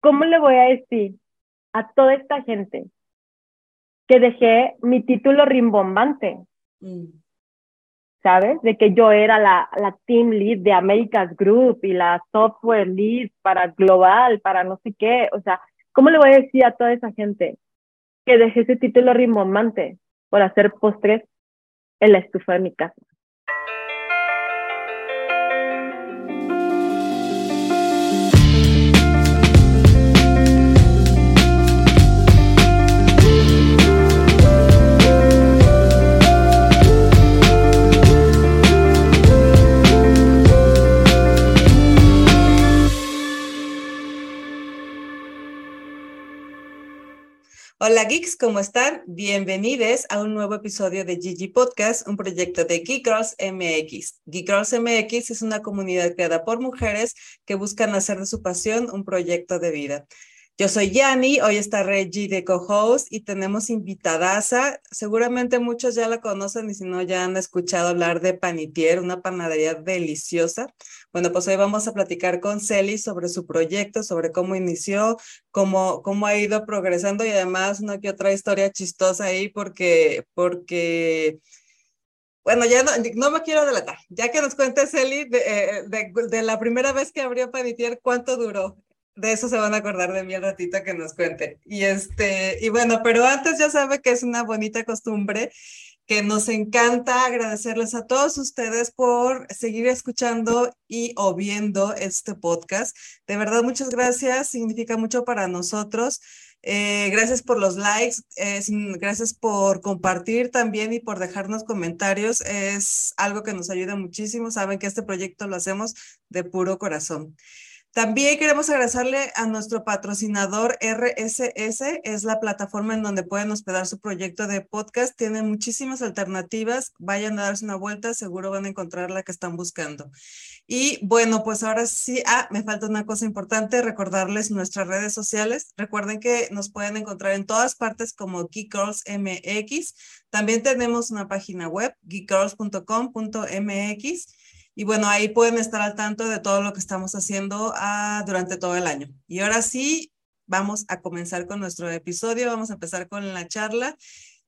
¿cómo le voy a decir a toda esta gente que dejé mi título rimbombante? Mm. ¿Sabes? De que yo era la, la team lead de America's Group y la software lead para global, para no sé qué. O sea, ¿cómo le voy a decir a toda esa gente que dejé ese título rimbombante por hacer postres en la estufa de mi casa? Hola geeks, ¿cómo están? Bienvenidos a un nuevo episodio de Gigi Podcast, un proyecto de Geek Girls MX. Geek Girls MX es una comunidad creada por mujeres que buscan hacer de su pasión un proyecto de vida. Yo soy Yani, hoy está Reggie de co-host y tenemos invitadaza. Seguramente muchos ya la conocen y si no ya han escuchado hablar de Panitier, una panadería deliciosa. Bueno, pues hoy vamos a platicar con Celi sobre su proyecto, sobre cómo inició, cómo, cómo ha ido progresando y además una que otra historia chistosa ahí porque, porque bueno, ya no, no, me quiero adelantar. Ya que nos cuente Celi de, eh, de, de, la primera vez que abrió Panitier, ¿cuánto duró? De eso se van a acordar de mí el ratito que nos cuente. Y este, y bueno, pero antes ya sabe que es una bonita costumbre que nos encanta agradecerles a todos ustedes por seguir escuchando y o viendo este podcast. De verdad, muchas gracias, significa mucho para nosotros. Eh, gracias por los likes, gracias por compartir también y por dejarnos comentarios. Es algo que nos ayuda muchísimo. Saben que este proyecto lo hacemos de puro corazón. También queremos agradecerle a nuestro patrocinador RSS, es la plataforma en donde pueden hospedar su proyecto de podcast. Tienen muchísimas alternativas. Vayan a darse una vuelta, seguro van a encontrar la que están buscando. Y bueno, pues ahora sí, ah, me falta una cosa importante, recordarles nuestras redes sociales. Recuerden que nos pueden encontrar en todas partes como Geek MX. También tenemos una página web, geekgirls.com.mx y bueno, ahí pueden estar al tanto de todo lo que estamos haciendo ah, durante todo el año. Y ahora sí, vamos a comenzar con nuestro episodio, vamos a empezar con la charla.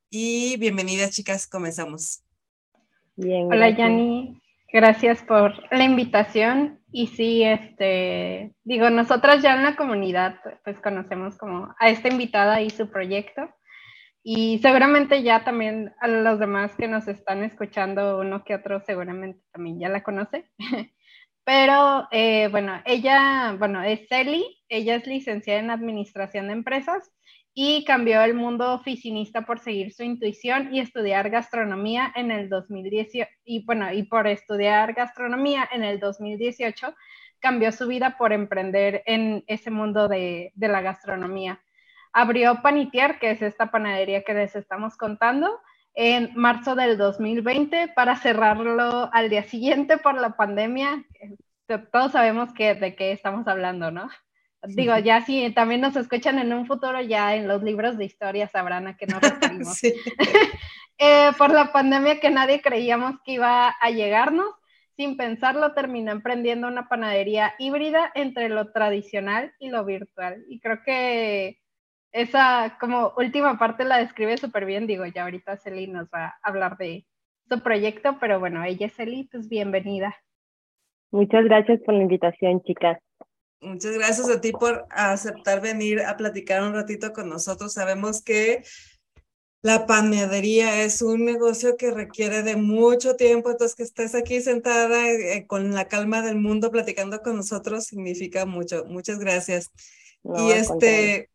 Y bienvenidas chicas, comenzamos. Bien, Hola Yani, gracias por la invitación. Y sí, este, digo, nosotras ya en la comunidad pues conocemos como a esta invitada y su proyecto. Y seguramente ya también a los demás que nos están escuchando, uno que otro seguramente también ya la conoce. Pero eh, bueno, ella, bueno, es Celi, ella es licenciada en Administración de Empresas y cambió el mundo oficinista por seguir su intuición y estudiar gastronomía en el 2018. Y bueno, y por estudiar gastronomía en el 2018 cambió su vida por emprender en ese mundo de, de la gastronomía abrió Panitier, que es esta panadería que les estamos contando, en marzo del 2020 para cerrarlo al día siguiente por la pandemia. Todos sabemos que, de qué estamos hablando, ¿no? Digo, ya si también nos escuchan en un futuro, ya en los libros de historia sabrán a qué nos referimos. eh, por la pandemia que nadie creíamos que iba a llegarnos, sin pensarlo terminó emprendiendo una panadería híbrida entre lo tradicional y lo virtual. Y creo que esa como última parte la describe súper bien, digo, ya ahorita Celi nos va a hablar de su proyecto, pero bueno, ella es Celi, pues bienvenida. Muchas gracias por la invitación, chicas. Muchas gracias a ti por aceptar venir a platicar un ratito con nosotros. Sabemos que la panadería es un negocio que requiere de mucho tiempo, entonces que estés aquí sentada eh, con la calma del mundo platicando con nosotros significa mucho. Muchas gracias. y este,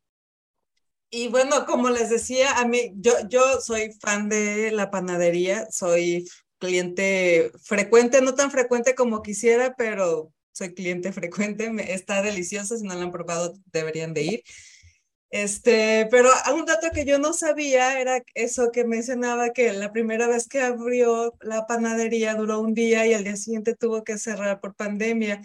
y bueno, como les decía, a mí, yo, yo soy fan de la panadería, soy cliente frecuente, no tan frecuente como quisiera, pero soy cliente frecuente, está delicioso, si no lo han probado deberían de ir. Este, pero un dato que yo no sabía era eso que mencionaba que la primera vez que abrió la panadería duró un día y al día siguiente tuvo que cerrar por pandemia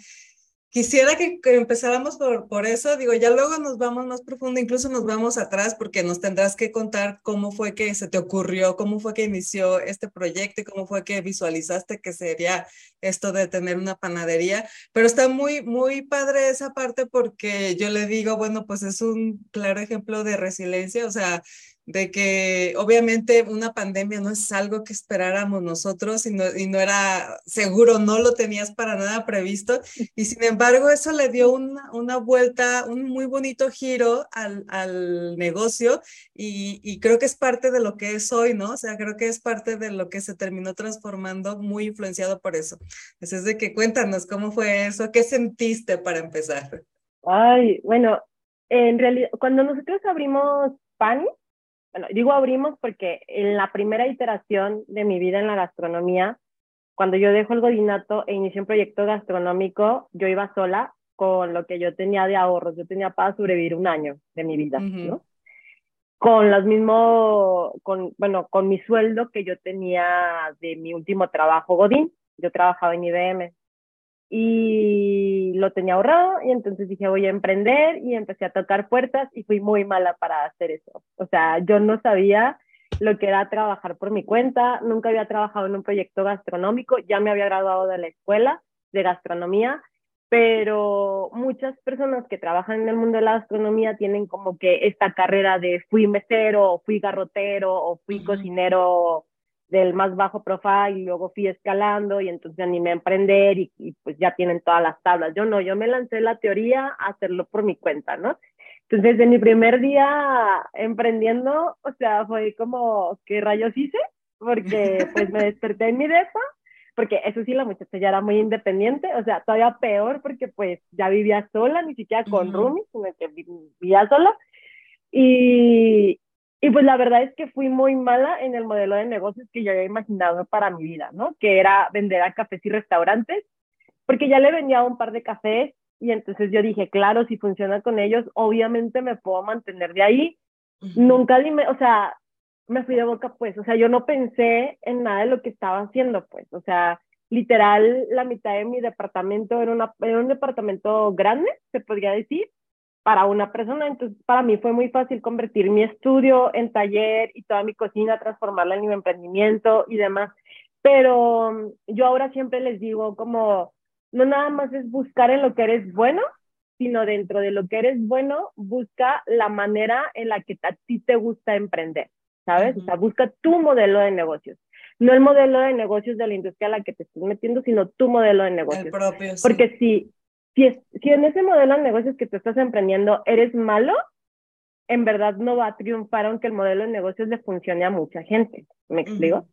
quisiera que, empezáramos por, por eso, digo, ya luego nos vamos más profundo, incluso nos vamos atrás porque nos tendrás que contar cómo fue que se te ocurrió, cómo fue que inició este proyecto y cómo fue que visualizaste que sería esto de tener una panadería, pero está muy, muy padre esa parte porque yo le digo, bueno, pues es un claro ejemplo de resiliencia, o sea, de que obviamente una pandemia no es algo que esperáramos nosotros y no, y no, era seguro, no lo tenías para nada previsto. Y sin embargo, eso le dio una, una vuelta, un muy bonito giro al, al negocio y, y, creo que es parte de lo que es hoy, ¿no? O sea, creo que es parte de lo que se terminó transformando, muy influenciado por eso. Así es de que cuéntanos cómo fue eso, qué sentiste para empezar. Ay, bueno, en realidad, cuando nosotros abrimos PAN, bueno, digo abrimos porque en la primera iteración de mi vida en la gastronomía, cuando yo dejo el godinato e inicié un proyecto gastronómico, yo iba sola con lo que yo tenía de ahorros. Yo tenía para sobrevivir un año de mi vida, ¿no? Con los mismos, con, bueno, con mi sueldo que yo tenía de mi último trabajo Godín. Yo trabajaba en IBM y lo tenía ahorrado y entonces dije voy a emprender y empecé a tocar puertas y fui muy mala para hacer eso. O sea, yo no sabía lo que era trabajar por mi cuenta, nunca había trabajado en un proyecto gastronómico, ya me había graduado de la escuela de gastronomía, pero muchas personas que trabajan en el mundo de la gastronomía tienen como que esta carrera de fui mesero, o fui garrotero, o fui cocinero del más bajo profile y luego fui escalando y entonces animé a emprender y, pues ya tienen todas las tablas. Yo no, yo me lancé la teoría a hacerlo por mi cuenta, ¿no? Entonces, de mi primer día emprendiendo, o sea, fue como, ¿qué rayos hice? Porque pues me desperté en mi depa, porque eso sí, la muchacha ya era muy independiente, o sea, todavía peor porque pues ya vivía sola, ni siquiera con uh sino que vivía sola. Y, y pues la verdad es que fui muy mala en el modelo de negocios que yo había imaginado para mi vida, ¿no? Que era vender a cafés y restaurantes, porque ya le vendía un par de cafés y entonces yo dije, claro, si funciona con ellos, obviamente me puedo mantener de ahí. Nunca dime, o sea, me fui de boca, pues, o sea, yo no pensé en nada de lo que estaba haciendo, pues, o sea, literal, la mitad de mi departamento era, una, era un departamento grande, se podría decir, para una persona. Entonces, para mí fue muy fácil convertir mi estudio en taller y toda mi cocina, transformarla en mi emprendimiento y demás. Pero mm, yo ahora siempre les digo como, no nada más es buscar en lo que eres bueno, sino dentro de lo que eres bueno, busca la manera en la que a ti te gusta emprender, ¿sabes? O sea, busca tu modelo de negocios. No el modelo de negocios de la industria a la que te estás metiendo, sino tu modelo de negocios. El propio, Porque si, si, si en ese modelo de negocios que tú estás emprendiendo eres malo, en verdad no va a triunfar aunque el modelo de negocios le funcione a mucha gente. ¿Me explico?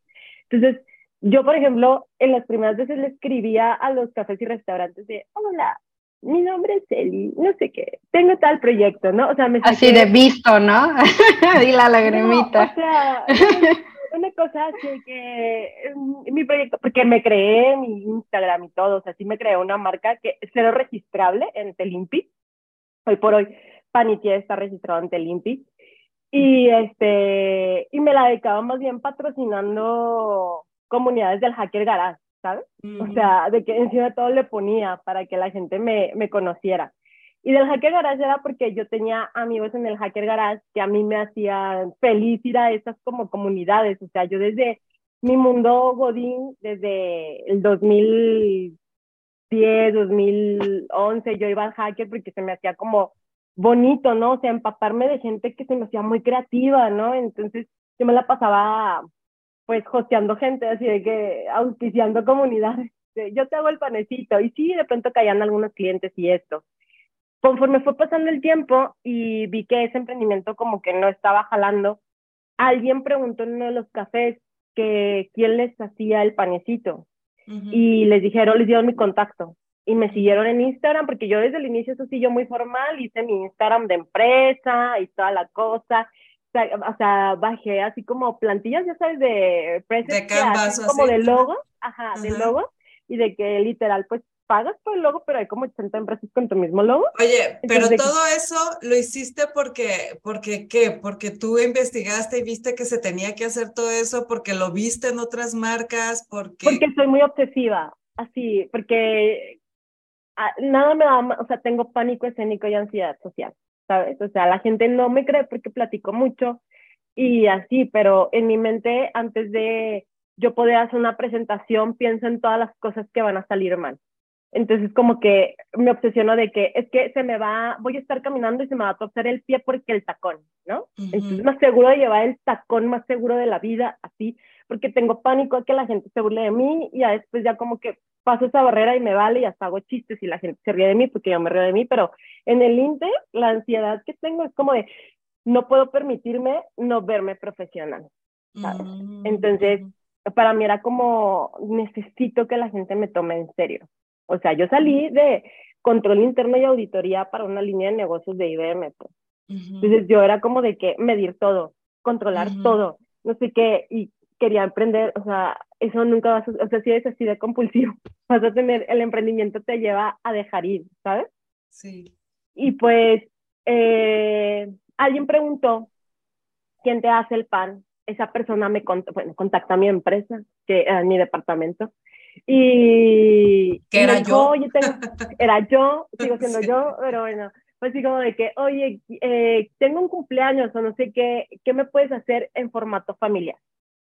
Entonces, yo, por ejemplo, en las primeras veces le escribía a los cafés y restaurantes de, hola, mi nombre es Eli, no sé qué, tengo tal proyecto, ¿no? O sea, me Así de visto, ¿no? y la lagrimita. o sea, una cosa así que mi proyecto, porque me creé mi Instagram y todo, o sea, sí me creé una marca que es cero registrable en Telimpi. Hoy por hoy, Panitier está registrado en Telimpi. Y, este, y me la dedicaba más bien patrocinando comunidades del Hacker Garage, ¿sabes? O sea, de que encima de todo le ponía para que la gente me, me conociera. Y del Hacker Garage era porque yo tenía amigos en el Hacker Garage que a mí me hacían feliz ir a esas como comunidades. O sea, yo desde mi mundo Godín, desde el 2010, 2011, yo iba al Hacker porque se me hacía como bonito, ¿no? O sea, empaparme de gente que se me hacía muy creativa, ¿no? Entonces yo me la pasaba pues hosteando gente, así de que auspiciando comunidades. Yo te hago el panecito y sí, de pronto caían algunos clientes y esto conforme fue pasando el tiempo y vi que ese emprendimiento como que no estaba jalando, alguien preguntó en uno de los cafés que quién les hacía el panecito. Y les dijeron, les dieron mi contacto. Y me siguieron en Instagram porque yo desde el inicio eso sí yo muy formal, hice mi Instagram de empresa y toda la cosa. O sea, bajé así como plantillas, ya sabes, de de canvas, como de logo, ajá, de logo, y de que literal, pues pagas por el logo, pero hay como 80 empresas con tu mismo logo. Oye, pero todo eso lo hiciste porque, porque, ¿qué? Porque tú investigaste y viste que se tenía que hacer todo eso, porque lo viste en otras marcas, porque... Porque soy muy obsesiva, así, porque nada me da, o sea, tengo pánico escénico y ansiedad social, ¿sabes? O sea, la gente no me cree porque platico mucho y así, pero en mi mente, antes de yo poder hacer una presentación, pienso en todas las cosas que van a salir mal. Entonces como que me obsesiono de que es que se me va, voy a estar caminando y se me va a torcer el pie porque el tacón, ¿no? Entonces más seguro de llevar el tacón, más seguro de la vida, así, porque tengo pánico de que la gente se burle de mí y ya después ya como que paso esa barrera y me vale y hasta hago chistes y la gente se ríe de mí porque yo me río de mí, pero en el INTE la ansiedad que tengo es como de no puedo permitirme no verme profesional. Mm, Entonces, para mí era como necesito que la gente me tome en serio. O sea, yo salí de control interno y auditoría para una línea de negocios de IBM. Pues. Entonces yo era como de que medir todo, controlar todo, no sé qué, y quería emprender, o sea, eso nunca va a o sea, si es así de compulsivo, vas a tener, el emprendimiento te lleva a dejar ir, ¿sabes? Sí. Y pues eh, alguien preguntó, ¿quién te hace el pan? Esa persona me bueno, contacta a mi empresa, que a mi departamento, y... Que era yo. era yo, sigo siendo yo, pero bueno, pues así como de que, oye, eh, tengo un cumpleaños o no sé qué, ¿qué me puedes hacer en formato familiar?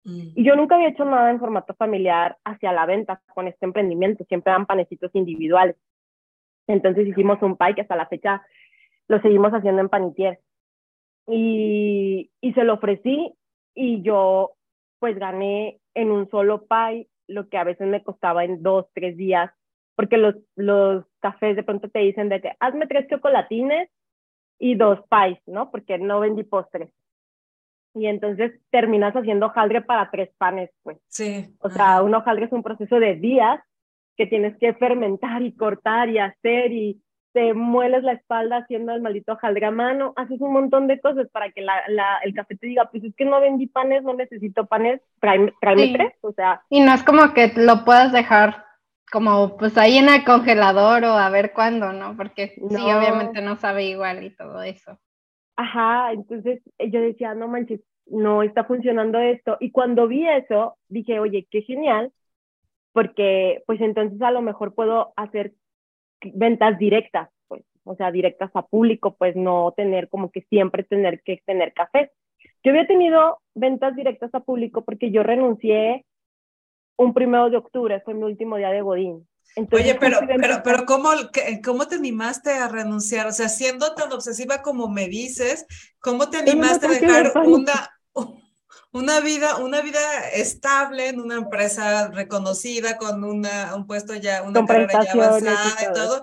Mm. Y yo nunca había hecho nada en formato familiar hacia la venta con este emprendimiento, siempre eran panecitos individuales. Entonces hicimos un pie que hasta la fecha lo seguimos haciendo en panitier. Y, y se lo ofrecí y yo pues gané en un solo pie lo que a veces me costaba en dos, tres días, porque los, los cafés de pronto te dicen de que hazme tres chocolatines y dos pies, ¿no? Porque no vendí postres. Y entonces terminas haciendo hojaldre para tres panes, pues. Sí. O sea, un hojaldre es un proceso de días que tienes que fermentar y cortar y hacer y te mueles la espalda haciendo el maldito mano, haces un montón de cosas para que la, la, el café te diga, pues es que no vendí panes, no necesito panes, tráeme, tres, o sea. Y no es como que lo puedas dejar como pues ahí en el congelador o a ver cuándo, ¿no? Porque sí, obviamente no sabe igual y todo eso. Ajá, entonces eh, yo decía, no manches, no está funcionando esto. Y cuando vi eso, dije, oye, qué genial, porque pues entonces a lo mejor puedo hacer ventas directas, pues, o sea, directas a público, pues no tener como que siempre tener que tener café. Yo había tenido ventas directas a público porque yo renuncié un primero de octubre, fue mi último día de Godín. Oye, pero, pero, pero ¿cómo, ¿cómo te animaste a renunciar? O sea, siendo tan obsesiva como me dices, ¿cómo te animaste a dejar una, una vida, una vida estable en una empresa reconocida con una, un puesto ya, una carrera ya avanzada y todo,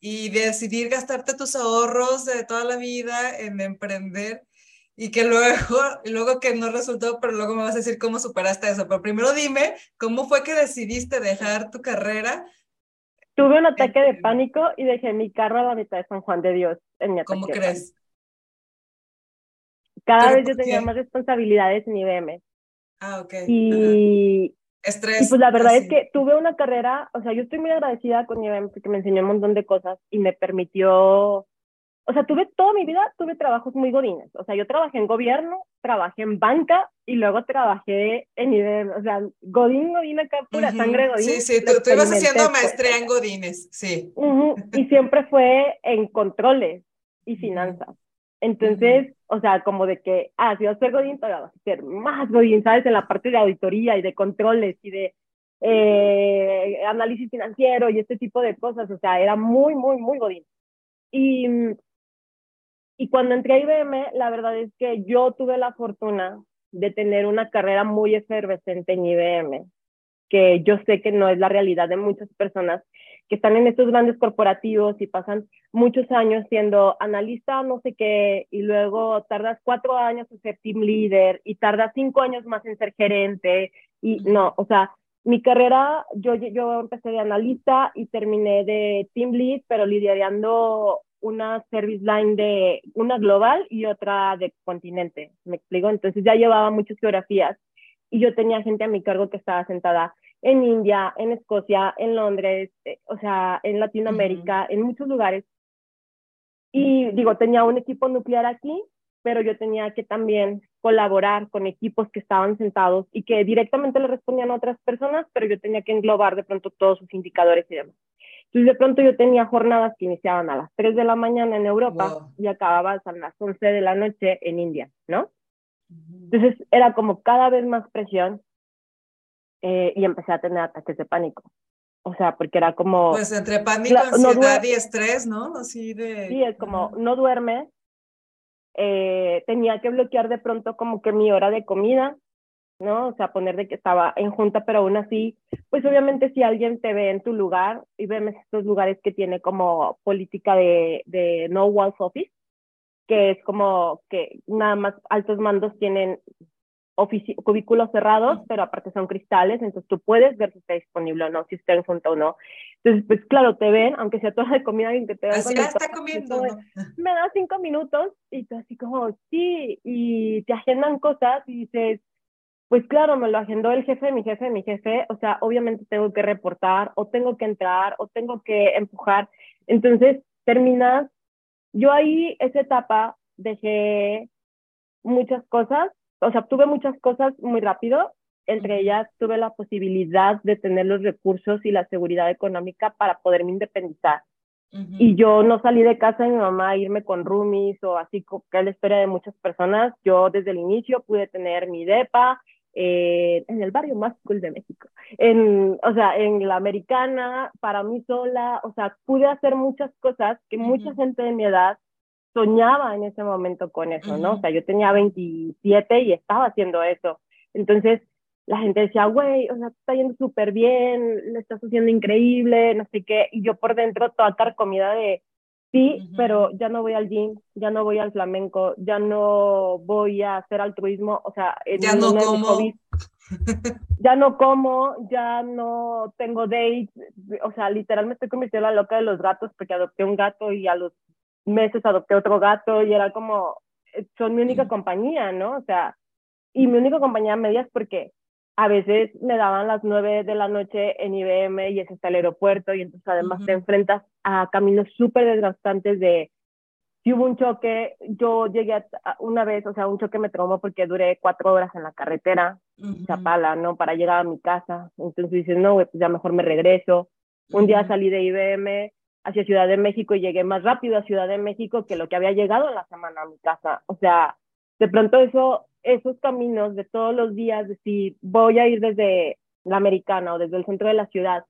y, decidir gastarte tus ahorros de toda la vida en emprender y que luego, luego que no resultó, pero luego me vas a decir cómo superaste eso. Pero primero dime, ¿cómo fue que decidiste dejar tu carrera? Tuve un ataque de pánico y dejé mi carro a la mitad de San Juan de Dios en mi ¿Cómo crees? Cada vez yo tenía más responsabilidades en IBM. Ah, ok. Y, Estrés. Y pues la verdad es que tuve una carrera, o sea, yo estoy muy agradecida con IBM porque me enseñó un montón de cosas y me permitió, o sea, tuve toda mi vida, tuve trabajos muy godines. O sea, yo trabajé en gobierno, trabajé en banca y luego trabajé en IBM. O sea, godín, godín acá, pura sangre godín. Sí, sí, tú, ibas haciendo pues. maestría en godines, sí. Y siempre fue en controles y finanzas. Entonces, o sea, como de que, ah, si vas a ser Godín, todavía vas a ser más Godín, ¿sabes? En la parte de auditoría y de controles y de eh, análisis financiero y este tipo de cosas, o sea, era muy, muy, muy Godín. Y, y cuando entré a IBM, la verdad es que yo tuve la fortuna de tener una carrera muy efervescente en IBM, que yo sé que no es la realidad de muchas personas que están en estos grandes corporativos y pasan muchos años siendo analista, no sé qué, y luego tardas cuatro años en ser team leader y tardas cinco años más en ser gerente. Y no, o sea, mi carrera, yo, yo empecé de analista y terminé de team lead, pero liderando una service line de una global y otra de continente, me explico. Entonces ya llevaba muchas geografías y yo tenía gente a mi cargo que estaba sentada en India, en Escocia, en Londres, eh, o sea, en Latinoamérica, en muchos lugares. Y digo, tenía un equipo nuclear aquí, pero yo tenía que también colaborar con equipos que estaban sentados y que directamente le respondían a otras personas, pero yo tenía que englobar de pronto todos sus indicadores y demás. Entonces de pronto yo tenía jornadas que iniciaban a las 3 de la mañana en Europa y acababan a las 11 de la noche en India, ¿no? Entonces era como cada vez más presión eh, y empecé a tener ataques de pánico. O sea, porque era como... Pues entre pánico, ansiedad y estrés, ¿no? Así de... Sí, es como, no duermes. Eh, tenía que bloquear de pronto como que mi hora de comida, ¿no? O sea, poner de que estaba en junta, pero aún así, pues obviamente si alguien te ve en tu lugar, y ves estos lugares que tiene como política de, de no walls office, que es como que nada más altos mandos tienen cubículos cerrados, pero aparte son cristales, entonces tú puedes ver si está disponible o no, si está en junta o no. Entonces, pues claro, te ven, aunque sea toda de comida, que te Así ya está comiendo. Me da cinco minutos y tú así como, sí, y te agendan cosas y dices, pues claro, me lo agendó el jefe, mi jefe, mi jefe, o sea, obviamente tengo que reportar o tengo que entrar o tengo que empujar. Entonces, terminas, yo ahí, esa etapa, dejé muchas cosas o sea, tuve muchas cosas muy rápido, entre ellas tuve la posibilidad de tener los recursos y la seguridad económica para poderme independizar. Y yo no salí de casa de mi mamá a irme con roomies o así, que es la historia de muchas personas. Yo desde el inicio pude tener mi DEPA eh, en el barrio más cool de México, en, o sea, en la americana, para mí sola, o sea, pude hacer muchas cosas que mucha gente de mi edad soñaba en ese momento con eso, ¿no? O sea, yo tenía 27 y estaba haciendo eso. Entonces, la gente decía, güey, o sea, está yendo súper bien, lo estás haciendo increíble, no sé qué. Y yo por dentro toda comida de, sí, pero ya no voy al gym, ya no voy al flamenco, ya no voy a hacer altruismo, o sea, ya no como. ya no como, ya no tengo dates, o sea, literalmente estoy convirtiendo a la loca de los gatos porque adopté un gato y a los meses adopté otro gato y era como, eh, son mi única compañía, ¿no? O sea, y mi única compañía media es porque a veces me daban las nueve de la noche en IBM y es hasta el aeropuerto y entonces además te enfrentas a caminos súper desgastantes de si hubo un choque, yo llegué a, una vez, o sea, un choque me traumó porque duré cuatro horas en la carretera, uh Chapala, ¿no? Para llegar a mi casa. Entonces dices, no, pues ya mejor me regreso. Un día salí de IBM, hacia Ciudad de México y llegué más rápido a Ciudad de México que lo que había llegado en la semana a mi casa. O sea, de pronto eso, esos caminos de todos los días, de si voy a ir desde la americana o desde el centro de la ciudad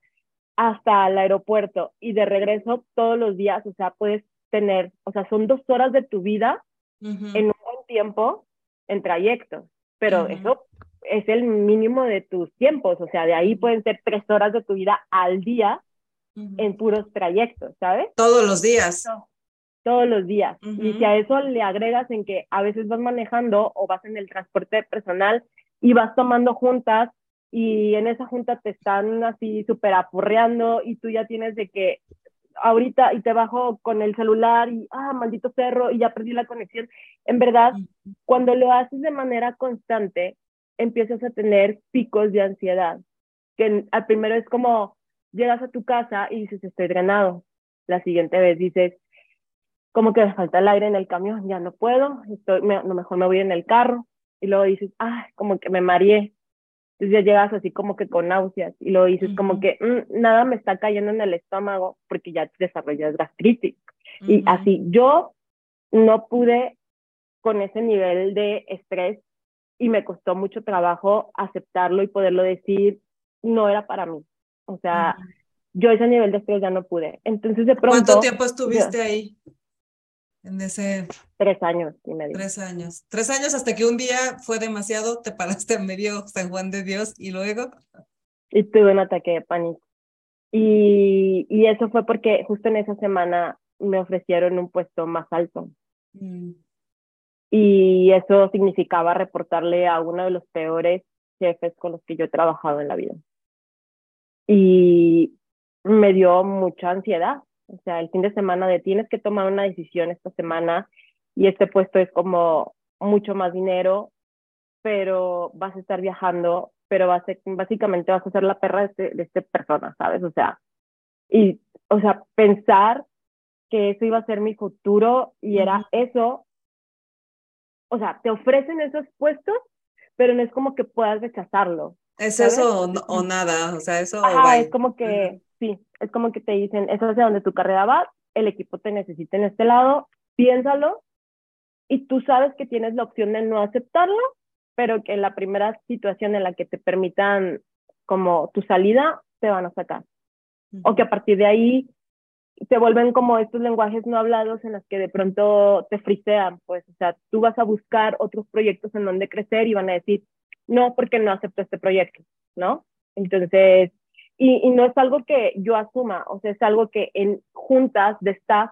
hasta el aeropuerto y de regreso todos los días, o sea, puedes tener, o sea, son dos horas de tu vida en un buen tiempo en trayectos, pero eso es el mínimo de tus tiempos, o sea, de ahí pueden ser tres horas de tu vida al día en puros trayectos, ¿sabes? Todos los días. todos los días. Y si a eso le agregas en que a veces vas manejando o vas en el transporte personal y vas tomando juntas y en esa junta te están así súper apurreando y tú ya tienes de que ahorita y te bajo con el celular y, ah, maldito perro, y ya perdí la conexión. En verdad, cuando lo haces de manera constante, empiezas a tener picos de ansiedad, que al primero es como, llegas a tu casa y dices, estoy drenado. La siguiente vez dices, como que me falta el aire en el camión, ya no puedo, estoy, me, lo mejor me voy en el carro. Y luego dices, ah, como que me mareé. Entonces ya llegas así como que con náuseas. Y luego dices, como que mm, nada me está cayendo en el estómago porque ya desarrollas gastritis. Y así, yo no pude con ese nivel de estrés y me costó mucho trabajo aceptarlo y poderlo decir, no era para mí. O sea, yo ese nivel de estrés ya no pude. Entonces de pronto... ¿Cuánto tiempo estuviste ahí? En ese... Tres años y medio. Tres años. Tres años hasta que un día fue demasiado, te paraste en medio San Juan de Dios y luego... Y tuve un ataque de pánico. Y, y eso fue porque justo en esa semana me ofrecieron un puesto más alto. Mm. Y eso significaba reportarle a uno de los peores jefes con los que yo he trabajado en la vida y me dio mucha ansiedad. O sea, el fin de semana de tienes que tomar una decisión esta semana y este puesto es como mucho más dinero, pero vas a estar viajando, pero vas a, básicamente vas a ser la perra de este, de este persona, ¿sabes? O sea, y, o sea, pensar que eso iba a ser mi futuro y era eso, o sea, te ofrecen esos puestos, pero no es como que puedas rechazarlo, ¿Es eso o, nada? O sea, eso. Ajá, es como que sí, es como que te dicen, eso es hacia donde tu carrera va, el equipo te necesita en este lado, piénsalo y tú sabes que tienes la opción de no aceptarlo, pero que en la primera situación en la que te permitan como tu salida, te van a sacar. O que a partir de ahí se vuelven como estos lenguajes no hablados en los que de pronto te frisean, pues, o sea, tú vas a buscar otros proyectos en donde crecer y van a decir, no, porque no acepto este proyecto, ¿no? Entonces, y, y no es algo que yo asuma, o sea, es algo que en juntas de staff,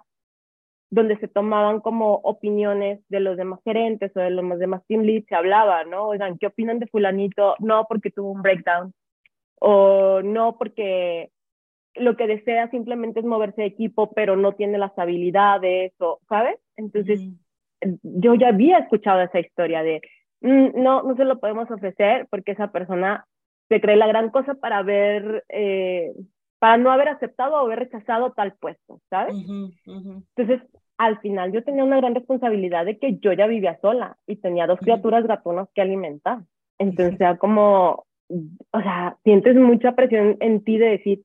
donde se tomaban como opiniones de los demás gerentes o de los demás team leads, se hablaba, ¿no? Oigan, ¿qué opinan de fulanito? No, porque tuvo un breakdown, o no, porque lo que desea simplemente es moverse de equipo, pero no tiene las habilidades, o, ¿sabes? Entonces, yo ya había escuchado esa historia de, no, no se lo podemos ofrecer porque esa persona se cree la gran cosa para haber, eh, para no haber aceptado o haber rechazado tal puesto, ¿sabes? Entonces, al final yo tenía una gran responsabilidad de que yo ya vivía sola y tenía dos criaturas gatunas que alimentar. Entonces, era como, o sea, sientes mucha presión en ti de decir,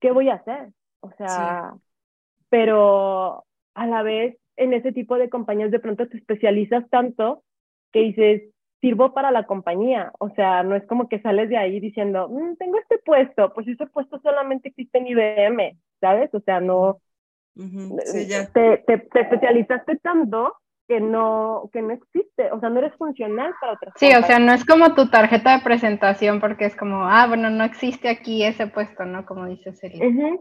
¿qué voy a hacer? O sea, pero a la vez en ese tipo de compañías de pronto te especializas tanto que dices, sirvo para la compañía. O sea, no es como que sales de ahí diciendo, mm, tengo este puesto, pues ese puesto solamente existe en IBM, ¿sabes? O sea, no... sí, ya. Te, te, te, especializaste tanto que no, que no existe, o sea, no eres funcional para otras Sí, o sea, no es como tu tarjeta de presentación porque es como, ah, bueno, no existe aquí ese puesto, ¿no? Como dice Celine.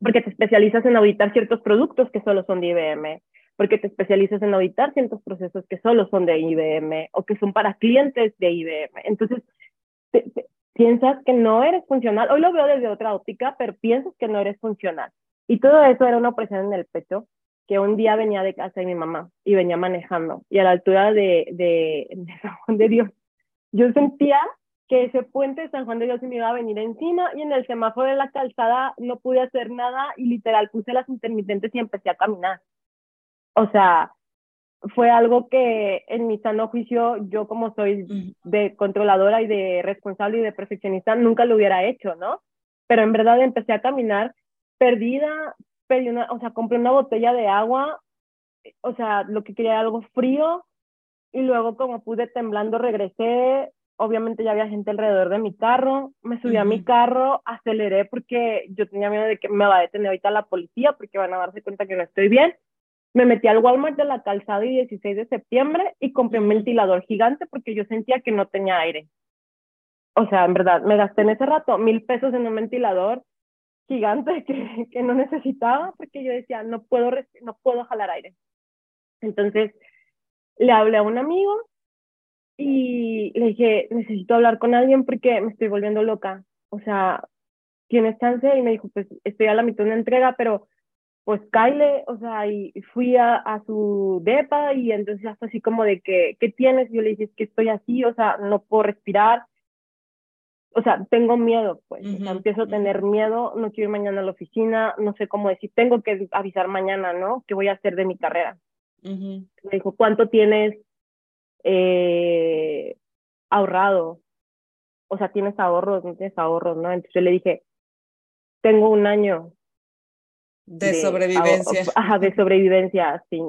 Porque te especializas en auditar ciertos productos que solo son de IBM, porque te especializas en auditar ciertos procesos que solo son de IBM o que son para clientes de IBM. Entonces, piensas que no eres funcional. Hoy lo veo desde otra óptica, pero piensas que no eres funcional. Y todo eso era una opresión en el pecho que un día venía de casa de mi mamá y venía manejando y a la altura de, de, San Juan de Dios, yo sentía que ese puente de San Juan de Dios me iba a venir encima y en el semáforo de la calzada no pude hacer nada y literal puse las intermitentes y empecé a caminar. O sea, fue algo que en mi sano juicio yo como soy de controladora y de responsable y de perfeccionista nunca lo hubiera hecho, ¿no? Pero en verdad empecé a caminar perdida, una, o sea, compré una botella de agua, o sea, lo que quería era algo frío, y luego como pude temblando regresé, obviamente ya había gente alrededor de mi carro, me subí a mi carro, aceleré porque yo tenía miedo de que me va a detener ahorita la policía porque van a darse cuenta que no estoy bien. Me metí al Walmart de la calzada y 16 de septiembre y compré un ventilador gigante porque yo sentía que no tenía aire. O sea, en verdad, me gasté en ese rato mil pesos en un ventilador gigante que, que no necesitaba porque yo decía, no puedo, no puedo jalar aire. Entonces le hablé a un amigo y le dije, necesito hablar con alguien porque me estoy volviendo loca. O sea, ¿tienes chance? Y me dijo, pues estoy a la mitad de una entrega, pero pues Kyle, o sea, y fui a, a, su depa y entonces hasta así como de que, ¿qué tienes? Y yo le dije, es que estoy así, o sea, no puedo respirar, o sea, tengo miedo, pues, o sea, empiezo a tener miedo, no quiero ir mañana a la oficina, no sé cómo decir, tengo que avisar mañana, ¿no? ¿Qué voy a hacer de mi carrera? Me dijo, ¿cuánto tienes eh, ahorrado? O sea, ¿tienes ahorros? ¿No tienes ahorros? ¿No? Entonces yo le dije, tengo un año. De, sobrevivencia. Ajá, de sobrevivencia, sí.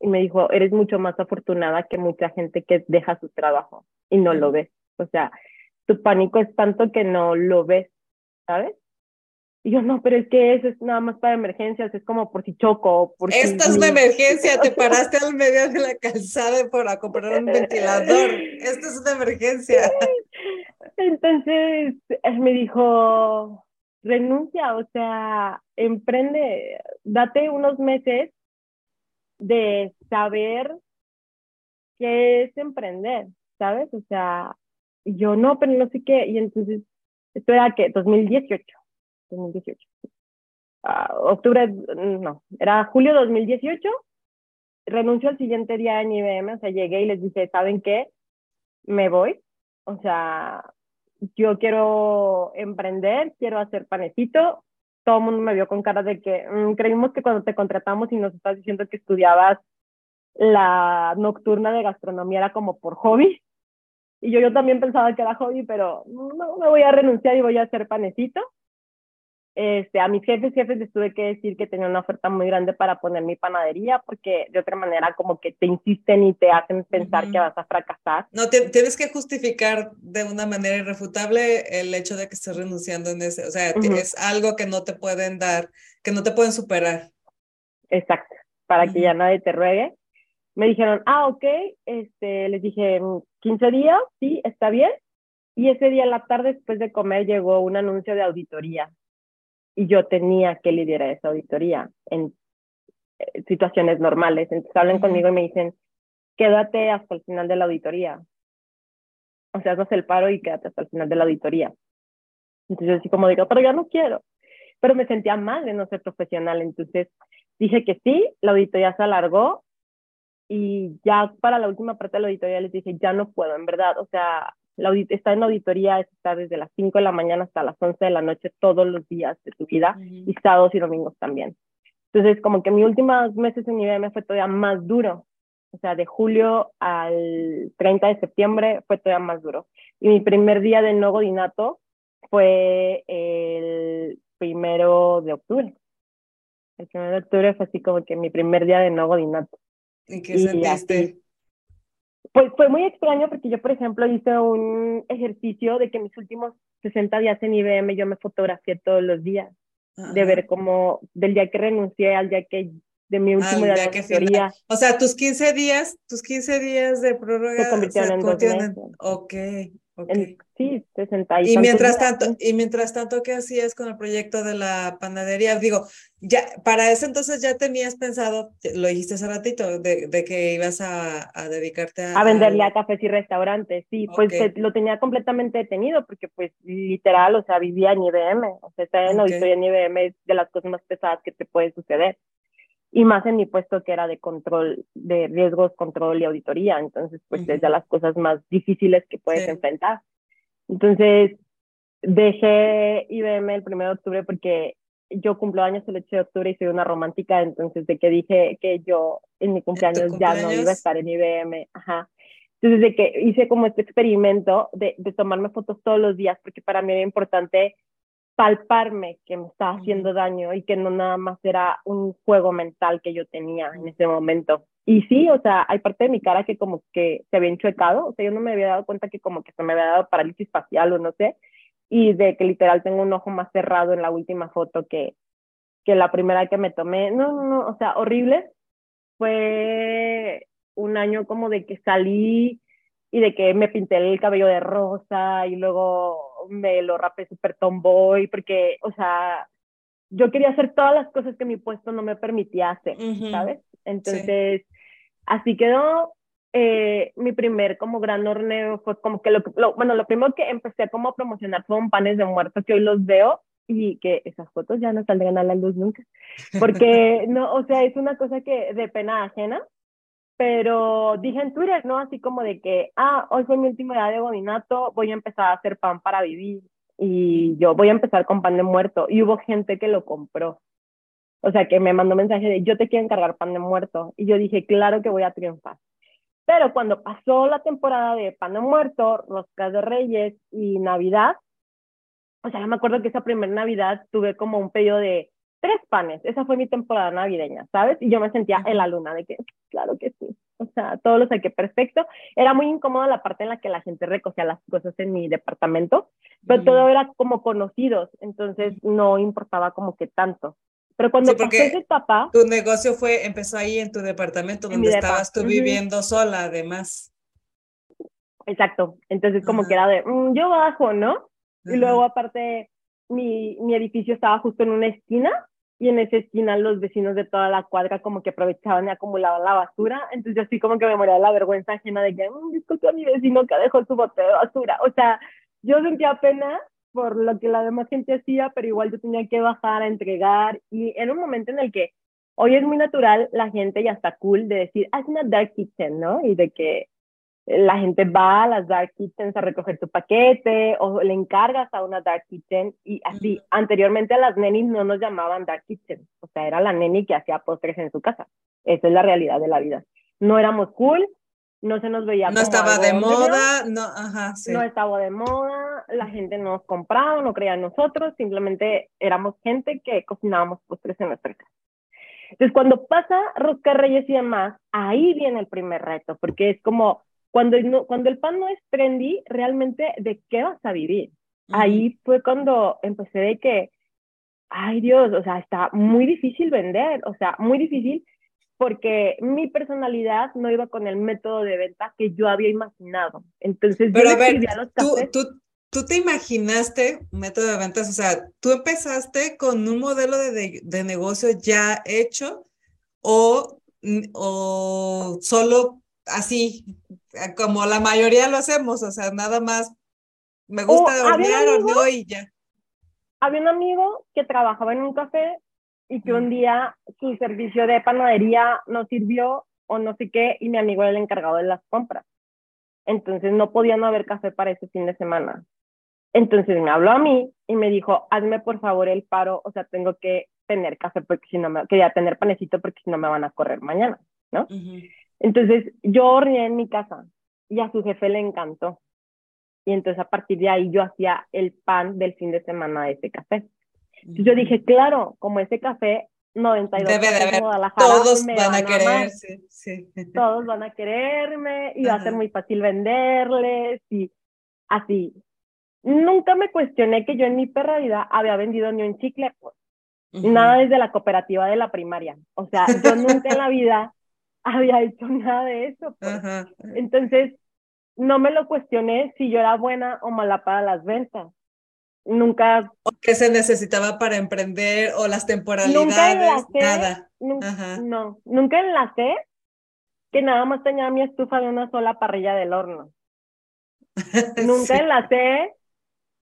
Y me dijo, eres mucho más afortunada que mucha gente que deja su trabajo y no lo ve. O sea, tu pánico es tanto que no lo ves, ¿sabes? Y yo, no, pero es que eso es nada más para emergencias, es como por si choco. Por Esta es una emergencia, te paraste al medio de la calzada para comprar un ventilador. Esta es una emergencia. Entonces, él me dijo, renuncia, o sea, emprende, date unos meses de saber qué es emprender, ¿sabes? O sea, yo, no, pero no sé qué. Y entonces, esto era que 2018. 2018. octubre, no, era julio 2018. Renuncio al siguiente día en IBM, o sea, llegué y les dije, ¿saben qué? Me voy. O sea, yo quiero emprender, quiero hacer panecito. Todo el mundo me vio con cara de que mm, creímos que cuando te contratamos y nos estás diciendo que estudiabas la nocturna de gastronomía era como por hobby. Y yo, yo también pensaba que era hobby, pero no, me voy a renunciar y voy a hacer panecito. Este, a mis jefes, jefes les tuve que decir que tenía una oferta muy grande para poner mi panadería, porque de otra manera como que te insisten y te hacen pensar que vas a fracasar. No, tienes que justificar de una manera irrefutable el hecho de que estés renunciando en ese, o sea, es algo que no te pueden dar, que no te pueden superar. Exacto, para que ya nadie te ruegue. Me dijeron, ah, ok, este, les dije, 15 días, sí, está bien. Y ese día, en la tarde, después de comer, llegó un anuncio de auditoría y yo tenía que liderar esa auditoría en eh, situaciones normales. Entonces hablan conmigo y me dicen, quédate hasta el final de la auditoría. O sea, haz el paro y quédate hasta el final de la auditoría. Entonces yo así como digo, pero ya no quiero. Pero me sentía mal de no ser profesional. Entonces dije que sí, la auditoría se alargó y ya para la última parte de la auditoría les dije, ya no puedo, en verdad. O sea, la estar en auditoría es estar desde las 5 de la mañana hasta las 11 de la noche todos los días de tu vida y sábados y domingos también. Entonces, como que mis últimos meses en IBM fue todavía más duro. O sea, de julio al 30 de septiembre fue todavía más duro. Y mi primer día de no godinato fue el primero de octubre. El primero de octubre fue así como que mi primer día de no godinato. ¿Y qué sentiste? Pues fue muy extraño porque yo, por ejemplo, hice un ejercicio de que mis últimos 60 días en IBM yo me fotografié todos los días, de ver cómo del día que renuncié al día que de mi último día, de que O sea, tus 15 días, tus 15 días de prórroga se convirtieron en dos meses. Ok, sí, 60 y, y mientras tanto, y mientras tanto, ¿qué hacías con el proyecto de la panadería? Digo, ya, para ese entonces ya tenías pensado, lo dijiste hace ratito, de, de que ibas a, a dedicarte a... A venderle a, cafés y restaurantes, sí, pues lo tenía completamente detenido porque pues literal, o sea, vivía en IBM, o sea, en auditoría en IBM es de las cosas más pesadas que te puede suceder y más en mi puesto que era de control de riesgos, control y auditoría. Entonces, pues es de las cosas más difíciles que puedes enfrentar. Entonces, dejé IBM el 1 de octubre porque yo cumplo años el 8 de octubre y soy una romántica, entonces de que dije que yo en mi cumpleaños, ya no iba a estar en IBM. Ajá. Entonces, de que hice como este experimento de, de tomarme fotos todos los días, porque para mí era importante palparme que me estaba haciendo daño y que no nada más era un juego mental que yo tenía en ese momento. Y sí, o sea, hay parte de mi cara que como que se había enchuecado, o sea, yo no me había dado cuenta que como que se me había dado parálisis facial o no sé, y de que literal tengo un ojo más cerrado en la última foto que, que la primera que me tomé. No, no, no, o sea, horrible. Fue un año como de que salí y de que me pinté el cabello de rosa y luego me lo rapé súper tomboy, porque, o sea, yo quería hacer todas las cosas que mi puesto no me permitía hacer, ¿sabes? Entonces, así quedó. Eh, mi primer como gran horneo fue como que lo, bueno, lo primero que empecé como a promocionar fueron panes de muerto que hoy los veo y que esas fotos ya no saldrán a la luz nunca, porque no, o sea, es una cosa que de pena ajena, pero dije en Twitter, ¿no? Así como de que, ah, hoy fue mi último día de godinato, voy a empezar a hacer pan para vivir y yo voy a empezar con pan de muerto. Y hubo gente que lo compró. O sea, que me mandó mensaje de, yo te quiero encargar pan de muerto. Y yo dije, claro que voy a triunfar. Pero cuando pasó la temporada de pan de muerto, roscas de reyes y Navidad, o sea, me acuerdo que esa primera Navidad tuve como un pedido de tres panes. Esa fue mi temporada navideña, ¿sabes? Y yo me sentía en la luna de que, claro que sí. O sea, todo lo saqué perfecto. Era muy incómoda la parte en la que la gente recogía las cosas en mi departamento, pero todo era como conocidos, entonces no importaba como que tanto. Pero cuando pasó esa etapa... Tu negocio fue, empezó ahí en tu departamento donde estabas tú viviendo sola, además. Exacto. Entonces como que era de, mm, yo bajo, ¿no? Y luego aparte mi, mi edificio estaba justo en una esquina y en esa esquina los vecinos de toda la cuadra como que aprovechaban y acumulaban la basura, entonces yo así como que me moría la vergüenza ajena de que, mmm, disculpe a mi vecino que dejó su bote de basura, o sea, yo sentía pena por lo que la demás gente hacía, pero igual yo tenía que bajar a entregar y en un momento en el que hoy es muy natural la gente ya está cool de decir, es una dark kitchen, ¿no? Y de que la gente va a las dark kitchens a recoger tu paquete o le encargas a una dark kitchen y así. Anteriormente a las nenis no nos llamaban dark kitchen, o sea, era la neni que hacía postres en su casa. Esa es la realidad de la vida. No éramos cool, no se nos veía no estaba de moda, no, ajá, sí. no estaba de moda la gente no nos compraba, no creía en nosotros, simplemente éramos gente que cocinábamos postres en nuestra casa. Entonces, cuando pasa Rosca Reyes y demás, ahí viene el primer reto, porque es como cuando, cuando el pan no es trendy, realmente, ¿de qué vas a vivir? Ahí fue cuando empecé de que, ay Dios, o sea, está muy difícil vender, o sea, muy difícil porque mi personalidad no iba con el método de venta que yo había imaginado. Entonces, Pero a ver, tú, tú, tú, te imaginaste un método de ventas, o sea, tú empezaste con un modelo de, de, negocio ya hecho o, o solo así, como la mayoría lo hacemos, o sea, nada más me gusta oh, hornear, horneo y ya. Había un amigo que trabajaba en un café y que un día su servicio de panadería no sirvió o no sé qué y mi amigo era el encargado de las compras. Entonces no podía no haber café para ese fin de semana. Entonces me habló a mí y me dijo, hazme por favor el paro, o sea, tengo que tener café porque si no me, quería tener panecito porque si no me van a correr mañana, ¿no? Entonces yo horneé en mi casa y a su jefe le encantó. Y entonces a partir de ahí yo hacía el pan del fin de semana de ese café yo dije, claro, como ese café 92 Debe de haber. Todos van, a querer, sí, Todos van a quererme y va a ser muy fácil venderles y así. Nunca me cuestioné que yo en mi perra había vendido ni un chicle, pues. Nada desde la cooperativa de la primaria. O sea, yo nunca en la vida había hecho nada de eso. Pues. Entonces, no me lo cuestioné si yo era buena o mala para las ventas nunca... ¿O qué se necesitaba para emprender o las temporalidades? Nunca enlacé, nada. No, nunca enlacé que nada más tenía mi estufa de una sola parrilla del horno. nunca enlacé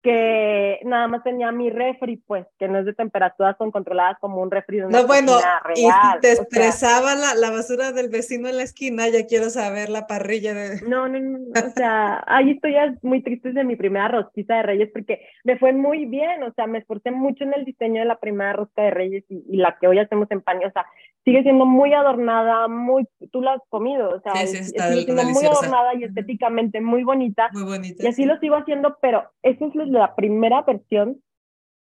que nada más tenía mi refri, pues, que no es de temperaturas son controladas como un refri de una No, bueno, y si te estresaba la, la, basura del vecino en la esquina, ya quiero saber la parrilla de... No, no, no, o sea, ahí estoy ya muy triste de mi primera rosquita de Reyes porque me fue muy bien, o sea, me esforcé mucho en el diseño de la primera rosca de Reyes y, la que hoy hacemos en paño, o sea, sigue siendo muy adornada, muy, tú la has comido, o sea, sigue siendo muy adornada y estéticamente muy bonita. Muy bonita. Y así lo sigo haciendo, pero eso es la primera versión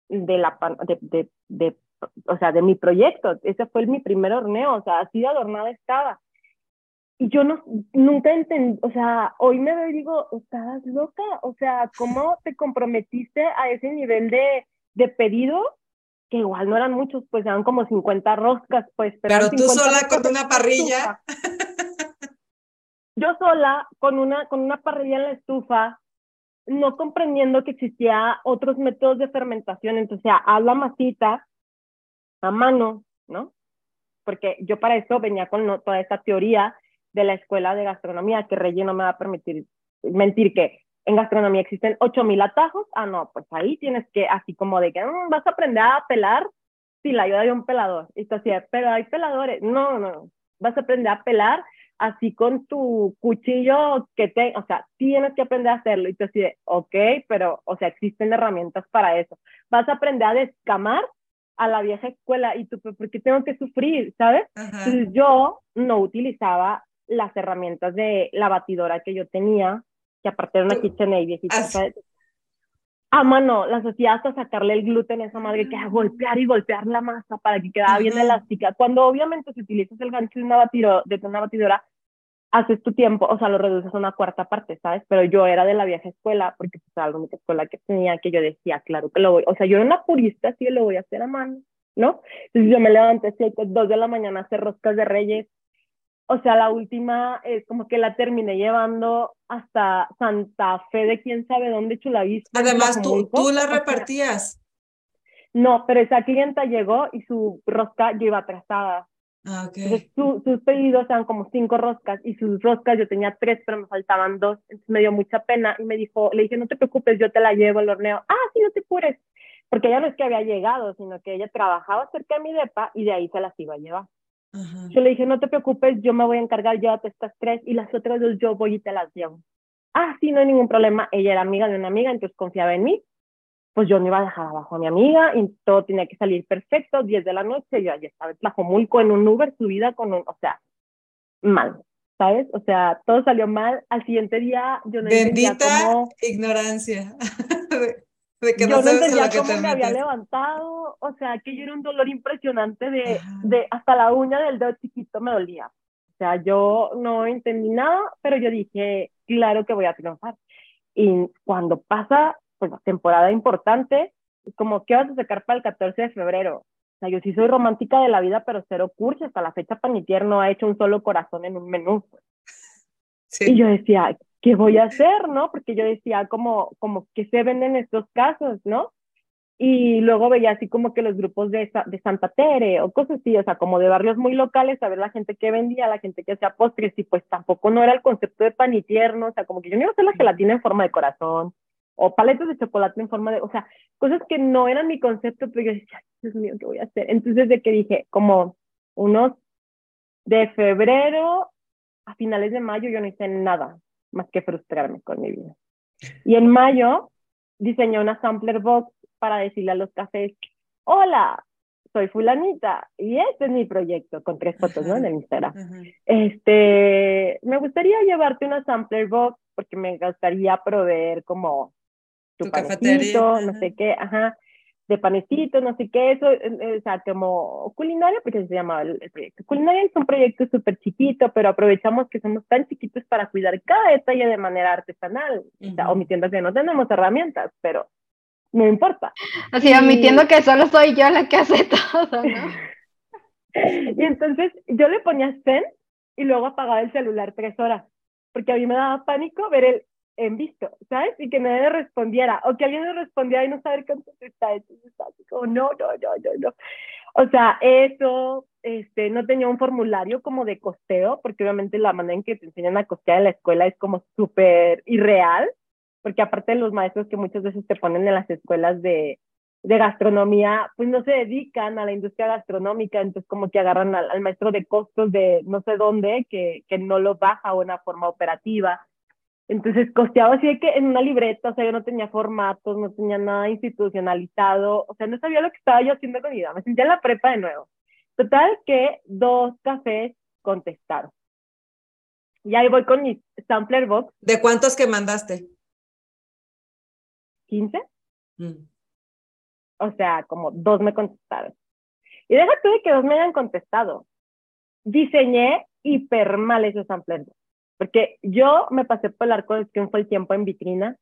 de la, de, de, de, o sea, de mi proyecto. Ese fue mi primer horneo, o sea, así de adornada estaba. Y yo no, nunca entendí, o sea, hoy me veo y digo, estabas loca, o sea, ¿cómo te comprometiste a ese nivel de, de pedido que igual no eran muchos, pues eran como 50 roscas, pues. Pero, tú sola con una parrilla. Yo sola con una, con una parrilla en la estufa, no comprendiendo que existía otros métodos de fermentación, entonces, haz la masita a mano, ¿no? Porque yo para eso venía con toda esta teoría de la escuela de gastronomía, que Reyes no me va a permitir mentir que en gastronomía existen 8000 atajos, ah, no, pues ahí tienes que, así como de que mm, vas a aprender a pelar si la ayuda de un pelador. Y tú así, pero hay peladores. No, no, vas a aprender a pelar así con tu cuchillo que te, o sea, tienes que aprender a hacerlo. Y tú así de, ok, pero, o sea, existen herramientas para eso. Vas a aprender a descamar a la vieja escuela y tú, ¿por qué tengo que sufrir? ¿Sabes? Entonces yo no utilizaba las herramientas de la batidora que yo tenía que aparte era una KitchenAid viejita. A mano, la sociedad hasta sacarle el gluten a esa madre que a golpear y golpear la masa para que quedara bien elástica. Cuando obviamente si utilizas el gancho de una, batidora, de una batidora, haces tu tiempo, o sea, lo reduces a una cuarta parte, ¿sabes? Pero yo era de la vieja escuela, porque pues, era la única escuela que tenía que yo decía, claro que lo voy, o sea, yo era una purista, sí, lo voy a hacer a mano, ¿no? Entonces yo me levanté a 2 de la mañana a hacer roscas de reyes, o sea, la última es como que la terminé llevando hasta Santa Fe de quién sabe dónde, Chulavista. Además, tú, tú la repartías. No, pero esa clienta llegó y su rosca yo iba atrasada. Ah, okay. Entonces, sus pedidos eran como cinco roscas y sus roscas yo tenía tres, pero me faltaban dos. Entonces me dio mucha pena y me dijo, le dije, no te preocupes, yo te la llevo al horneo. Ah, sí, no te apures. Porque ella no es que había llegado, sino que ella trabajaba cerca de mi depa y de ahí se las iba a llevar. Yo le dije, no te preocupes, yo me voy a encargar, llévate estas tres y las otras dos yo voy y te las llevo. Ah, sí, no hay ningún problema. Ella era amiga de una amiga, entonces confiaba en mí. Pues yo no iba a dejar abajo a mi amiga y todo tenía que salir perfecto. 10 de la noche, yo ya estaba en Tlajomulco en un Uber, subida con un, o sea, mal. ¿sabes? O sea, todo salió mal. Al siguiente día yo no Bendita ignorancia. de que yo no, entendía cómo me había levantado, o sea, que yo era un dolor impresionante de, de hasta la uña del dedo chiquito me dolía. O sea, yo no entendí nada, pero yo dije, claro que voy a triunfar. Y cuando pasa, pues la temporada importante, como, ¿qué vas a sacar para el 14 de febrero? O sea, yo sí soy romántica de la vida, pero cero curso. Hasta la fecha Panitier no ha hecho un solo corazón en un menú. Pues. Sí. Y yo decía, ¿qué voy a hacer, no? Porque yo decía, como, como que se venden estos casos, ¿no? Y luego veía así como que los grupos de, de Santa Tere o cosas así, o sea, como de barrios muy locales, a ver la gente que vendía, la gente que hacía postres, y pues tampoco no era el concepto de panitierno, o sea, como que yo no iba a hacer la gelatina en forma de corazón, o paletas de chocolate en forma de, o sea, cosas que no eran mi concepto, pero yo decía, Dios mío, ¿qué voy a hacer? Entonces, de que dije, como unos de febrero a finales de mayo, yo no hice nada más que frustrarme con mi vida. Y en mayo diseñé una sampler box para decirle a los cafés, hola, soy fulanita y este es mi proyecto, con tres fotos, ¿no? En el Instagram. Este, me gustaría llevarte una sampler box porque me gustaría proveer como tu, panecito, no sé qué, ajá, de panecito, no sé qué, eso, o sea, como culinaria, porque se llama el, proyecto. Culinaria es un proyecto súper chiquito, pero aprovechamos que somos tan chiquitos para cuidar cada detalle de manera artesanal. O sea, omitiendo que no tenemos herramientas, pero no importa. Así, omitiendo que solo soy yo la que hace todo, ¿no? y entonces yo le ponía zen y luego apagaba el celular tres horas, porque a mí me daba pánico ver el en visto, ¿sabes? Y que nadie respondiera, o que alguien le respondiera y no saber cuánto está, entonces así como, no, no, no, no, no. O sea, eso, este, no tenía un formulario como de costeo, porque obviamente la manera en que te enseñan a costear en la escuela es como súper irreal, porque aparte de los maestros que muchas veces te ponen en las escuelas de, de gastronomía, pues no se dedican a la industria gastronómica, entonces como que agarran al, al maestro de costos de no sé dónde, que, que no lo baja a una forma operativa entonces costeaba así de que en una libreta, o sea, yo no tenía formatos, no tenía nada institucionalizado, o sea, no sabía lo que estaba yo haciendo con mi vida, me sentía en la prepa de nuevo. Total que dos cafés contestaron. Y ahí voy con mi sampler box. ¿De cuántos que mandaste? 15. Mm. O sea, como dos me contestaron. Y déjate de que dos me hayan contestado. Diseñé hiper mal ese sampler box. Porque yo me pasé por el arco del triunfo el tiempo en vitrina,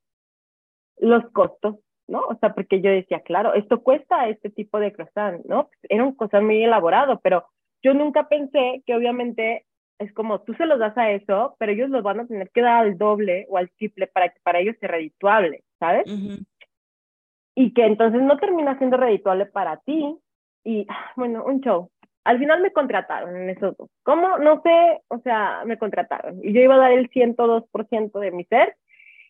los costos, ¿no? O sea, porque yo decía, claro, esto cuesta este tipo de croissant, ¿no? Era un croissant muy elaborado, pero yo nunca pensé que obviamente es como tú se los das a eso, pero ellos los van a tener que dar al doble o al triple para que para ellos sea redituable, ¿sabes? Y que entonces no termina siendo redituable para ti. Y ah, bueno, un show al final me contrataron en esos dos. ¿Cómo? No sé, o sea, me contrataron. Y yo iba a dar el 102% de mi ser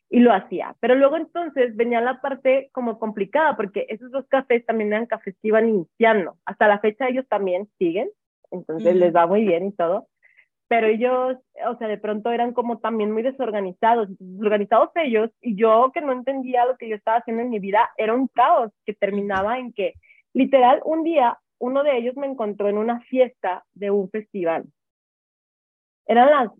y lo hacía. Pero luego entonces venía la parte como complicada, porque esos dos cafés también eran cafés que iban iniciando. Hasta la fecha ellos también siguen, entonces les va muy bien y todo. Pero ellos, o sea, de pronto eran como también muy desorganizados, organizados ellos, y yo que no entendía lo que yo estaba haciendo en mi vida, era un caos que terminaba en que, literal, un día uno de ellos me encontró en una fiesta de un festival. Eran las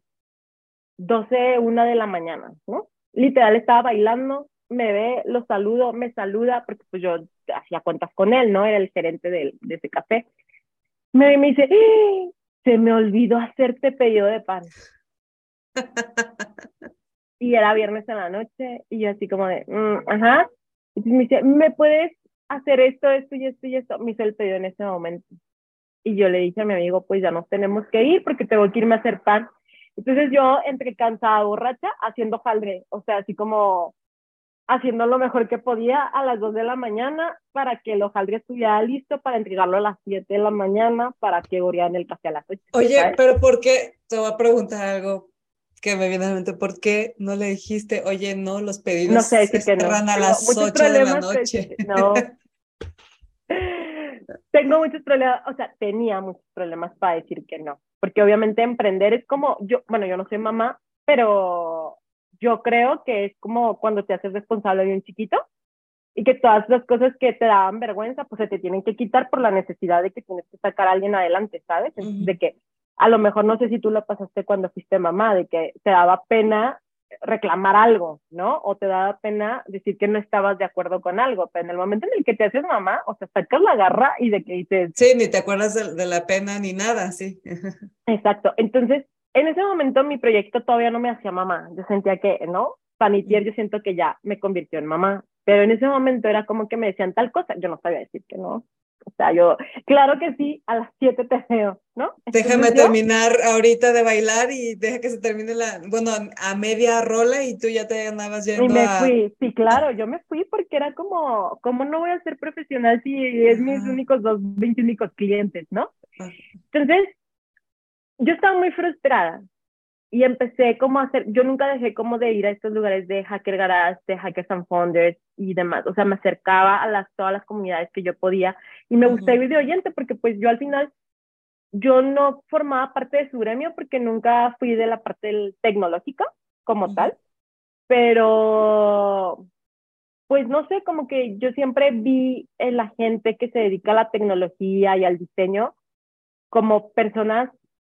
12, una de la mañana, ¿no? Literal estaba bailando, me ve, lo saludo, me saluda, porque pues yo hacía cuentas con él, ¿no? Era el gerente de, de ese café. Me ve y me dice, ¡Ah! se me olvidó hacerte pedido de pan. y era viernes en la noche, y yo así como de, mm, ajá. Y me dice, ¿me puedes hacer esto, esto y esto y esto, me hizo el pedido en ese momento. Y yo le dije a mi amigo, pues ya nos tenemos que ir porque tengo que irme a hacer pan. Entonces yo, entre cansada, borracha, haciendo jaldre, o sea, así como haciendo lo mejor que podía a las 2 de la mañana para que el hojaldre estuviera listo para entregarlo a las 7 de la mañana para que en el café a las 8. Oye, pero ¿por qué? Te voy a preguntar algo que me viene a la mente, ¿por qué no le dijiste, oye, no, los pedidos no sé, se que no. a las 8 de la noche? no. Tengo muchos problemas, o sea, tenía muchos problemas para decir que no, porque obviamente emprender es como, yo, bueno, yo no soy mamá, pero yo creo que es como cuando te haces responsable de un chiquito y que todas las cosas que te daban vergüenza, pues se te tienen que quitar por la necesidad de que tienes que sacar a alguien adelante, ¿sabes? De que a lo mejor no sé si tú lo pasaste cuando fuiste mamá, de que te daba pena reclamar algo, ¿no? O te daba pena decir que no estabas de acuerdo con algo, pero en el momento en el que te haces mamá, o sea, sacas la garra y de que dices... Sí, ni te acuerdas de, la pena ni nada, sí. Exacto, entonces, en ese momento mi proyecto todavía no me hacía mamá, yo sentía que, ¿no? Panitier yo siento que ya me convirtió en mamá, pero en ese momento era como que me decían tal cosa, yo no sabía decir que no, o sea, yo, claro que sí, a las 7 te veo, ¿no? Déjame terminar ahorita de bailar y deja que se termine la, bueno, a media rola y tú ya te andabas yendo Y me fui, sí, claro, yo me fui porque era como, ¿cómo no voy a ser profesional si es mis únicos dos, 20 únicos clientes, ¿no? Entonces, yo estaba muy frustrada y empecé como a hacer, yo nunca dejé como de ir a estos lugares de Hacker Garage, de Hackers and Founders y demás, o sea, me acercaba a las, todas las comunidades que yo podía y me gustaba ir de oyente porque pues yo al final, yo no formaba parte de su gremio porque nunca fui de la parte tecnológica como tal, pero pues no sé, como que yo siempre vi en la gente que se dedica a la tecnología y al diseño como personas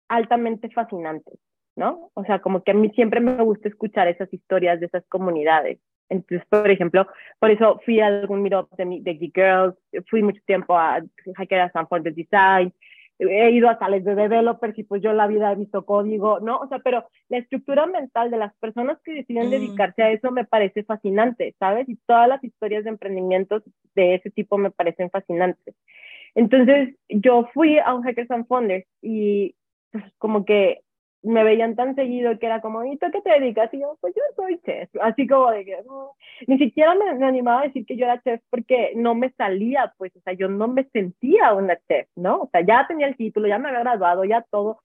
altamente fascinantes. ¿No? O sea, como que a mí siempre me gusta escuchar esas historias de esas comunidades. Entonces, por ejemplo, por eso fui a algún meetup de, de Geek Girls, fui mucho tiempo a Hacker a Sanford de Design, he ido a sales de developers y pues yo la vida he visto código, ¿no? O sea, pero la estructura mental de las personas que deciden mm. dedicarse a eso me parece fascinante, ¿sabes? Y todas las historias de emprendimientos de ese tipo me parecen fascinantes. Entonces, yo fui a un Hackers and Founders y pues como que me veían tan seguido que era como, ¿y tú qué te dedicas? Y yo, pues yo soy chef. Así como de que, ni siquiera me, me, animaba a decir que yo era chef porque no me salía, pues, o sea, yo no me sentía una chef, ¿no? O sea, ya tenía el título, ya me había graduado, ya todo.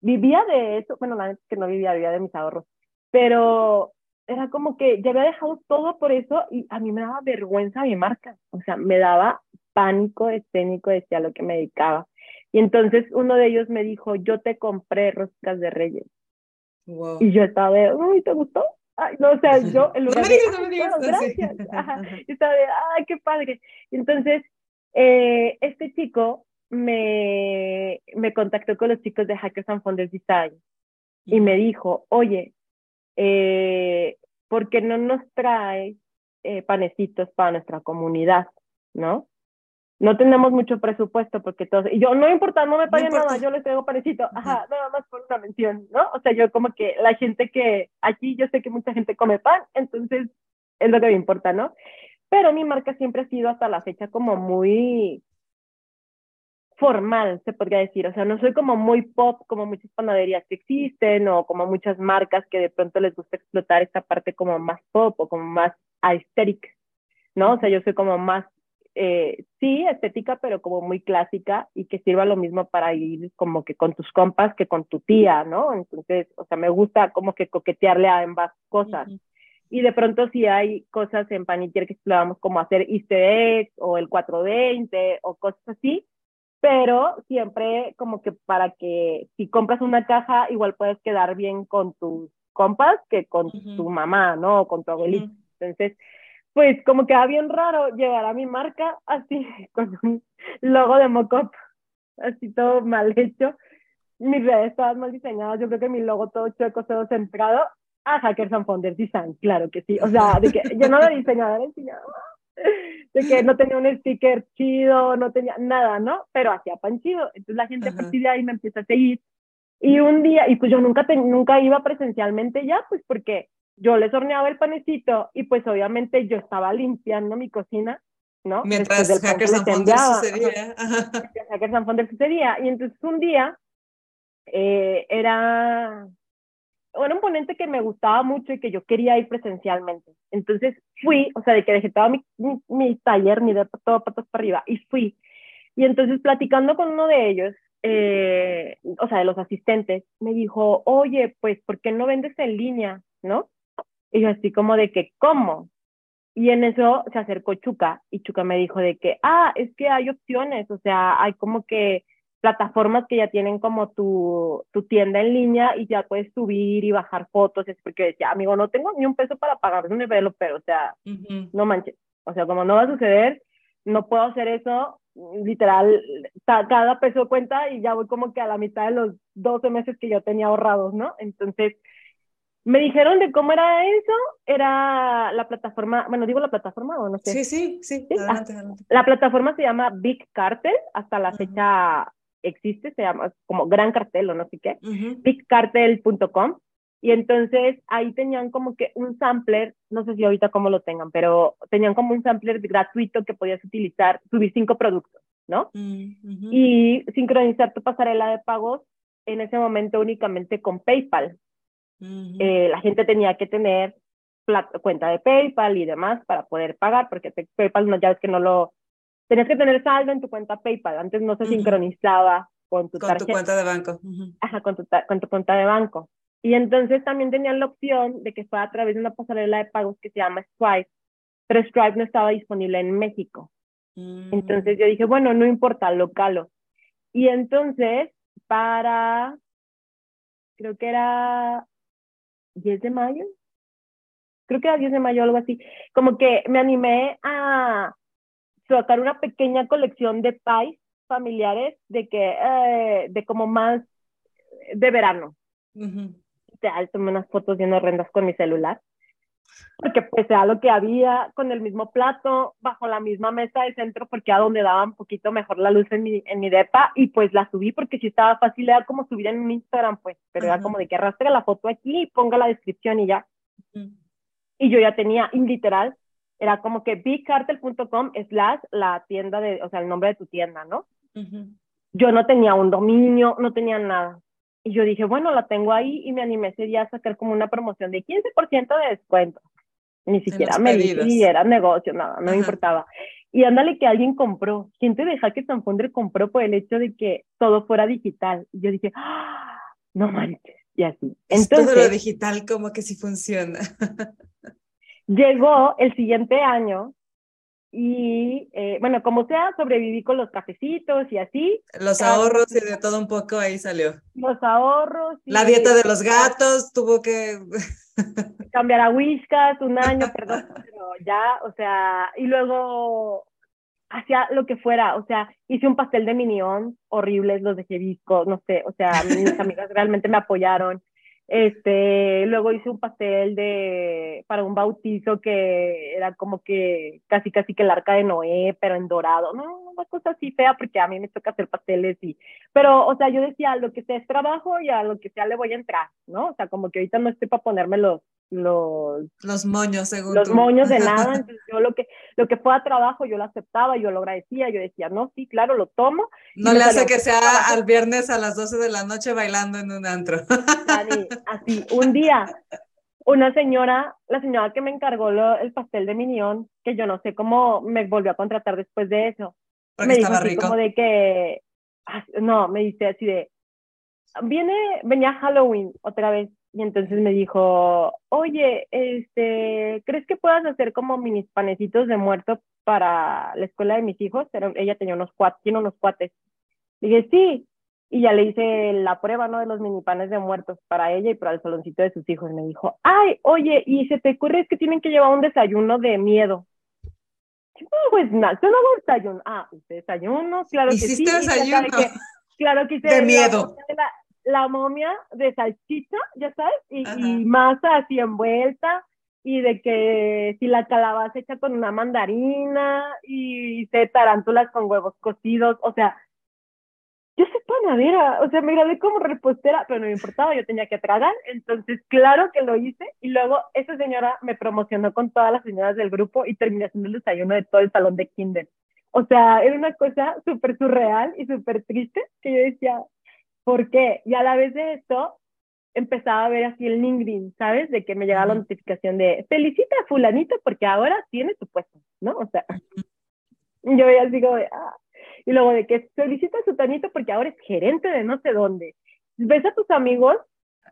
Vivía de eso, bueno, la es que no vivía, vivía de mis ahorros, pero era como que ya había dejado todo por eso y a mí me daba vergüenza mi marca, o sea, me daba pánico escénico, decía lo que me dedicaba. Y entonces uno de ellos me dijo, yo te compré roscas de reyes. Y yo estaba de, uy, ¿te gustó? Ay, no, o sea, yo en lugar de, no gracias. estaba de, ay, qué padre. Entonces, eh, este chico me, me contactó con los chicos de Hackers and Founders Design y me dijo, oye, eh, ¿por qué no nos traes eh, panecitos para nuestra comunidad? ¿No? No tenemos mucho presupuesto porque todos, y yo, no importa, no me paguen nada, yo les traigo panecito, ajá, nada más por una mención, ¿no? O sea, yo como que la gente que, aquí yo sé que mucha gente come pan, entonces es lo que me importa, ¿no? Pero mi marca siempre ha sido hasta la fecha como muy formal, se podría decir, o sea, no soy como muy pop como muchas panaderías que existen o como muchas marcas que de pronto les gusta explotar esta parte como más pop o como más aesthetic, ¿no? O sea, yo soy como más eh, sí, estética, pero como muy clásica y que sirva lo mismo para ir como que con tus compas que con tu tía, ¿no? Entonces, o sea, me gusta como que coquetearle a ambas cosas. Y de pronto si hay cosas en Panitier que exploramos como hacer easter eggs o el 420 o cosas así, pero siempre como que para que si compras una caja igual puedes quedar bien con tus compas que con tu mamá, ¿no? O con tu abuelita. Entonces, pues como queda bien raro llevar a mi marca así con un logo de mockup, así todo mal hecho. Mis redes todas mal diseñadas, yo creo que mi logo todo chueco, todo centrado a Hackers and Founders Design, claro que sí. O sea, de que yo no era diseñadora, de que no tenía un sticker chido, no tenía nada, ¿no? Pero hacía pan chido. Entonces la gente a partir de ahí me empieza a seguir. Y un día, y pues yo nunca, nunca iba presencialmente ya, pues porque yo les horneaba el panecito y pues obviamente yo estaba limpiando mi cocina, ¿no? Mientras Hackers and Founders sucedía. Hackers and Founders sucedía. Y entonces un día eh, era, era un ponente que me gustaba mucho y que yo quería ir presencialmente. Entonces fui, o sea, de que dejé todo mi, mi, taller, mi de todo patas para arriba, y fui. Y entonces platicando con uno de ellos, eh, o sea, de los asistentes, me dijo, oye, pues, ¿por qué no vendes en línea? ¿No? Y yo así como de que, ¿cómo? Y en eso se acercó Chuca y Chuca me dijo de que, ah, es que hay opciones, o sea, hay como que plataformas que ya tienen como tu, tu tienda en línea y ya puedes subir y bajar fotos, es porque decía, amigo, no tengo ni un peso para pagar un developer, o sea, no manches, o sea, como no va a suceder, no puedo hacer eso, literal, cada peso cuenta y ya voy como que a la mitad de los 12 meses que yo tenía ahorrados, ¿no? Entonces, me dijeron de cómo era eso, era la plataforma, bueno, digo la plataforma o no sé. Sí, sí, sí, Adelante, adelante. La plataforma se llama Big Cartel, hasta la fecha existe, se llama como Gran Cartel o no sé qué, bigcartel.com. Y entonces ahí tenían como que un sampler, no sé si ahorita cómo lo tengan, pero tenían como un sampler gratuito que podías utilizar, subir cinco productos, ¿no? Mm, y sincronizar tu pasarela de pagos en ese momento únicamente con PayPal. Eh, la gente tenía que tener cuenta de PayPal y demás para poder pagar, porque PayPal no, ya es que no lo... Tenías que tener saldo en tu cuenta PayPal, antes no se sincronizaba con tu, con tu cuenta de banco. Ajá, con tu, con tu cuenta de banco. Y entonces también tenían la opción de que fuera a través de una pasarela de pagos que se llama Stripe, pero Stripe no estaba disponible en México. Mm. Entonces yo dije, bueno, no importa, lo calo. Y entonces, para, creo que era 10 de mayo, creo que era 10 de mayo, algo así, como que me animé a sacar una pequeña colección de pies familiares de que, eh, de como más de verano. Tomé unas fotos bien horrendas con mi celular, porque pues era lo que había con el mismo plato, bajo la misma mesa de centro, porque era donde daba un poquito mejor la luz en mi, en mi depa, y pues la subí porque si estaba fácil, era como subir en Instagram, pues, pero era como de que arrastre la foto aquí y ponga la descripción y ya. Y yo ya tenía, literal, era como que bigcartel.com slash la tienda de, o sea, el nombre de tu tienda, ¿no? Yo no tenía un dominio, no tenía nada. Y yo dije, bueno, la tengo ahí y me animé ese día a sacar como una promoción de 15% de descuento. Ni siquiera me di era negocio, nada, no me importaba. Y ándale que alguien compró. ¿Quién te deja que Sanfonder compró por el hecho de que todo fuera digital? Y yo dije, ¡Ah! no manches. Y así. Entonces, todo lo digital como que sí funciona. llegó el siguiente año y eh, bueno, como sea, sobreviví con los cafecitos y así. Los ahorros y de todo un poco ahí salió. Los ahorros. La dieta de los gatos tuvo que... Cambiar a Whiskas un año, perdón, pero ya, o sea, y luego hacía lo que fuera, o sea, hice un pastel de minión, horribles los de Jevisco, no sé, o sea, mis amigas realmente me apoyaron. Este, luego hice un pastel de, para un bautizo que era como que casi casi que el arca de Noé, pero en dorado. No, una cosa así fea porque a mí me toca hacer pasteles y, pero, o sea, yo decía, lo que sea es trabajo y a lo que sea le voy a entrar, ¿no? O sea, como que ahorita no estoy para ponerme los, los, los moños, según Los moños de nada. Entonces, yo lo que, lo que fue a trabajo, yo lo aceptaba, yo lo agradecía, yo decía, no, sí, claro, lo tomo. No le hace que sea al viernes a las 12 de la noche bailando en un antro. Así, un día, una señora, la señora que me encargó el pastel de minión, que yo no sé cómo me volvió a contratar después de eso. Porque me rico. como de que, ah, no, me dice así de, viene, venía Halloween otra vez y entonces me dijo, oye, este, ¿crees que puedas hacer como minis panecitos de muerto para la escuela de mis hijos? ella tenía unos cuates, tiene unos cuates. dije, sí. Y ya le hice la prueba, ¿no? De los mini panes de muertos para ella y para el saloncito de sus hijos. Me dijo, ay, oye, ¿y se te ocurre que tienen que llevar un desayuno de miedo? Pues nada, yo no hago desayuno. Ah, desayuno, claro que sí. desayuno? claro que hice de miedo la momia de salchicha, ya sabes, y, masa así envuelta, y de que si la calabaza hecha con una mandarina, y hice tarántulas con huevos cocidos, o sea, yo soy panadera, o sea, me grabé como repostera, pero no me importaba, yo tenía que tragar, entonces claro que lo hice, y luego esa señora me promocionó con todas las señoras del grupo y terminé haciendo el desayuno de todo el salón de kinder. O sea, era una cosa súper surreal y súper triste que yo decía, ¿Por qué? Y a la vez de esto, empezaba a ver así el LinkedIn, ¿sabes? De que me llegaba la notificación de felicita a fulanito porque ahora tiene su puesto, ¿no? O sea, yo veía así como de, ah. Y luego de que felicita a su tanito porque ahora es gerente de no sé dónde. Ves a tus amigos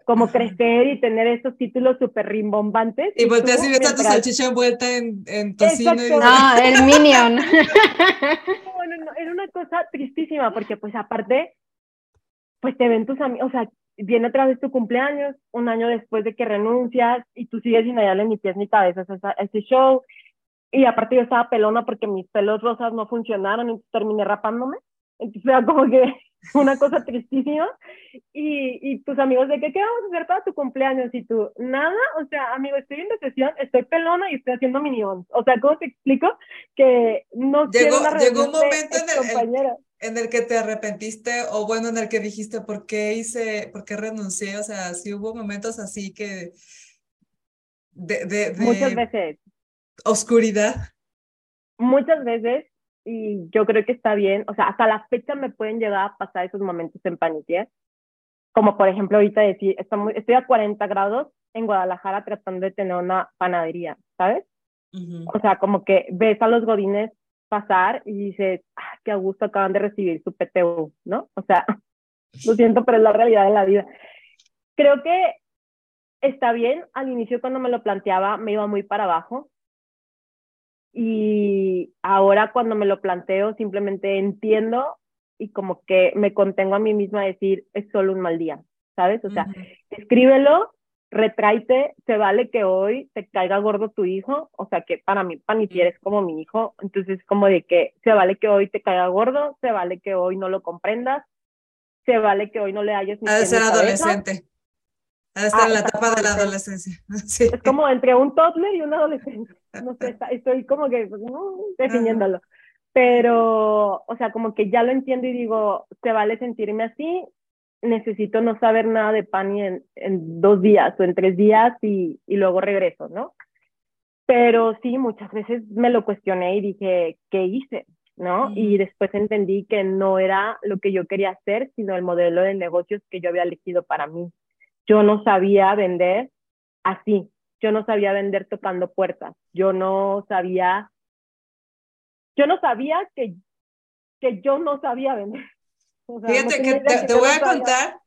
como crecer y tener esos títulos súper rimbombantes. Y volteas y ves a tu salchicha envuelta en, en tocino. Y... No, el Minion. no, no, no, era una cosa tristísima porque pues aparte pues te ven tus amigos, o sea, viene otra vez tu cumpleaños, un año después de que renuncias y tú sigues sin hallarle ni pies ni cabezas a ese show. y aparte yo estaba pelona porque mis pelos rosas no funcionaron, y terminé rapándome. Entonces era como que una cosa tristísima. Y, y tus amigos, ¿de qué, qué vamos a hacer para tu cumpleaños? Y tú, nada, o sea, amigo, estoy en sesión, estoy pelona y estoy haciendo minions. O sea, ¿cómo te explico? Que no llegó, llegó un momento en el, en el que te arrepentiste o bueno, en el que dijiste, ¿por qué hice, por qué renuncié? O sea, sí hubo momentos así que... De, de, Muchas veces. Oscuridad. Muchas veces y yo creo que está bien, o sea, hasta la fecha me pueden llegar a pasar esos momentos en Panitier, como por ejemplo ahorita decir, estoy a 40 grados en Guadalajara tratando de tener una panadería, ¿sabes? O sea, como que ves a los godines pasar y dices, ah, qué a gusto acaban de recibir su PTU, ¿no? O sea, lo siento, pero es la realidad de la vida. Creo que está bien, al inicio cuando me lo planteaba me iba muy para abajo, y ahora cuando me lo planteo simplemente entiendo y como que me contengo a mí misma a decir, es solo un mal día, ¿sabes? O sea, escríbelo, retráite, se vale que hoy te caiga gordo tu hijo, o sea que para mí Panitier es como mi hijo, entonces como de que se vale que hoy te caiga gordo, se vale que hoy no lo comprendas, se vale que hoy no le hayas... Ha de ser adolescente. Ha de estar en la ah, etapa de la adolescencia. Es como entre un toddler y un adolescente no sé, estoy como que definiéndolo. Pero, o sea, como que ya lo entiendo y digo, se vale sentirme así, necesito no saber nada de Pani en, en dos días o en tres días y, y luego regreso, ¿no? Pero sí, muchas veces me lo cuestioné y dije, ¿qué hice? ¿no? Y después entendí que no era lo que yo quería hacer, sino el modelo de negocios que yo había elegido para mí. Yo no sabía vender así, yo no sabía vender tocando puertas, yo no sabía, yo no sabía que, que yo no sabía vender. Fíjate que te, voy a contar,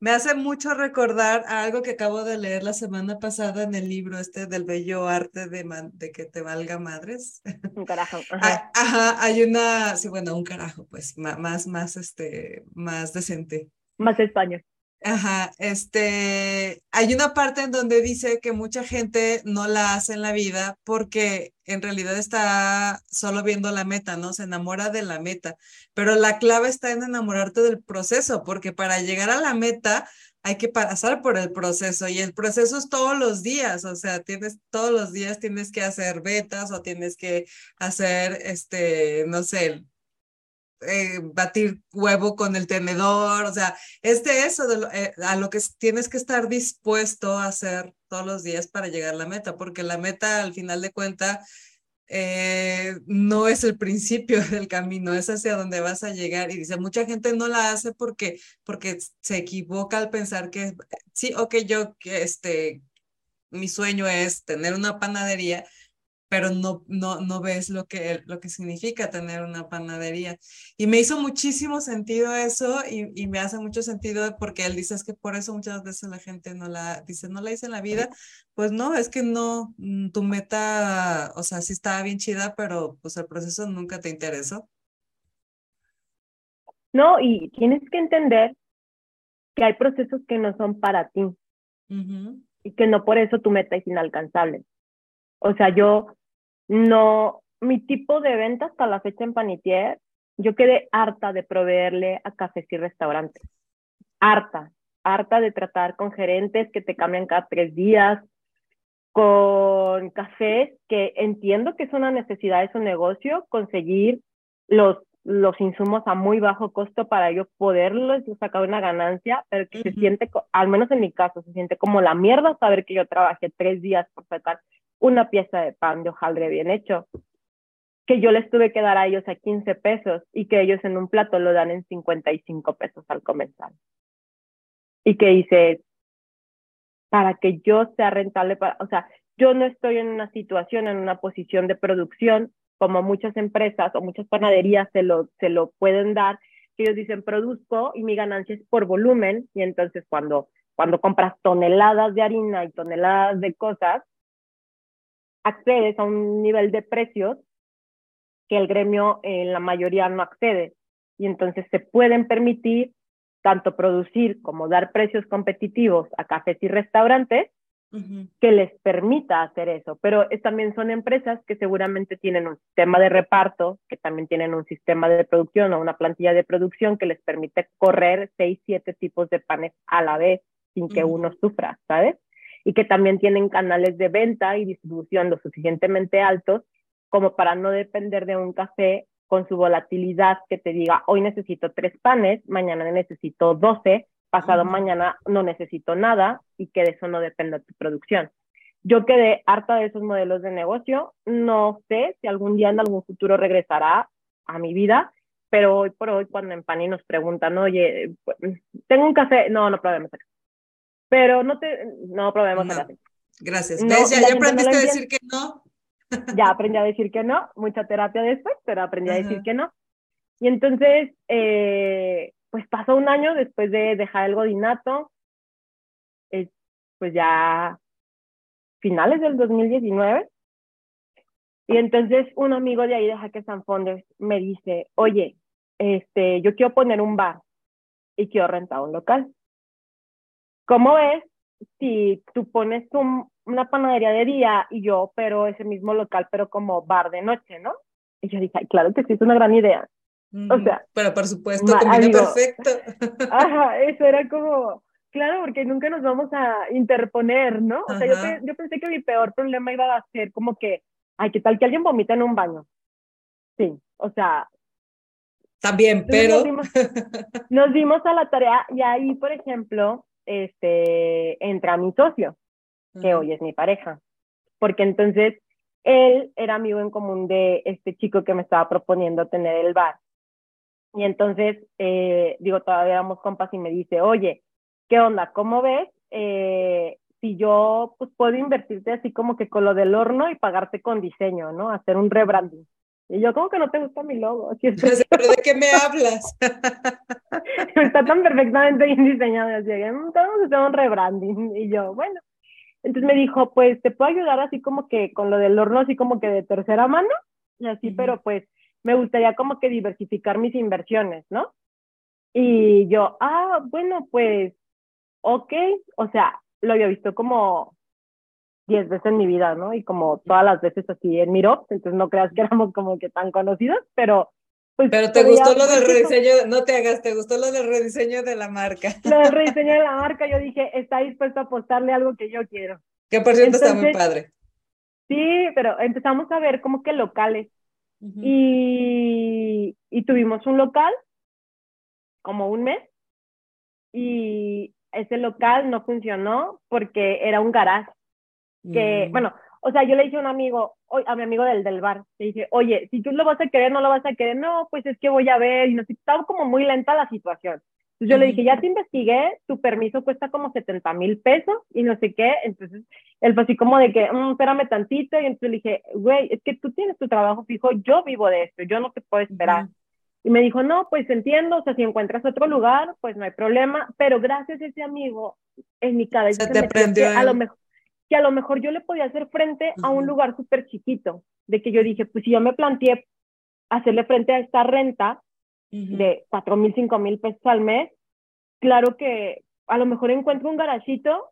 me hace mucho recordar algo que acabo de leer la semana pasada en el libro este del bello arte de, de que te valga madres. Un carajo. Ah, ajá. hay una, sí, bueno, un carajo, pues, más, más, este, más decente. Más español. Ajá, este, hay una parte en donde dice que mucha gente no la hace en la vida porque en realidad está solo viendo la meta, ¿no? Se enamora de la meta, pero la clave está en enamorarte del proceso, porque para llegar a la meta hay que pasar por el proceso y el proceso es todos los días, o sea, tienes todos los días tienes que hacer betas o tienes que hacer, este, no sé, eh, batir huevo con el tenedor, o sea, es de eso, de eh, a lo que tienes que estar dispuesto a hacer todos los días para llegar a la meta, porque la meta al final de cuentas eh, no es el principio del camino, es hacia donde vas a llegar. Y dice, mucha gente no la hace porque, porque se equivoca al pensar que, sí, ok, yo, este, mi sueño es tener una panadería, pero no, no, no ves lo que, lo que significa tener una panadería. Y me hizo muchísimo sentido eso y, y, me hace mucho sentido porque él dice es que por eso muchas veces la gente no la dice, no la hice en la vida. Pues no, es que no, mm, tu meta, o sea, sí estaba bien chida, pero pues el proceso nunca te interesó. No, y tienes que entender que hay procesos que no son para ti y que no por eso tu meta es inalcanzable. O sea, yo no, mi tipo de venta hasta la fecha en Panitier, yo quedé harta de proveerle a cafés y restaurantes. Harta, harta de tratar con gerentes que te cambian cada tres días, con cafés que entiendo que es una necesidad de su negocio, conseguir los, los insumos a muy bajo costo para yo poderlos sacar una ganancia, pero que se siente, al menos en mi caso, se siente como la mierda saber que yo trabajé tres días por sacar una pieza de pan de hojaldre bien hecho, que yo les tuve que dar a ellos a 15 pesos y que ellos en un plato lo dan en 55 pesos al comenzar. Y que dice, para que yo sea rentable, para, o sea, yo no estoy en una situación, en una posición de producción como muchas empresas o muchas panaderías se lo, se lo pueden dar, que ellos dicen produzco y mi ganancia es por volumen y entonces cuando, cuando compras toneladas de harina y toneladas de cosas, accedes a un nivel de precios que el gremio en la mayoría no accede. Y entonces se pueden permitir tanto producir como dar precios competitivos a cafés y restaurantes, que les permita hacer eso. Pero también son empresas que seguramente tienen un sistema de reparto, que también tienen un sistema de producción o una plantilla de producción que les permite correr seis, siete tipos de panes a la vez sin que uno sufra, ¿sabes? Y que también tienen canales de venta y distribución lo suficientemente altos como para no depender de un café con su volatilidad que te diga, hoy necesito tres panes, mañana necesito doce, pasado mañana no necesito nada y que de eso no dependa tu producción. Yo quedé harta de esos modelos de negocio, no sé si algún día en algún futuro regresará a mi vida, pero hoy por hoy cuando en Pani nos preguntan, oye, pues, tengo un café, no, no probemos acá. Pero no te, no probemos no. Gracias. ¿Ya, aprendiste a decir que no? ya aprendí a decir que no, mucha terapia después, pero aprendí a decir que no. Y entonces, eh, pues pasó un año después de dejar el godinato, pues ya finales del 2019. Y entonces un amigo de ahí de Hackers and Founders me dice, oye, este, yo quiero poner un bar y quiero rentar un local. ¿Cómo es si tú pones una panadería de día y yo pero ese mismo local, pero como bar de noche, ¿no? Y yo dije, claro que sí, es una gran idea. O sea, pero por supuesto, combina perfecto. Ajá, eso era como, claro, porque nunca nos vamos a interponer, ¿no? O sea, yo, yo, pensé que mi peor problema iba a ser como que, ay, ¿qué tal que alguien vomita en un baño? Sí, o sea. También, pero. Nos dimos, nos dimos, a la tarea y ahí, por ejemplo, este, entra mi socio, que hoy es mi pareja. Porque entonces él era amigo en común de este chico que me estaba proponiendo tener el bar. Y entonces, eh, digo, todavía éramos compas y me dice, oye, ¿qué onda? ¿Cómo ves? Eh, si yo pues puedo invertirte así como que con lo del horno y pagarte con diseño, ¿no? Hacer un rebranding. Y yo, como que no te gusta mi logo? ¿Pero de qué me hablas? Está tan perfectamente bien diseñado. Así que vamos a hacer un rebranding. Y yo, bueno. Entonces me dijo, pues, ¿te puedo ayudar así como que con lo del horno, así como que de tercera mano? Y así, pero pues me gustaría como que diversificar mis inversiones, ¿no? Y yo, ah, bueno, pues, ok, o sea, lo había visto como diez veces en mi vida, ¿no? Y como todas las veces así en Mirops, entonces no creas que éramos como que tan conocidos, pero... Pues, pero te gustó lo del rediseño, no te hagas, te gustó lo del rediseño de la marca. Lo del rediseño de la marca, yo dije, está dispuesto a apostarle algo que yo quiero. Que por cierto está muy padre. Sí, pero empezamos a ver como que locales y, y tuvimos un local como un mes y ese local no funcionó porque era un garage que, mm. bueno, o sea, yo le dije a un amigo, a mi amigo del, del bar, le dije, oye, si tú lo vas a querer, no lo vas a querer, no, pues es que voy a ver, y nos estaba como muy lenta la situación. Entonces yo le dije, ya te investigué, tu permiso cuesta como 70 mil pesos y no sé qué. Entonces él fue así como de que, mm, espérame tantito. Y entonces le dije, güey, es que tú tienes tu trabajo fijo, yo vivo de esto, yo no te puedo esperar. Y me dijo, no, pues entiendo, o sea, si encuentras otro lugar, pues no hay problema, pero gracias a ese amigo, en mi cabeza se te prendió a lo mejor que a lo mejor yo le podía hacer frente a un lugar súper chiquito, de que yo dije, pues si yo me planteé hacerle frente a esta renta, de cuatro mil, cinco mil pesos al mes, claro que a lo mejor encuentro un garajito,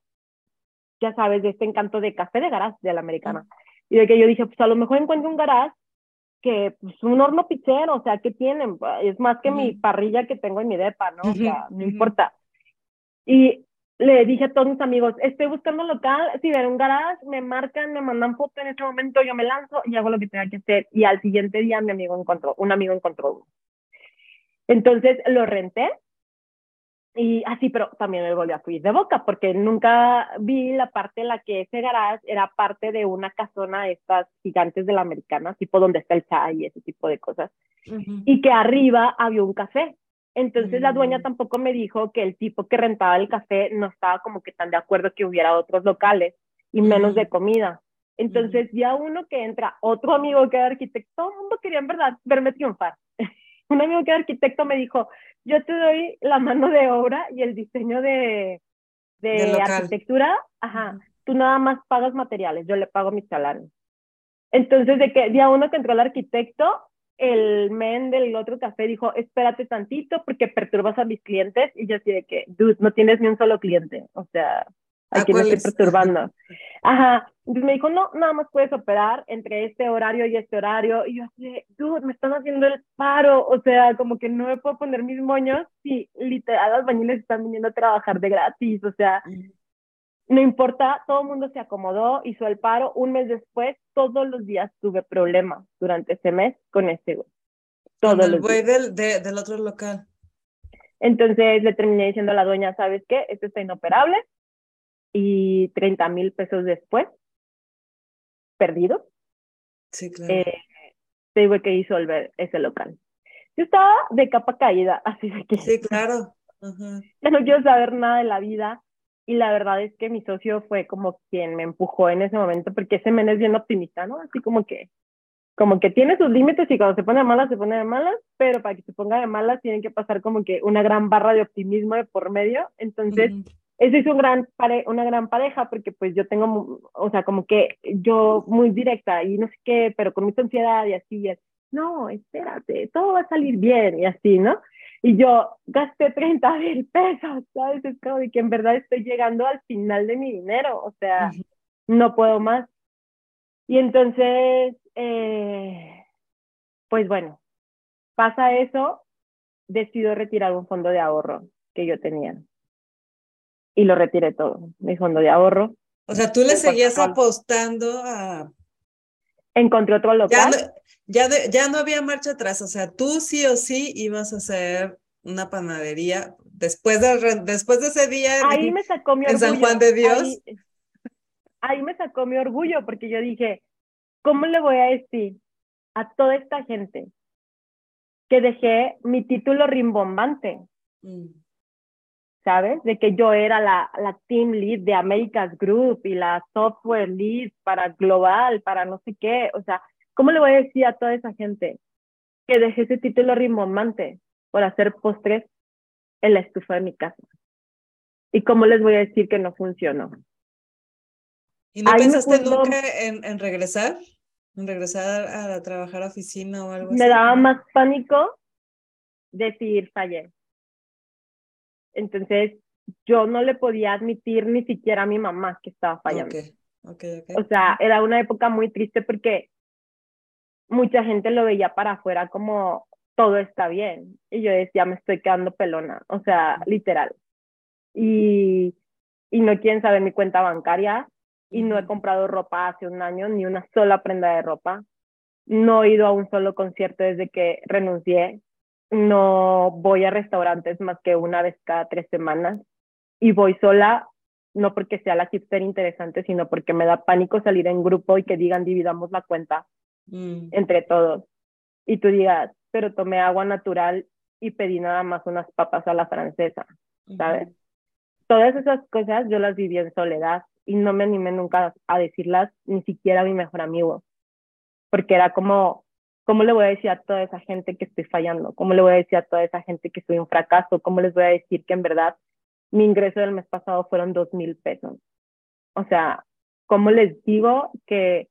ya sabes, de este encanto de café de garage de la americana. Y de que yo dije, pues a lo mejor encuentro un garage que, pues un horno pichero, o sea, ¿qué tienen? Es más que mi parrilla que tengo en mi depa, ¿no? O sea, no importa. Y le dije a todos mis amigos, estoy buscando un local, si ven un garage, me marcan, me mandan foto en ese momento, yo me lanzo y hago lo que tenga que hacer. Y al siguiente día mi amigo encontró, un amigo encontró uno. Entonces lo renté y así, pero también me volví a fui de boca porque nunca vi la parte en la que ese garage era parte de una casona de estas gigantes de la americana, tipo donde está el chai y ese tipo de cosas. Y que arriba había un café. Entonces la dueña mm. tampoco me dijo que el tipo que rentaba el café no estaba como que tan de acuerdo que hubiera otros locales y menos de comida. Entonces ya uno que entra, otro amigo que era arquitecto, todo el mundo quería en verdad verme triunfar. un amigo que era arquitecto me dijo, yo te doy la mano de obra y el diseño de, de arquitectura, ajá, tú nada más pagas materiales, yo le pago mi salario. Entonces, de que día uno que entró el arquitecto, el men del otro café dijo, espérate tantito porque perturbas a mis clientes y yo así de que, dude, no tienes ni un solo cliente, o sea, aquí me estoy perturbando. Ajá, entonces me dijo, no, nada más puedes operar entre este horario y este horario. Y yo así, dude, me están haciendo el paro. O sea, como que no me puedo poner mis moños si literal las bañiles están viniendo a trabajar de gratis. O sea, no importa, todo el mundo se acomodó, hizo el paro. Un mes después, todos los días tuve problemas durante ese mes con este güey. Todo el güey del, del otro local. Entonces le terminé diciendo a la dueña, ¿sabes qué? Esto está inoperable. Y 30 mil pesos después, perdido. Sí, claro. Eh, tuve que disolver ese local. Yo estaba de capa caída, así de que. Sí, claro. Ya no quiero saber nada de la vida. Y la verdad es que mi socio fue como quien me empujó en ese momento, porque ese men es bien optimista, ¿no? Así como que como que tiene sus límites y cuando se pone de malas, se pone de malas, pero para que se ponga de malas tienen que pasar como que una gran barra de optimismo de por medio. Entonces, eso es un gran pare una gran pareja porque pues yo tengo, o sea, como que yo muy directa y no sé qué, pero con mucha ansiedad y así, y no, espérate, todo va a salir bien y así, ¿no? Y yo gasté 30 mil pesos, ¿sabes? Es como de que en verdad estoy llegando al final de mi dinero, o sea, no puedo más. Y entonces eh, pues bueno, pasa eso, decido retirar un fondo de ahorro que yo tenía. Y lo retiré todo, mi fondo de ahorro. O sea, tú le seguías apostando a... Encontré otro local. Ya no, ya, no había marcha atrás, o sea, tú sí o sí ibas a hacer una panadería después de, después de ese día ahí me sacó mi en San Juan de Dios. ahí me sacó mi orgullo porque yo dije, ¿cómo le voy a decir a toda esta gente que dejé mi título rimbombante? Mm. ¿Sabes? De que yo era la, la team lead de America's Group y la software lead para global, para no sé qué. O sea, ¿cómo le voy a decir a toda esa gente que dejé ese título rimbombante por hacer postres en la estufa de mi casa? ¿Y cómo les voy a decir que no funcionó? ¿Y no pensaste nunca en, en, regresar? ¿En regresar a, trabajar a oficina o algo así? Me daba más pánico decir fallé. Entonces, yo no le podía admitir ni siquiera a mi mamá que estaba fallando. Okay. O sea, era una época muy triste porque mucha gente lo veía para afuera como todo está bien. Y yo decía, me estoy quedando pelona. O sea, literal. Y, y no quieren saber mi cuenta bancaria y no he comprado ropa hace un año, ni una sola prenda de ropa. No he ido a un solo concierto desde que renuncié. No voy a restaurantes más que una vez cada tres semanas. Y voy sola, no porque sea la hipster interesante, sino porque me da pánico salir en grupo y que digan dividamos la cuenta mm. entre todos. Y tú digas, pero tomé agua natural y pedí nada más unas papas a la francesa, ¿sabes? Todas esas cosas yo las viví en soledad y no me animé nunca a decirlas, ni siquiera a mi mejor amigo, porque era como, ¿cómo le voy a decir a toda esa gente que estoy fallando? ¿Cómo le voy a decir a toda esa gente que soy un fracaso? ¿Cómo les voy a decir que en verdad mi ingreso del mes pasado fueron dos mil pesos? O sea, ¿cómo les digo que,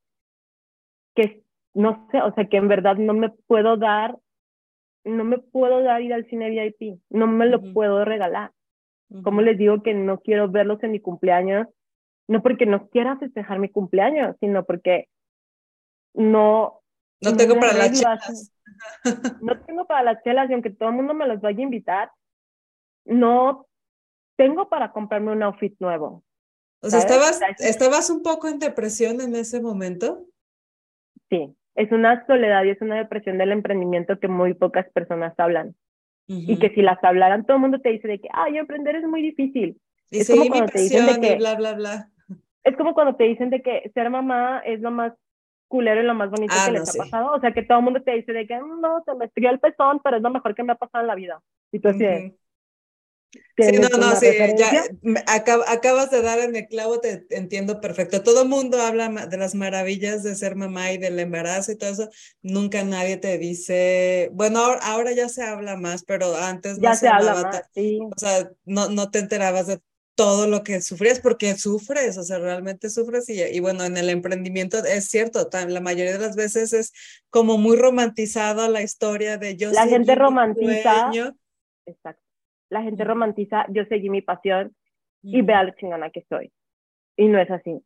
que no sé, o sea, que en verdad no me puedo dar, no me puedo dar ir al cine VIP, no me lo puedo regalar. ¿Cómo les digo que no quiero verlos en mi cumpleaños no porque no quiera festejar mi cumpleaños, sino porque no... No tengo para las chelas. No tengo para las chelas y aunque todo el mundo me los vaya a invitar, no tengo para comprarme un outfit nuevo. O sea, ¿estabas, ¿estabas un poco en depresión en ese momento? Sí, es una soledad y es una depresión del emprendimiento que muy pocas personas hablan. Y que si las hablaran, todo el mundo te dice de que, ay, emprender es muy difícil. es como cuando te dicen de que, bla, bla, bla es como cuando te dicen de que ser mamá es lo más culero y lo más bonito ah, que les ha pasado. O sea, que todo el mundo te dice de que mm, no, se me estrió el pezón, pero es lo mejor que me ha pasado en la vida. Y tú así Sí, no, no, sí, ya acabas de dar en el clavo, te entiendo perfecto. Todo el mundo habla de las maravillas de ser mamá y del embarazo y todo eso. Nunca nadie te dice, bueno, ahora, ya se habla más, pero antes ya no se, habla más, sí. O sea, no, no te enterabas de todo lo que sufrías, porque sufres, o sea, realmente sufres y, y, bueno, en el emprendimiento es cierto, la mayoría de las veces es como muy romantizada la historia de yo. La gente romantiza. Exacto. La gente romantiza, yo seguí mi pasión y vea lo chingona que soy. y no es así.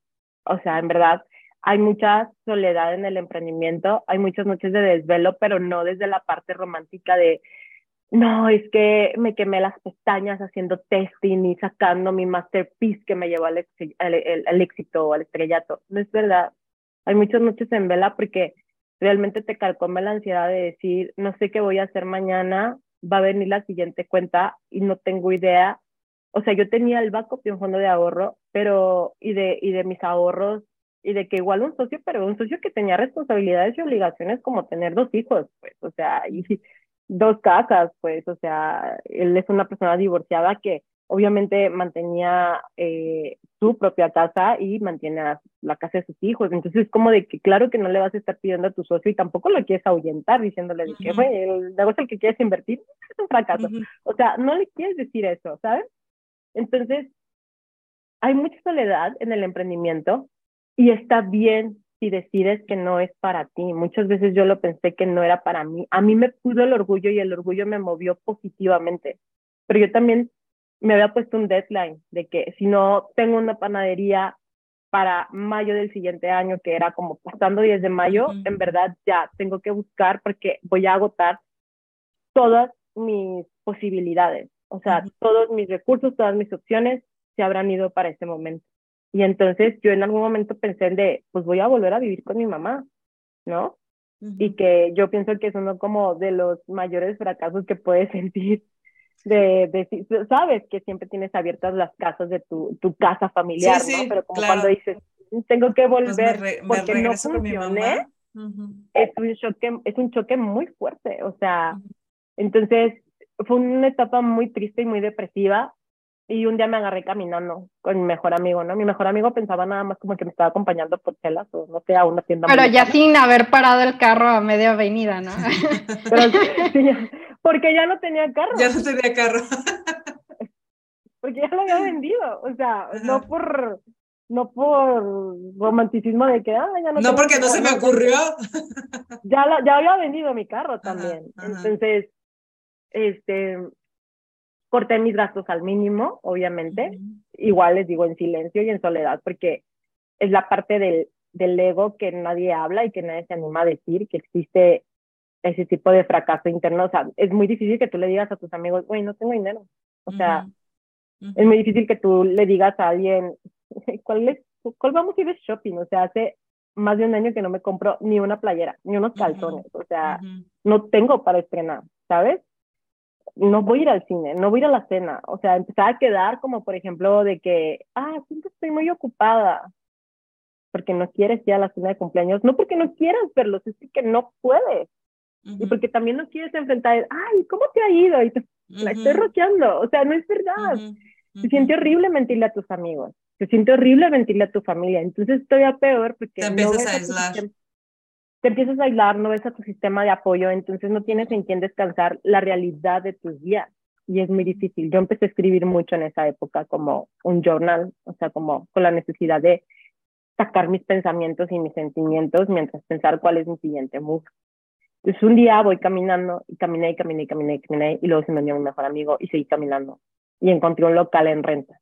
O sea, en verdad, hay mucha soledad en el emprendimiento, hay muchas noches de desvelo, pero no desde la parte romántica de, no, es que me quemé las pestañas haciendo testing y sacando mi masterpiece que me llevó al, éxito o al estrellato. No es verdad. Hay muchas noches en vela porque realmente te calcome la ansiedad de decir, no sé qué voy a hacer mañana, va a venir la siguiente cuenta y no tengo idea. O sea, yo tenía el backup y un fondo de ahorro, pero, y de, y de mis ahorros, y de que igual un socio, pero un socio que tenía responsabilidades y obligaciones como tener dos hijos, pues, o sea, y dos casas, pues, o sea, él es una persona divorciada que obviamente mantenía eh, su propia casa y mantiene la casa de sus hijos. Entonces, como de que claro que no le vas a estar pidiendo a tu socio y tampoco lo quieres ahuyentar diciéndole que, el negocio el que quieres invertir es un fracaso. O sea, no le quieres decir eso, ¿sabes? Entonces, hay mucha soledad en el emprendimiento y está bien si decides que no es para ti. Muchas veces yo lo pensé que no era para mí. A mí me pudo el orgullo y el orgullo me movió positivamente. Pero yo también me había puesto un deadline de que si no tengo una panadería para mayo del siguiente año, que era como pasando 10 de mayo, en verdad ya tengo que buscar porque voy a agotar todas mis posibilidades. O sea, todos mis recursos, todas mis opciones se habrán ido para ese momento. Y entonces yo en algún momento pensé en de, pues voy a volver a vivir con mi mamá, ¿no? Y que yo pienso que es uno como de los mayores fracasos que puedes sentir de, de, sabes que siempre tienes abiertas las casas de tu, tu casa familiar, ¿no? Pero como cuando dices, tengo que pues volver porque no funcioné, es, un choque, es un choque muy fuerte, o sea, entonces fue una etapa muy triste y muy depresiva y un día me agarré caminando con mi mejor amigo, ¿no? Mi mejor amigo pensaba nada más como que me estaba acompañando por telas o no sé, a una tienda. Pero ya sin haber parado el carro a media avenida, ¿no? Pero, sí, porque ya no tenía carro. Ya no tenía carro. porque ya lo había vendido, o sea, no por no por romanticismo de que ah, ya no No porque no se me ocurrió. Ya ya había vendido mi carro también. Entonces, este corté mis gastos al mínimo, obviamente. Igual les digo en silencio y en soledad, porque es la parte del, del ego que nadie habla y que nadie se anima a decir que existe ese tipo de fracaso interno. O sea, es muy difícil que tú le digas a tus amigos, güey, no tengo dinero. O sea, es muy difícil que tú le digas a alguien, ¿cuál, es, ¿cuál vamos a ir de shopping? O sea, hace más de un año que no me compro ni una playera, ni unos calzones. O sea, no tengo para estrenar, ¿sabes? No voy a ir al cine, no voy a ir a la cena. O sea, empezaba a quedar como, por ejemplo, de que, ah, siempre estoy muy ocupada, porque no quieres ir a la cena de cumpleaños, no porque no quieras verlos, es que no puedes. Y porque también no quieres enfrentar, ay, ¿cómo te ha ido? Y la estoy roqueando. O sea, no es verdad. Se siente horrible mentirle a tus amigos. Se siente horrible mentirle a tu familia. Entonces estoy a peor porque... Te empiezas a aislar te empiezas a aislar, no ves a tu sistema de apoyo, entonces no tienes en quién descansar la realidad de tus días y es muy difícil. Yo empecé a escribir mucho en esa época como un journal, o sea, como con la necesidad de sacar mis pensamientos y mis sentimientos mientras pensar cuál es mi siguiente move. Entonces un día voy caminando y caminé y caminé y caminé y caminé y luego se me dio mi mejor amigo y seguí caminando y encontré un local en renta.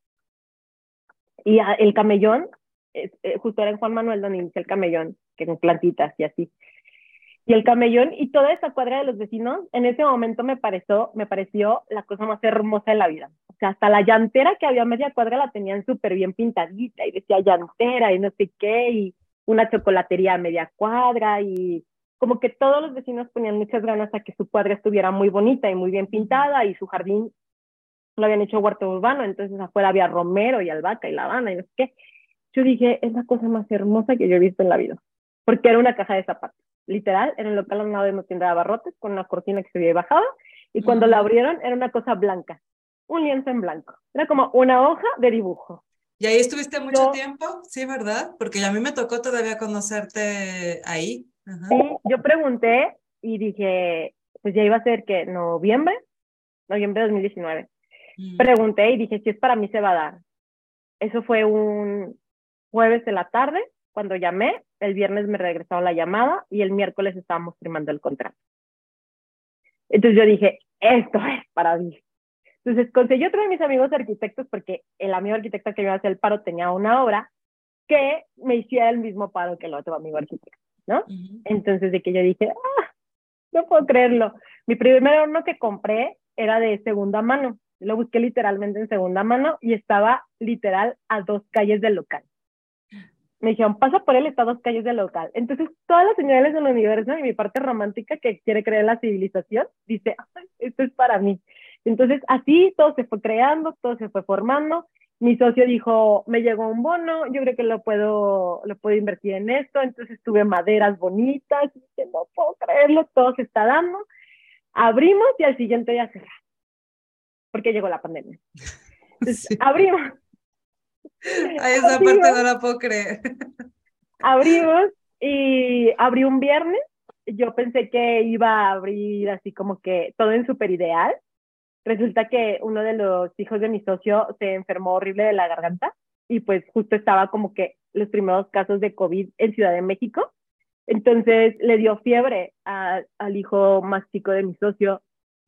Y el camellón, justo era en Juan Manuel donde inicié el camellón, que con plantitas y así. Y el camellón y toda esa cuadra de los vecinos, en ese momento me pareció, me pareció la cosa más hermosa de la vida. O sea, hasta la llantera que había media cuadra la tenían súper bien pintadita y decía llantera y no sé qué, y una chocolatería media cuadra y como que todos los vecinos ponían muchas ganas a que su cuadra estuviera muy bonita y muy bien pintada y su jardín lo habían hecho huerto urbano, entonces afuera había romero y albahaca y lavanda y no sé qué. Yo dije, es la cosa más hermosa que yo he visto en la vida porque era una caja de zapatos. Literal, era el local al lado de una tienda de abarrotes con una cortina que se había bajado y cuando la abrieron era una cosa blanca, un lienzo en blanco. Era como una hoja de dibujo. ¿Y ahí estuviste mucho tiempo? Sí, ¿verdad? Porque a mí me tocó todavía conocerte ahí. Sí, yo pregunté y dije, pues ya iba a ser que noviembre, noviembre de 2019. Mm. Pregunté y dije, si es para mí se va a dar. Eso fue un jueves de la tarde cuando llamé, el viernes me regresaron la llamada y el miércoles estábamos firmando el contrato. Entonces yo dije, esto es para mí. Entonces conseguí otro de mis amigos arquitectos porque el amigo arquitecto que me iba a hacer el paro tenía una obra que me hiciera el mismo paro que el otro amigo arquitecto, ¿no? Entonces, de que yo dije, ah, no puedo creerlo. Mi primer horno que compré era de segunda mano. Lo busqué literalmente en segunda mano y estaba literal a dos calles del local. Me dijeron, pasa por él, está a dos calles del local. Entonces, todas las señales del universo y mi parte romántica que quiere creer la civilización, dice, esto es para mí. Entonces, así todo se fue creando, todo se fue formando. Mi socio dijo, me llegó un bono, yo creo que lo puedo, lo puedo invertir en esto. Entonces tuve maderas bonitas, y dije, no puedo creerlo, todo se está dando. Abrimos y al siguiente día cerramos, porque llegó la pandemia. Entonces, abrimos. A esa parte no la puedo creer. Abrimos y abrí un viernes. Yo pensé que iba a abrir así como que todo en súper ideal resulta que uno de los hijos de mi socio se enfermó horrible de la garganta y pues justo estaba como que los primeros casos de COVID en Ciudad de México. Entonces le dio fiebre al hijo más chico de mi socio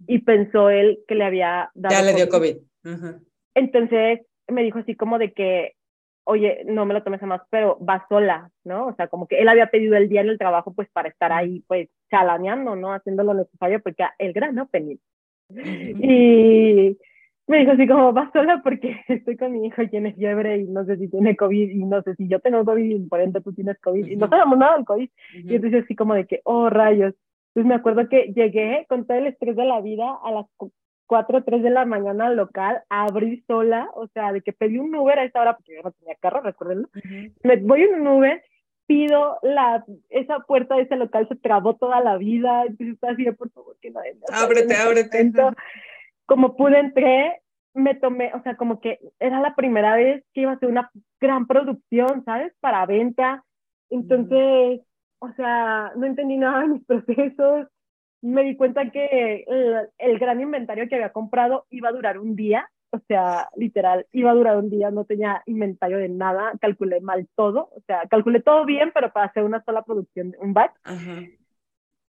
y pensó él que le había dado. Ya le dio COVID. Entonces me dijo así como de que, oye, no me lo tomes más, pero va sola, ¿no? O sea, como que él había pedido el día en el trabajo pues para estar ahí pues chalaneando, ¿no? Haciendo lo necesario porque el gran opening. Y me dijo así como, vas sola porque estoy con mi hijo y tiene fiebre y no sé si tiene COVID y no sé si yo tengo COVID y por ende tú tienes COVID y no sabemos nada del COVID. Y entonces así como de que, oh rayos. Entonces me acuerdo que llegué con todo el estrés de la vida a las 4 o 3 de la mañana al local a abrir sola, o sea, de que pedí un Uber a esa hora porque yo no tenía carro, recuerden. Me voy en un Uber pido la, esa puerta de ese local se trabó toda la vida, entonces así por favor que no Ábrete, ábrete. Como pude entré, me tomé, o sea, como que era la primera vez que iba a ser una gran producción, ¿sabes? Para venta. Entonces, o sea, no entendí nada de mis procesos. Me di cuenta que el, gran inventario que había comprado iba a durar un día o sea, literal, iba a durar un día, no tenía inventario de nada, calculé mal todo, o sea, calculé todo bien, pero para hacer una sola producción, un batch.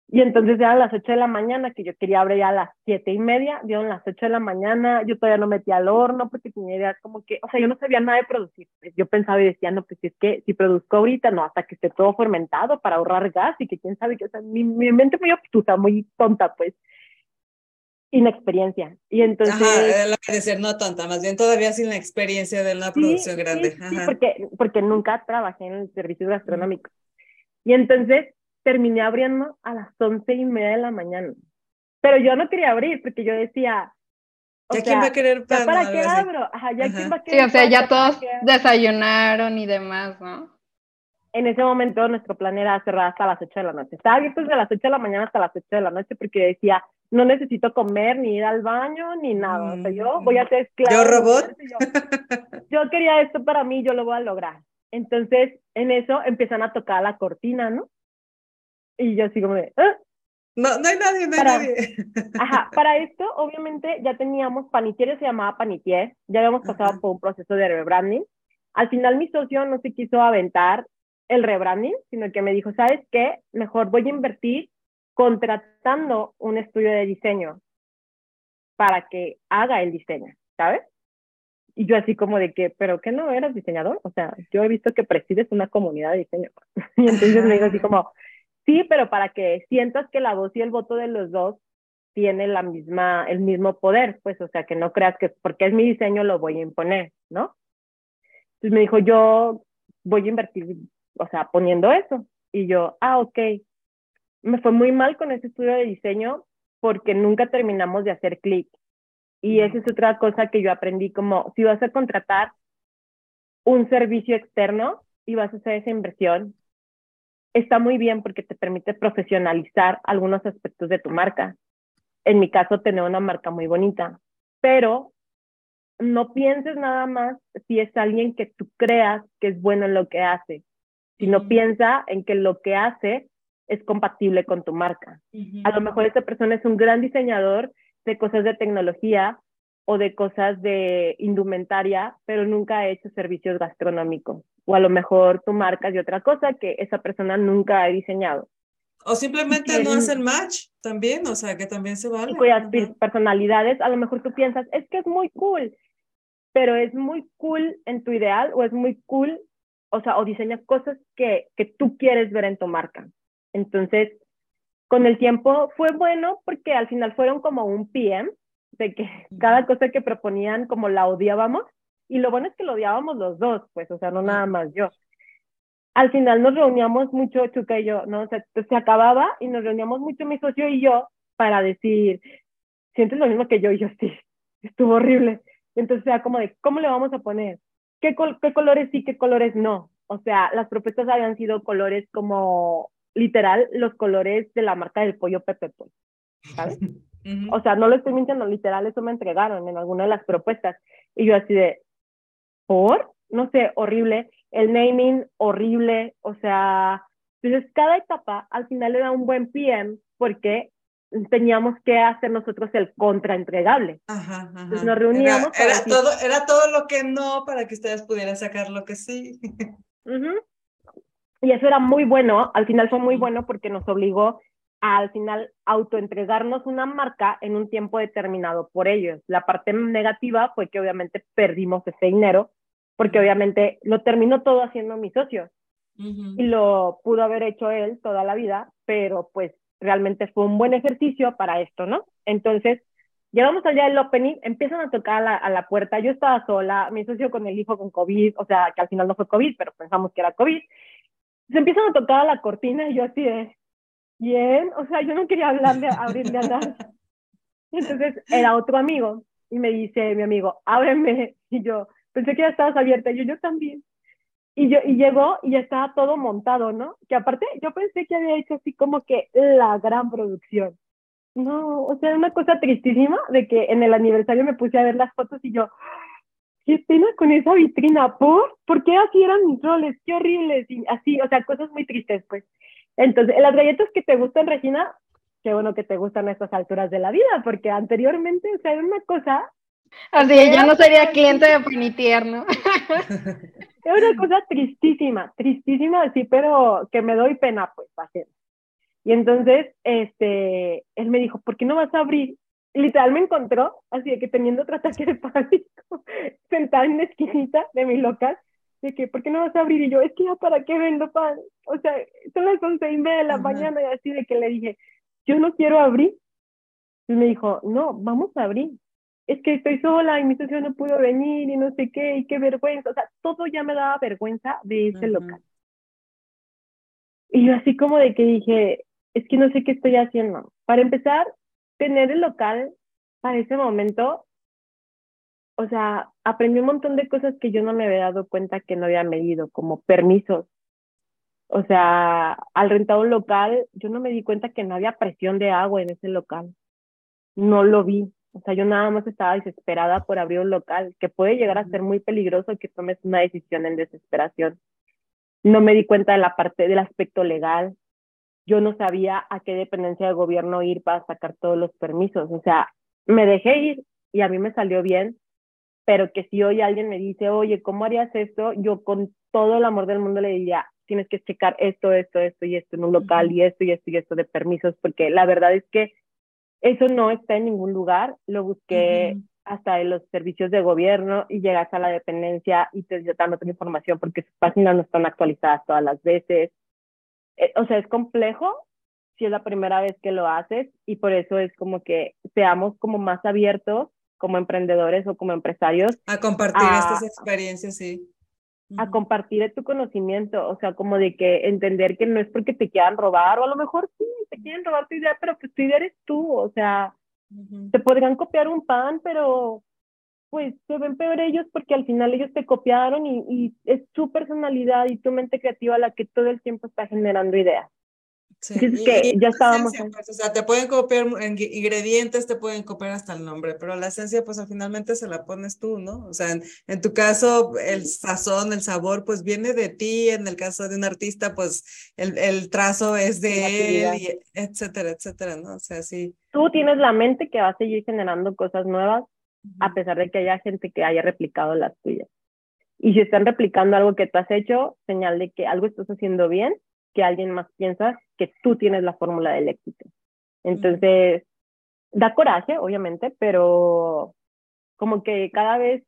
Y entonces eran las 8 de la mañana, que yo quería abrir ya a las 7 y media, dieron las 8 de la mañana, yo todavía no metía al horno porque tenía idea como que, o sea, yo no sabía nada de producir. Yo pensaba y decía, no, pues si es que si produzco ahorita, no, hasta que esté todo fermentado para ahorrar gas y que quién sabe que, o sea, mi, mi mente muy obtusa, muy tonta, pues inexperiencia. Y entonces... Ajá, lo que decir, no tonta, más bien todavía sin la experiencia de una producción grande. Sí, porque, porque nunca trabajé en servicios gastronómicos. Y entonces terminé abriendo a las once y media de la mañana. Pero yo no quería abrir porque yo decía... ¿Ya quién va a querer pan? ¿Para qué abro? Ajá, ¿ya quién va a querer Sí, o sea, ya todos desayunaron y demás, ¿no? en ese momento nuestro plan era cerrar hasta las 8 de la noche. Estaba abierto desde las 8 de la mañana hasta las 8 de la noche porque decía, no necesito comer, ni ir al baño, ni nada. O sea, yo voy a ser esclavo. Yo robot. Yo, quería esto para mí, yo lo voy a lograr. Entonces, en eso empiezan a tocar la cortina, ¿no? Y yo así como de, ¿Ah? No, no hay nadie, no hay nadie. Ajá, para esto, obviamente, ya teníamos Panitier, se llamaba Panitier, ya habíamos pasado por un proceso de rebranding. Al final mi socio no se quiso aventar el rebranding, sino que me dijo, ¿sabes qué? Mejor voy a invertir contratando un estudio de diseño para que haga el diseño, ¿sabes? Y yo así como de que, ¿pero qué no eras diseñador? O sea, yo he visto que presides una comunidad de diseño. y entonces me dijo así como, sí, pero para que sientas que la voz y el voto de los dos tiene la misma, el mismo poder, pues, o sea, que no creas que porque es mi diseño lo voy a imponer, ¿no? Entonces me dijo, yo voy a invertir o sea, poniendo eso. Y yo, ah, ok. Me fue muy mal con ese estudio de diseño porque nunca terminamos de hacer clic. Y esa es otra cosa que yo aprendí, como si vas a contratar un servicio externo y vas a hacer esa inversión, está muy bien porque te permite profesionalizar algunos aspectos de tu marca. En mi caso, tener una marca muy bonita, pero no pienses nada más si es alguien que tú creas que es bueno en lo que hace sino piensa en que lo que hace es compatible con tu marca. A lo mejor esta persona es un gran diseñador de cosas de tecnología o de cosas de indumentaria, pero nunca ha hecho servicios gastronómicos. O a lo mejor tu marca es de otra cosa que esa persona nunca ha diseñado. O simplemente no hacen match también, o sea, que también se vale. Cuyas personalidades, a lo mejor tú piensas, es que es muy cool, pero es muy cool en tu ideal o es muy cool o sea, o diseña cosas que, que tú quieres ver en tu marca. Entonces, con el tiempo fue bueno porque al final fueron como un PM, de que cada cosa que proponían como la odiábamos, y lo bueno es que lo odiábamos los dos, pues, o sea, no nada más yo. Al final nos reuníamos mucho, Chuca y yo, ¿no? O sea, se acababa y nos reuníamos mucho mi socio y yo para decir, ¿sientes lo mismo que yo? Y yo, sí, estuvo horrible. Entonces, era como de, ¿cómo le vamos a poner? ¿Qué, ¿Qué colores sí, qué colores no? O sea, las propuestas habían sido colores como, literal, los colores de la marca del pollo Pepe Pollo, ¿sabes? O sea, no lo estoy mintiendo, literal, eso me entregaron en alguna de las propuestas. Y yo así de, ¿por? No sé, horrible. El naming, horrible. O sea, entonces cada etapa al final era un buen PM porque teníamos que hacer nosotros el contraentregable. Ajá, ajá. Entonces nos reuníamos. Era, todo, era todo lo que no para que ustedes pudieran sacar lo que sí. Y eso era muy bueno, al final fue muy bueno porque nos obligó al final autoentregarnos una marca en un tiempo determinado por ellos. La parte negativa fue que obviamente perdimos ese dinero, porque obviamente lo terminó todo haciendo mi socio. Y lo pudo haber hecho él toda la vida, pero pues realmente fue un buen ejercicio para esto, ¿no? Entonces, llegamos allá del opening, empiezan a tocar a la, a la, puerta, yo estaba sola, mi socio con el hijo con COVID, o sea, que al final no fue COVID, pero pensamos que era COVID. Se empiezan a tocar a la cortina y yo así de, bien, o sea, yo no quería hablarle, abrirle a nadie. Entonces era otro amigo y me dice mi amigo, ábreme. Y yo, pensé que ya estabas abierta. Y yo, yo también. Y, yo, y llegó y ya estaba todo montado, ¿no? Que aparte yo pensé que había hecho así como que la gran producción. No, o sea, una cosa tristísima de que en el aniversario me puse a ver las fotos y yo, qué pena con esa vitrina, ¿por? ¿Por qué así eran mis roles? Qué horribles, y así, o sea, cosas muy tristes, pues. Entonces, las galletas que te gustan, Regina, qué bueno que te gustan a estas alturas de la vida, porque anteriormente, o sea, era una cosa... Así, ya no sería cliente de Pinitier, ¿no? Era una cosa tristísima, tristísima, sí, pero que me doy pena, pues, hacer. Y entonces, este, él me dijo, ¿por qué no vas a abrir? literal me encontró, así de que teniendo otro ataque de pánico, sentada en la esquinita de mi local, de que, ¿por qué no vas a abrir? Y yo, es que ya para qué vendo pan. O sea, son las once y media de la mañana y así de que le dije, yo no quiero abrir. Y me dijo, no, vamos a abrir. Es que estoy sola y mi socio no pudo venir y no sé qué, y qué vergüenza. O sea, todo ya me daba vergüenza de ese local. Y yo así como de que dije, es que no sé qué estoy haciendo. Para empezar, tener el local para ese momento o sea, aprendí un montón de cosas que yo no me había dado cuenta que no había medido, como permisos. O sea, al rentar un local, yo no me di cuenta que no había presión de agua en ese local. No lo vi. O sea, yo nada más estaba desesperada por abrir un local, que puede llegar a ser muy peligroso que tomes una decisión en desesperación. No me di cuenta de la parte del aspecto legal. Yo no sabía a qué dependencia de gobierno ir para sacar todos los permisos. O sea, me dejé ir y a mí me salió bien, pero que si hoy alguien me dice, oye, ¿cómo harías esto? Yo con todo el amor del mundo le diría, tienes que checar esto, esto, esto y esto en un local y esto y esto y esto de permisos, porque la verdad es que eso no está en ningún lugar. Lo busqué hasta en los servicios de gobierno y llegas a la dependencia y te dan otra información porque sus páginas no están actualizadas todas las veces. Eh, o sea, es complejo si es la primera vez que lo haces y por eso es como que seamos como más abiertos como emprendedores o como empresarios. A compartir estas experiencias, sí. A compartir tu conocimiento, o sea, como de que entender que no es porque te quieran robar, o a lo mejor sí, te quieren robar tu idea, pero pues tu idea eres tú, o sea, te podrían copiar un pan, pero pues se ven peor ellos porque al final ellos te copiaron y, y es tu personalidad y tu mente creativa la que todo el tiempo está generando ideas. Sí. que ya estábamos. Pues, o sea, te pueden copiar ingredientes, te pueden copiar hasta el nombre, pero la esencia, pues finalmente se la pones tú, ¿no? O sea, en, tu caso, el sazón, el sabor, pues viene de ti. En el caso de un artista, pues el, el trazo es de él, y etcétera, etcétera, ¿no? O sea, sí. Tú tienes la mente que va a seguir generando cosas nuevas, a pesar de que haya gente que haya replicado las tuyas. Y si están replicando algo que tú has hecho, señal de que algo estás haciendo bien que alguien más piensa que tú tienes la fórmula del éxito. Entonces, da coraje, obviamente, pero como que cada vez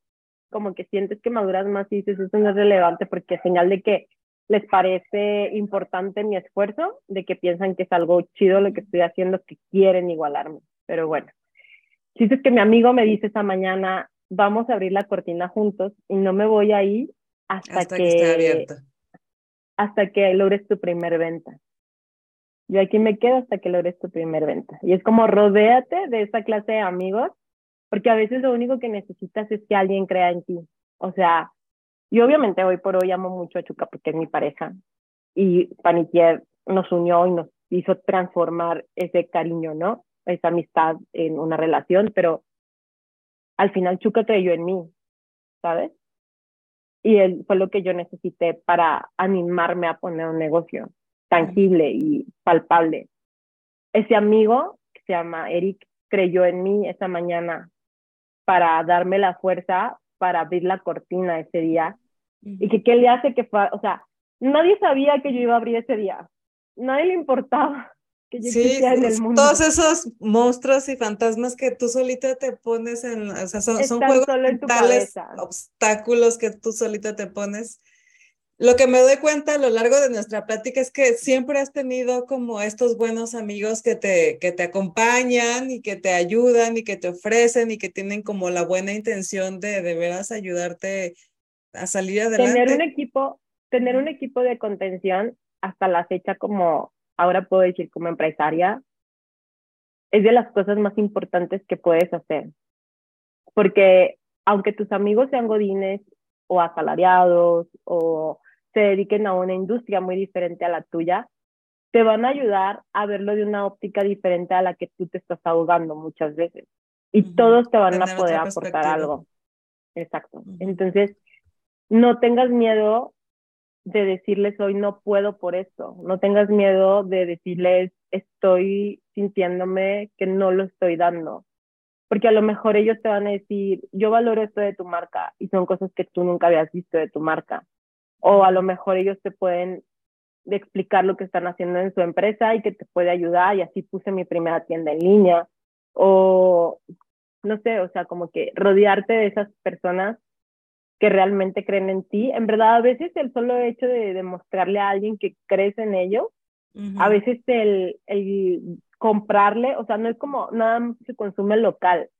como que sientes que maduras más y dices, eso no es relevante porque es señal de que les parece importante mi esfuerzo, de que piensan que es algo chido lo que estoy haciendo, que quieren igualarme. Pero bueno, si es que mi amigo me dice esta mañana, vamos a abrir la cortina juntos y no me voy a ir hasta, hasta que, hasta que logres tu primer venta. Yo aquí me quedo hasta que logres tu primer venta. Y es como rodéate de esa clase de amigos, porque a veces lo único que necesitas es que alguien crea en ti. O sea, yo obviamente hoy por hoy amo mucho a Chuca porque es mi pareja. Y Panitier nos unió y nos hizo transformar ese cariño, ¿no? Esa amistad en una relación, pero al final Chuca creyó en mí, ¿sabes? Y él fue lo que yo necesité para animarme a poner un negocio tangible y palpable. Ese amigo, que se llama Eric, creyó en mí esa mañana para darme la fuerza para abrir la cortina ese día. Y que qué le hace que, o sea, nadie sabía que yo iba a abrir ese día. Nadie le importaba que yo sí, en el mundo. Todos esos monstruos y fantasmas que tú solita te pones en, o sea, son, son juegos mentales, obstáculos que tú solita te pones lo que me doy cuenta a lo largo de nuestra plática es que siempre has tenido como estos buenos amigos que te, que te acompañan y que te ayudan y que te ofrecen y que tienen como la buena intención de de veras ayudarte a salir adelante. Tener un equipo, tener un equipo de contención hasta la fecha como ahora puedo decir como empresaria es de las cosas más importantes que puedes hacer. Porque aunque tus amigos sean godines o asalariados o se dediquen a una industria muy diferente a la tuya, te van a ayudar a verlo de una óptica diferente a la que tú te estás ahogando muchas veces. Y todos te van a poder aportar algo. Exacto. Entonces, no tengas miedo de decirles hoy no puedo por esto. No tengas miedo de decirles estoy sintiéndome que no lo estoy dando. Porque a lo mejor ellos te van a decir, yo valoro esto de tu marca y son cosas que tú nunca habías visto de tu marca o a lo mejor ellos te pueden explicar lo que están haciendo en su empresa y que te puede ayudar y así puse mi primera tienda en línea o no sé, o sea, como que rodearte de esas personas que realmente creen en ti. En verdad, a veces el solo hecho de demostrarle a alguien que crees en ellos, a veces el, el comprarle, o sea, no es como nada más se consume local.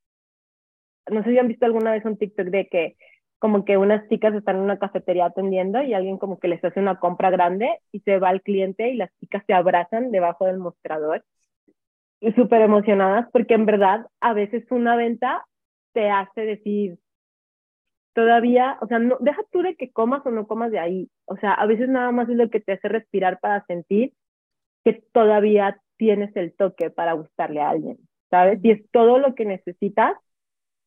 No sé si han visto alguna vez un TikTok de que como que unas chicas están en una cafetería atendiendo y alguien como que les hace una compra grande y se va al cliente y las chicas se abrazan debajo del mostrador y súper emocionadas porque en verdad a veces una venta te hace decir todavía, o sea, no, deja tú de que comas o no comas de ahí, o sea, a veces nada más es lo que te hace respirar para sentir que todavía tienes el toque para gustarle a alguien, ¿sabes? Y es todo lo que necesitas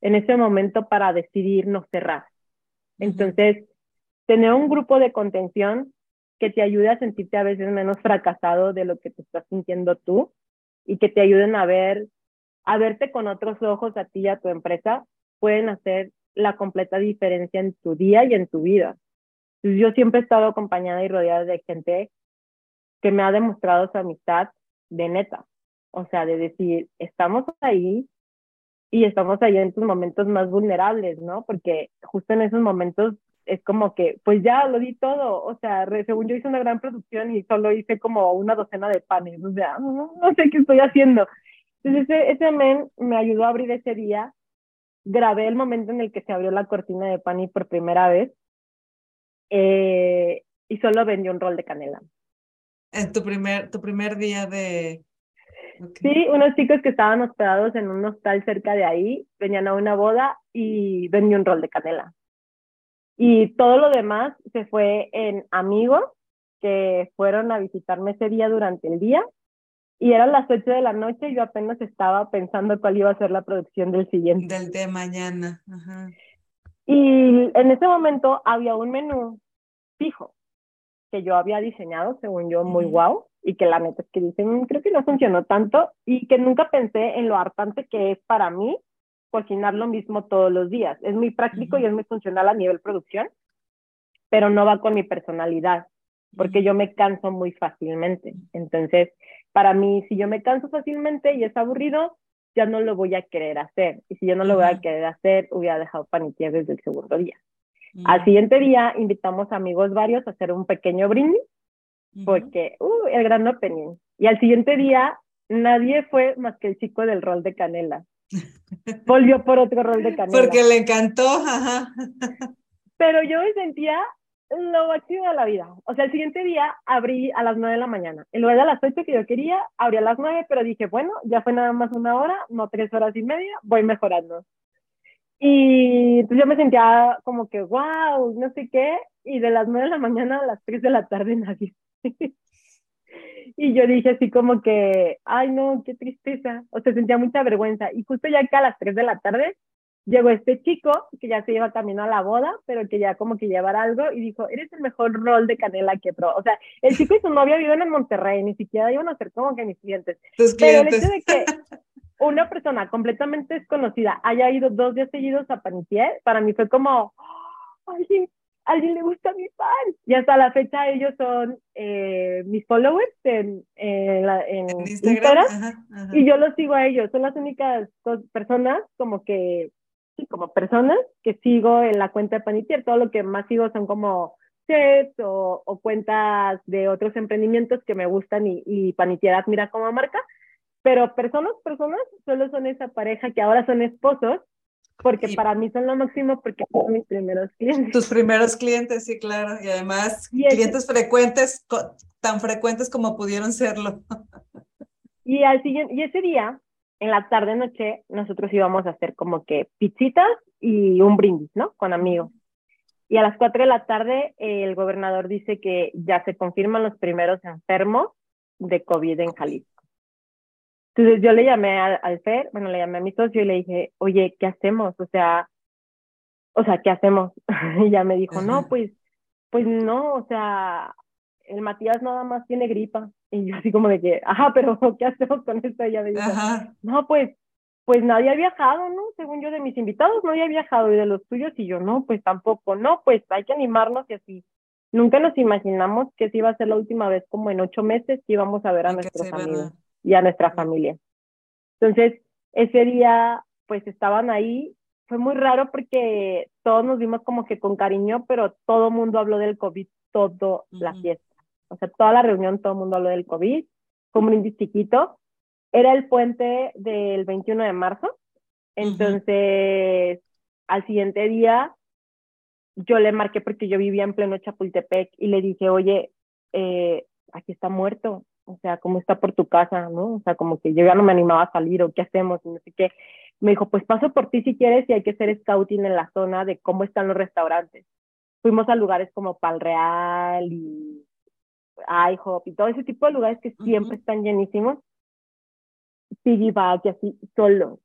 en ese momento para decidir no cerrar. Entonces, tener un grupo de contención que te ayude a sentirte a veces menos fracasado de lo que te estás sintiendo tú y que te ayuden a ver, a verte con otros ojos a ti y a tu empresa, pueden hacer la completa diferencia en tu día y en tu vida. yo siempre he estado acompañada y rodeada de gente que me ha demostrado su amistad de neta. O sea, de decir, estamos ahí, y estamos ahí en tus momentos más vulnerables, ¿no? Porque justo en esos momentos es como que, pues ya lo di todo, o sea, según yo hice una gran producción y solo hice como una docena de panes, o sea, no, sé qué estoy haciendo. Entonces ese, ese men me ayudó a abrir ese día, grabé el momento en el que se abrió la cortina de pani por primera vez eh, y solo vendió un rol de canela. En tu primer, tu primer día de, Sí, unos chicos que estaban hospedados en un hostal cerca de ahí, venían a una boda y vendí un rol de canela. Y todo lo demás se fue en amigos que fueron a visitarme ese día durante el día. Y eran las 8 de la noche y yo apenas estaba pensando cuál iba a ser la producción del siguiente. Del de mañana. Y en ese momento había un menú fijo que yo había diseñado, según yo, muy guau y que la neta es que dicen, creo que no funcionó tanto y que nunca pensé en lo hartante que es para mí cocinar lo mismo todos los días. Es muy práctico y es muy funcional a nivel producción, pero no va con mi personalidad, porque yo me canso muy fácilmente. Entonces, para mí, si yo me canso fácilmente y es aburrido, ya no lo voy a querer hacer. Y si yo no lo voy a querer hacer, hubiera dejado panitier desde el segundo día. Al siguiente día invitamos amigos varios a hacer un pequeño brindis, porque, uh, el gran opening. Y al siguiente día nadie fue más que el chico del rol de canela. Volvió por otro rol de canela. Porque le encantó, ajá. Pero yo me sentía lo máximo de la vida. O sea, el siguiente día abrí a las nueve de la mañana. En lugar de las ocho que yo quería, abrí a las nueve, pero dije, bueno, ya fue nada más una hora, no tres horas y media, voy mejorando. Y entonces yo me sentía como que, wow, no sé qué, y de las nueve de la mañana a las tres de la tarde nadie. y yo dije así como que, ay no, qué tristeza, o sea, sentía mucha vergüenza. Y justo ya que a las 3 de la tarde llegó este chico que ya se iba camino a la boda, pero que ya como que llevara algo y dijo, eres el mejor rol de canela que pro. O sea, el chico y su novia viven en Monterrey, ni siquiera iban a ser como que mis clientes. Tus pero el hecho de que una persona completamente desconocida haya ido dos días seguidos a Panitier, para mí fue como, alguien alguien le gusta mi pan. Y hasta la fecha ellos son eh, mis followers en, Instagram, y yo los sigo a ellos. Son las únicas dos personas como que, sí, como personas que sigo en la cuenta de Panitier. Todo lo que más sigo son como chefs o, cuentas de otros emprendimientos que me gustan y, y Panitier admira como marca. Pero personas, personas, solo son esa pareja que ahora son esposos porque para mí son lo máximo porque son mis primeros clientes. Tus primeros clientes, sí, claro, y además clientes frecuentes, tan frecuentes como pudieron serlo. Y al siguiente, y ese día, en la tarde noche, nosotros íbamos a hacer como que pizzitas y un brindis, ¿no? Con amigos. Y a las 4 de la tarde, el gobernador dice que ya se confirman los primeros enfermos de COVID en Jalisco. Entonces yo le llamé al, Fer, bueno, le llamé a mi socio y le dije, oye, ¿qué hacemos? O sea, o sea, ¿qué hacemos? y ya me dijo, no, pues, pues no, o sea, el Matías nada más tiene gripa. Y yo así como de que, ajá, pero ¿qué hacemos con esto? Y ella me dijo, no, pues, pues nadie ha viajado, ¿no? Según yo de mis invitados, no había viajado y de los tuyos y yo, no, pues tampoco, no, pues hay que animarnos y así. Nunca nos imaginamos que si iba a ser la última vez como en ocho meses que íbamos a ver a nuestros amigos y a nuestra familia. Entonces, ese día, pues estaban ahí. Fue muy raro porque todos nos vimos como que con cariño, pero todo el mundo habló del COVID, toda la fiesta. O sea, toda la reunión, todo el mundo habló del COVID, como un índice chiquito. Era el puente del 21 de marzo. Entonces, al siguiente día, yo le marqué porque yo vivía en pleno Chapultepec y le dije, oye, eh, aquí está muerto o sea, ¿cómo está por tu casa? ¿no? O sea, como que yo ya no me animaba a salir o qué hacemos y no sé qué. Me dijo, pues paso por ti si quieres y hay que hacer scouting en la zona de cómo están los restaurantes. Fuimos a lugares como Pal Real y IHOP y todo ese tipo de lugares que siempre están llenísimos. Piggyback y así, solos,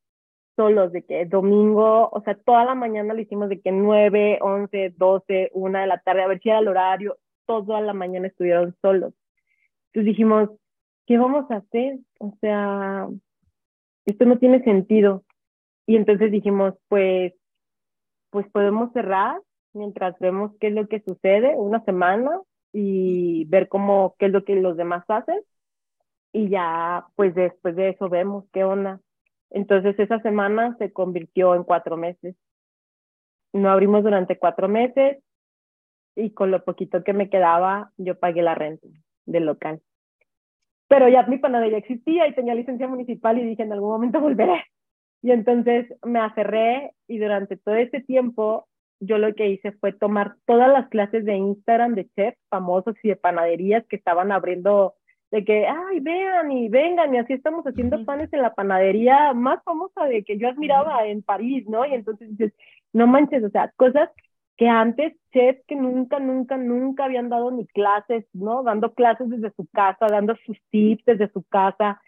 solos, de que domingo, o sea, toda la mañana lo hicimos de que 9, 11, 12, 1 de la tarde, a ver si era el horario, toda la mañana estuvieron solos entonces dijimos, ¿qué vamos a hacer? O sea, esto no tiene sentido. Y entonces dijimos, pues, pues podemos cerrar mientras vemos qué es lo que sucede, una semana, y ver cómo, qué es lo que los demás hacen. Y ya, pues después de eso vemos qué onda. Entonces esa semana se convirtió en cuatro meses. No abrimos durante cuatro meses y con lo poquito que me quedaba, yo pagué la renta del local. Pero ya mi panadería existía y tenía licencia municipal y dije, en algún momento volveré. Y entonces me aferré y durante todo ese tiempo yo lo que hice fue tomar todas las clases de Instagram de chefs famosos y de panaderías que estaban abriendo de que, ay, vean y vengan, y así estamos haciendo panes en la panadería más famosa de que yo admiraba en París, ¿no? Y entonces dices, no manches, o sea, cosas que antes chefs que nunca, nunca, nunca habían dado ni clases, ¿no? Dando clases desde su casa, dando sus tips desde su casa,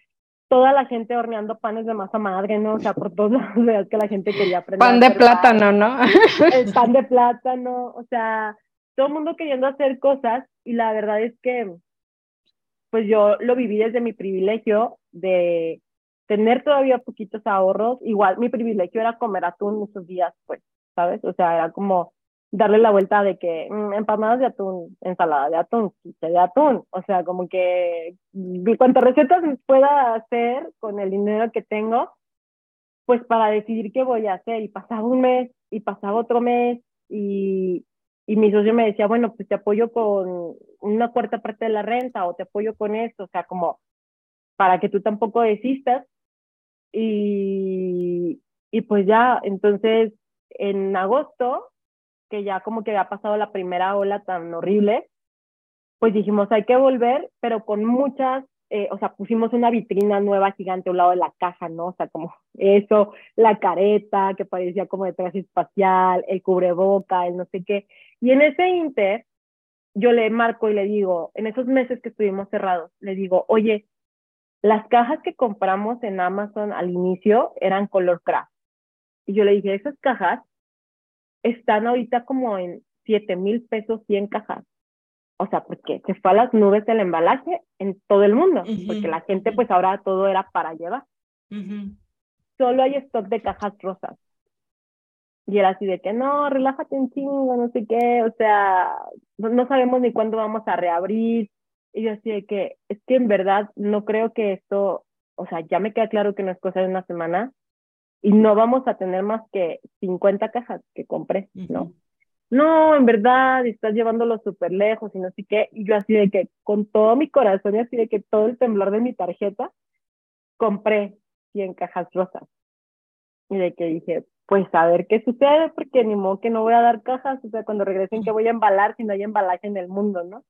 toda la gente horneando panes de masa madre, ¿no? O sea, por todos lados veas que la gente quería aprender. Pan de plátano, ¿no? El pan de plátano, o sea, todo el mundo queriendo hacer cosas y la verdad es que, pues yo lo viví desde mi privilegio de tener todavía poquitos ahorros, igual mi privilegio era comer atún muchos días, pues, ¿sabes? O sea, era como darle la vuelta de que mm, empanadas de atún, ensalada de atún, de atún, o sea, como que cuantas recetas pueda hacer con el dinero que tengo, pues para decidir qué voy a hacer. Y pasaba un mes y pasaba otro mes y, y mi socio me decía, bueno, pues te apoyo con una cuarta parte de la renta o te apoyo con esto, o sea, como para que tú tampoco desistas. Y, y pues ya, entonces en agosto, que ya como que había pasado la primera ola tan horrible, pues dijimos, hay que volver, pero con muchas eh, o sea, pusimos una vitrina nueva gigante a un lado de la caja, ¿no? O sea, como eso, la careta que parecía como de traje espacial, el cubreboca, el no sé qué. Y en ese inter, yo le marco y le digo, en esos meses que estuvimos cerrados, le digo, oye, las cajas que compramos en Amazon al inicio eran color craft. Y yo le dije, esas cajas están ahorita como en 7 mil pesos 100 cajas o sea, porque se fue a las nubes el embalaje en todo el mundo, porque la gente pues ahora todo era para llevar. Solo hay stock de cajas rosas. Y era así de que no, relájate un chingo, no sé qué, o sea, no, sabemos ni cuándo vamos a reabrir. Y yo así de que, es que en verdad no creo que esto, o sea, ya me queda claro que no es cosa de una semana y no vamos a tener más que 50 cajas que compré, ¿no? no, en verdad, estás llevándolo súper lejos y no sé qué. Y yo así de que con todo mi corazón y así de que todo el temblor de mi tarjeta, compré 100 cajas rosas. Y de que dije, pues a ver qué sucede, porque ni modo que no voy a dar cajas, o sea, cuando regresen que voy a embalar si no hay embalaje en el mundo, ¿no?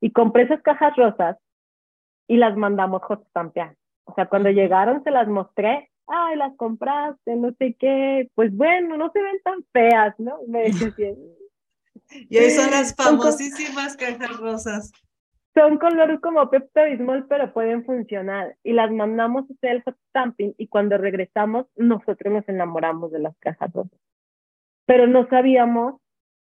Y compré esas cajas rosas y las mandamos hot stampear. O sea, cuando llegaron se las mostré ay, las compraste, no sé qué, pues bueno, no se ven tan feas, ¿no? Me decía Y hoy son las famosísimas cajas rosas. Son color como Pepto Bismol, pero pueden funcionar. Y las mandamos a hacer el hot stamping y cuando regresamos, nosotros nos enamoramos de las cajas rosas. Pero no sabíamos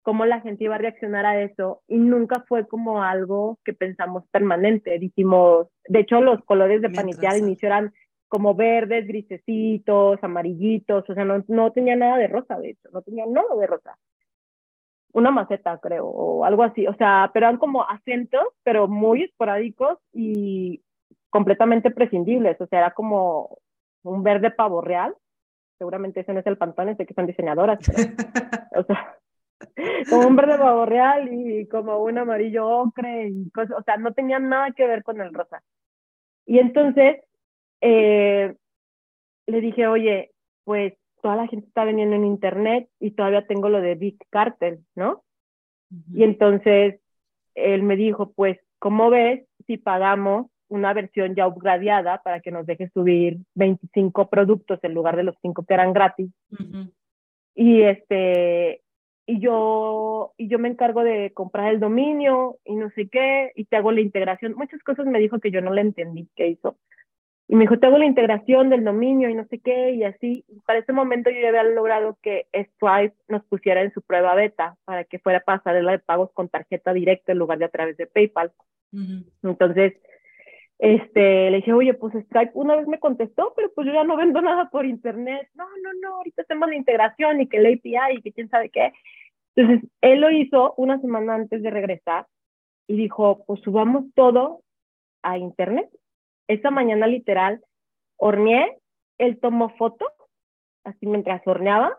cómo la gente iba a reaccionar a eso y nunca fue como algo que pensamos permanente. Dijimos, de hecho, los colores de panitia al inicio eran como verdes, grisecitos, amarillitos, o sea, no, no tenía nada de rosa, de hecho, no tenía nada de rosa. Una maceta, creo, o algo así, o sea, pero eran como acentos, pero muy esporádicos y completamente prescindibles, o sea, era como un verde pavo real, seguramente ese no es el pantón, sé que son diseñadoras, o sea, como un verde pavo real y como un amarillo ocre y cosas, o sea, no tenía nada que ver con el rosa. Y entonces eh, le dije, oye, pues toda la gente está vendiendo en internet y todavía tengo lo de Big Cartel, ¿no? Y entonces él me dijo, pues, ¿cómo ves si pagamos una versión ya upgradeada para que nos deje subir 25 productos en lugar de los 5 que eran gratis? Y este, y yo, y yo me encargo de comprar el dominio y no sé qué, y te hago la integración. Muchas cosas me dijo que yo no le entendí qué hizo. Y me dijo, te hago la integración del dominio y no sé qué, y así. Para ese momento yo ya había logrado que Stripe nos pusiera en su prueba beta para que fuera pasarela de pagos con tarjeta directa en lugar de a través de PayPal. Entonces, este, le dije, oye, pues Stripe una vez me contestó, pero pues yo ya no vendo nada por internet. No, no, no, ahorita hacemos la integración y que el API y que quién sabe qué. Entonces, él lo hizo una semana antes de regresar y dijo, pues subamos todo a internet esa mañana literal horneé, él tomó fotos, así mientras horneaba,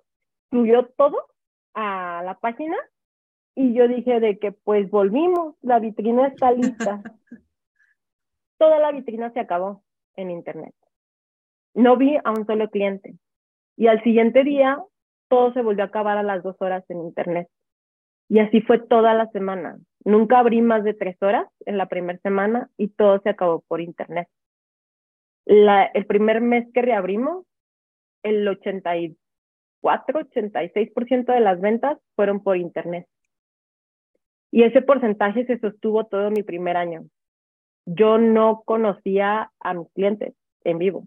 subió todo a la página y yo dije de que pues volvimos, la vitrina está lista. Toda la vitrina se acabó en internet. No vi a un solo cliente. Y al siguiente día todo se volvió a acabar a las dos horas en internet. Y así fue toda la semana. Nunca abrí más de tres horas en la primera semana y todo se acabó por internet el primer mes que reabrimos, el 84, 86% de las ventas fueron por internet. Y ese porcentaje se sostuvo todo mi primer año. Yo no conocía a mis clientes en vivo,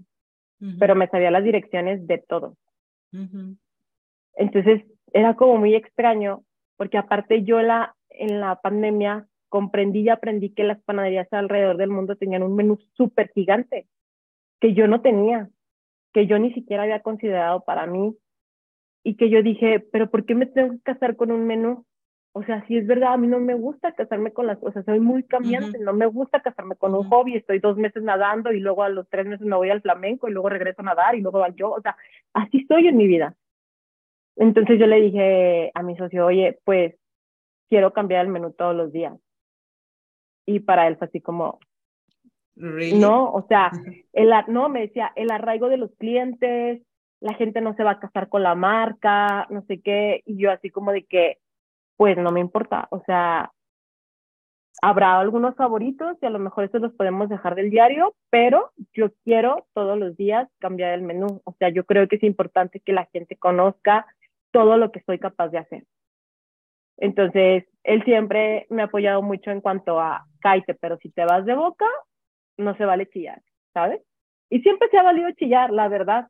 pero me sabía las direcciones de todos. Entonces era como muy extraño, porque aparte yo la, en la pandemia comprendí y aprendí que las panaderías alrededor del mundo tenían un menú súper gigante que yo no tenía, que yo ni siquiera había considerado para mí. Y que yo dije, pero ¿por qué me tengo que casar con un menú o sea, sí es verdad, a mí no me gusta casarme con las cosas, soy muy cambiante, no me gusta casarme con un hobby, estoy dos meses nadando y luego a los tres meses me voy al flamenco y luego regreso a nadar y luego al yo, o sea, así estoy en mi vida. Entonces yo le dije a mi socio, oye, pues quiero cambiar el menú todos los días. Y para él fue así como, no, o sea, el, no, me decía, el arraigo de los clientes, la gente no se va a casar con la marca, no sé qué, y yo así como de que, pues no me importa, o sea, habrá algunos favoritos y a lo mejor estos los podemos dejar del diario, pero yo quiero todos los días cambiar el menú, o sea, yo creo que es importante que la gente conozca todo lo que soy capaz de hacer. Entonces, él siempre me ha apoyado mucho en cuanto a, cállate, pero si te vas de boca, no se vale chillar, ¿sabes? Y siempre se ha valido chillar, la verdad,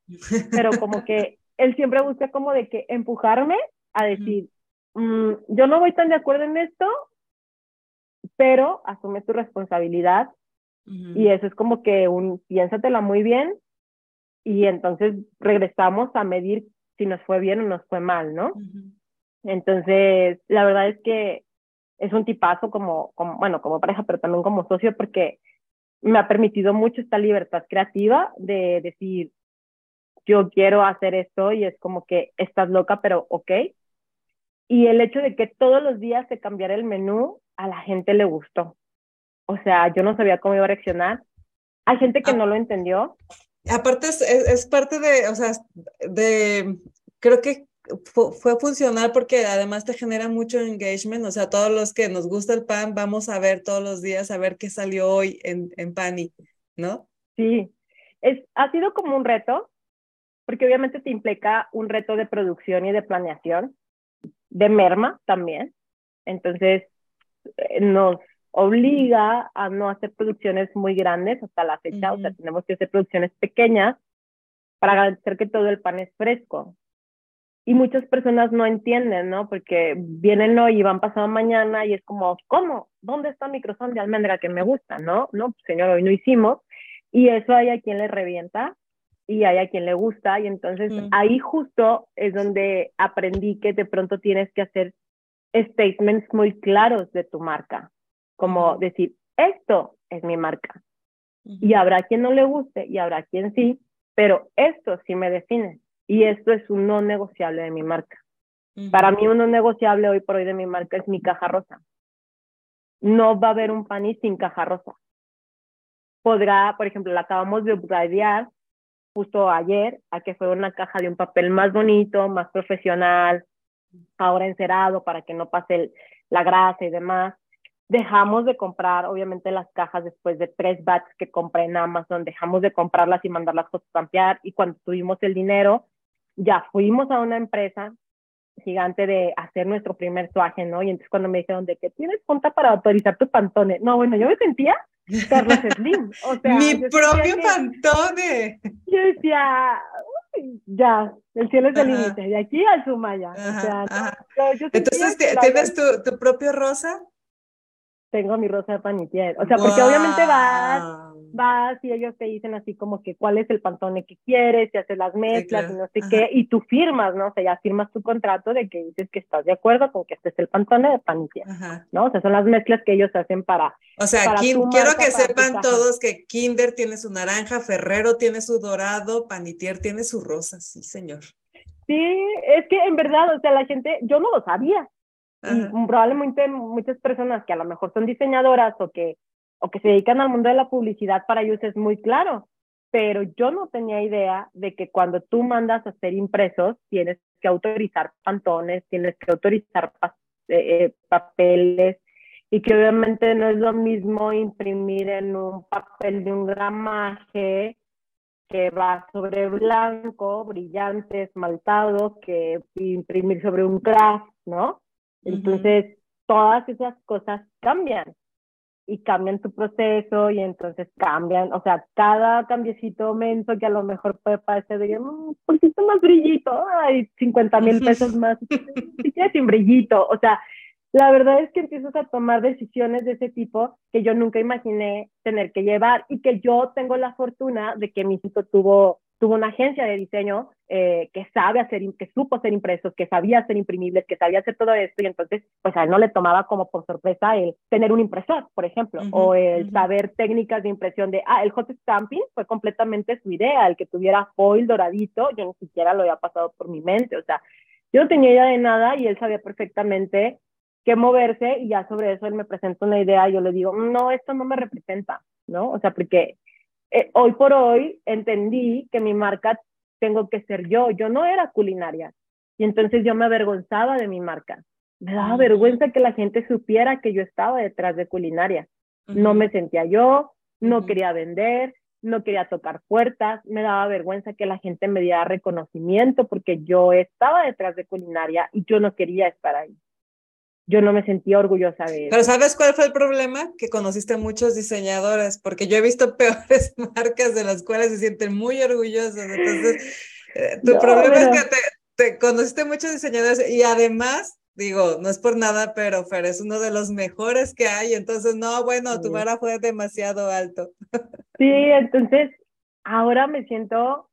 pero como que él siempre busca como de que empujarme a decir, mm, yo no voy tan de acuerdo en esto, pero asume tu responsabilidad y eso es como que un, piénsatela muy bien y entonces regresamos a medir si nos fue bien o nos fue mal, ¿no? Entonces, la verdad es que es un tipazo como, como, bueno, como pareja, pero también como socio, porque me ha permitido mucho esta libertad creativa de decir, yo quiero hacer esto y es como que estás loca, pero ok. Y el hecho de que todos los días se cambiara el menú, a la gente le gustó. O sea, yo no sabía cómo iba a reaccionar. Hay gente que ah. no lo entendió. Aparte es, es, parte de, o sea, de, creo que fue, funcional porque además te genera mucho engagement, o sea, todos los que nos gusta el pan, vamos a ver todos los días, a ver qué salió hoy en, en Pani, ¿no? Sí, es, ha sido como un reto, porque obviamente te implica un reto de producción y de planeación, de merma también, entonces eh, nos obliga a no hacer producciones muy grandes hasta la fecha, o sea, tenemos que hacer producciones pequeñas para garantizar que todo el pan es fresco y muchas personas no entienden, ¿no? Porque vienen hoy y van pasado mañana y es como, ¿cómo? ¿Dónde está mi croissant de almendra que me gusta? No, no, pues, señor, hoy no hicimos. Y eso hay a quien le revienta y hay a quien le gusta. Y entonces mm. ahí justo es donde aprendí que de pronto tienes que hacer statements muy claros de tu marca. Como decir, esto es mi marca. Y habrá quien no le guste y habrá quien sí, pero esto sí me define y esto es un no negociable de mi marca. Para mí un no negociable hoy por hoy de mi marca es mi caja rosa. No va a haber un panis sin caja rosa. Podrá, por ejemplo, la acabamos de upgradear justo ayer a que fue una caja de un papel más bonito, más profesional, ahora encerado para que no pase la grasa y demás. Dejamos de comprar, obviamente, las cajas después de tres bats que compré en Amazon, dejamos de comprarlas y mandarlas a campear y cuando tuvimos el dinero, ya fuimos a una empresa gigante de hacer nuestro primer suaje, ¿no? Y entonces cuando me dijeron de que tienes punta para autorizar tu pantone, no, bueno, yo me sentía Carlos Slim, o sea, mi propio pantone. Yo decía, ya, el cielo es el límite, de aquí al Sumaya. o sea, entonces, ¿tienes tu, tu propio rosa? tengo mi rosa de panitier. O sea, porque obviamente vas, vas y ellos te dicen así como que cuál es el pantone que quieres, y haces las mezclas y no sé qué, y tú firmas, ¿no? O sea, ya firmas tu contrato de que dices que estás de acuerdo con que este es el pantone de panitier, ¿no? O sea, son las mezclas que ellos hacen para... O sea, quiero que sepan todos que Kinder tiene su naranja, Ferrero tiene su dorado, Panitier tiene su rosa, sí, señor. Sí, es que en verdad, o sea, la gente, yo no lo sabía, y probablemente muchas personas que a lo mejor son diseñadoras o que, o que se dedican al mundo de la publicidad, para ellos es muy claro. Pero yo no tenía idea de que cuando tú mandas a hacer impresos, tienes que autorizar pantones, tienes que autorizar eh, eh, papeles, y que obviamente no es lo mismo imprimir en un papel de un gramaje que va sobre blanco, brillante, esmaltado, que imprimir sobre un craft, ¿no? Entonces, todas esas cosas cambian y cambian tu proceso y entonces cambian, o sea, cada cambiecito aumento que a lo mejor puede parecer de mm, un poquito más brillito, hay 50 mil pesos más, si quieres sin brillito, o sea, la verdad es que empiezas a tomar decisiones de ese tipo que yo nunca imaginé tener que llevar y que yo tengo la fortuna de que mi hijito tuvo, tuvo una agencia de diseño eh, que sabe hacer, que supo hacer impresos, que sabía hacer imprimibles, que sabía hacer todo esto, y entonces, pues a él no le tomaba como por sorpresa el tener un impresor, por ejemplo, o el saber técnicas de impresión de, ah, el hot stamping fue completamente su idea, el que tuviera foil doradito, yo ni siquiera lo había pasado por mi mente, o sea, yo no tenía idea de nada y él sabía perfectamente qué moverse y ya sobre eso él me presenta una idea y yo le digo, no, esto no me representa, ¿no? O sea, porque eh, hoy por hoy entendí que mi marca tengo que ser yo. Yo no era culinaria. Y entonces yo me avergonzaba de mi marca. Me daba vergüenza que la gente supiera que yo estaba detrás de culinaria. No me sentía yo, no quería vender, no quería tocar puertas, me daba vergüenza que la gente me diera reconocimiento porque yo estaba detrás de culinaria y yo no quería estar ahí. Yo no me sentía orgullosa de eso. Pero ¿sabes cuál fue el problema? Que conociste muchos diseñadores, porque yo he visto peores marcas de las cuales se sienten muy orgullosos. Entonces, eh, tu problema es que te, te, conociste muchos diseñadores y además, digo, no es por nada, pero Fer es uno de los mejores que hay. Entonces, no, bueno, tu vara fue demasiado alto. Sí, entonces, ahora me siento,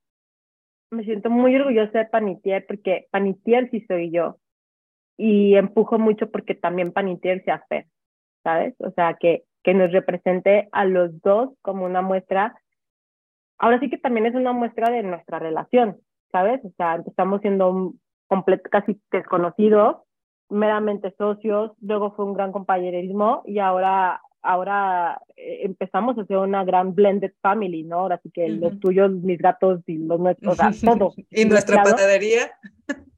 me siento muy orgullosa de Panitier, porque Panitier sí soy yo y empujo mucho porque también Panitier se hace, ¿sabes? O sea, que, que nos represente a los dos como una muestra. Ahora sí que también es una muestra de nuestra relación, ¿sabes? O sea, estamos siendo casi desconocidos, meramente socios, luego fue un gran compañerismo y ahora ahora eh, empezamos a hacer una gran blended family, ¿no? Ahora sí que los tuyos, mis gatos y los nuestros, o sea, todo. ¿Y nuestra panadería?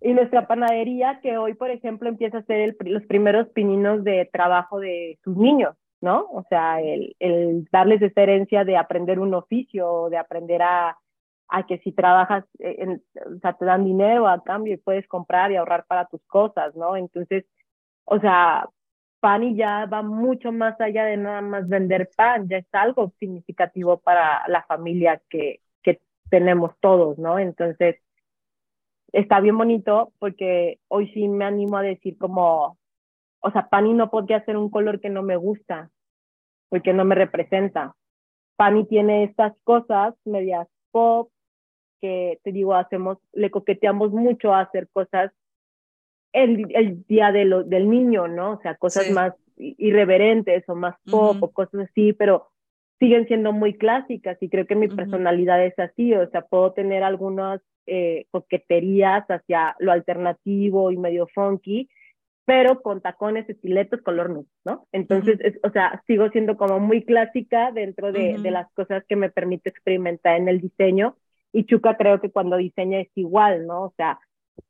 Y nuestra panadería, que hoy, por ejemplo, empieza a ser los primeros pininos de trabajo de sus niños, ¿no? O sea, el, el darles esa herencia de aprender un oficio, de aprender a, a que si trabajas, eh, en, o sea, te dan dinero a cambio y puedes comprar y ahorrar para tus cosas, ¿no? Entonces, o sea, pan ya va mucho más allá de nada más vender pan, ya es algo significativo para la familia que, que tenemos todos, ¿no? Entonces, está bien bonito porque hoy sí me animo a decir como, o sea, Pani no podría ser un color que no me gusta, porque no me representa. Pani tiene estas cosas medias pop, que te digo, hacemos, le coqueteamos mucho a hacer cosas el, el día de lo, del niño, ¿no? O sea, cosas más irreverentes o más pop o cosas así, pero siguen siendo muy clásicas y creo que mi personalidad es así, o sea, puedo tener algunas eh, coqueterías hacia lo alternativo y medio funky, pero con tacones, estiletos, color nude, ¿no? Entonces, o sea, sigo siendo como muy clásica dentro de, de, las cosas que me permite experimentar en el diseño y Chuca creo que cuando diseña es igual, ¿no? O sea,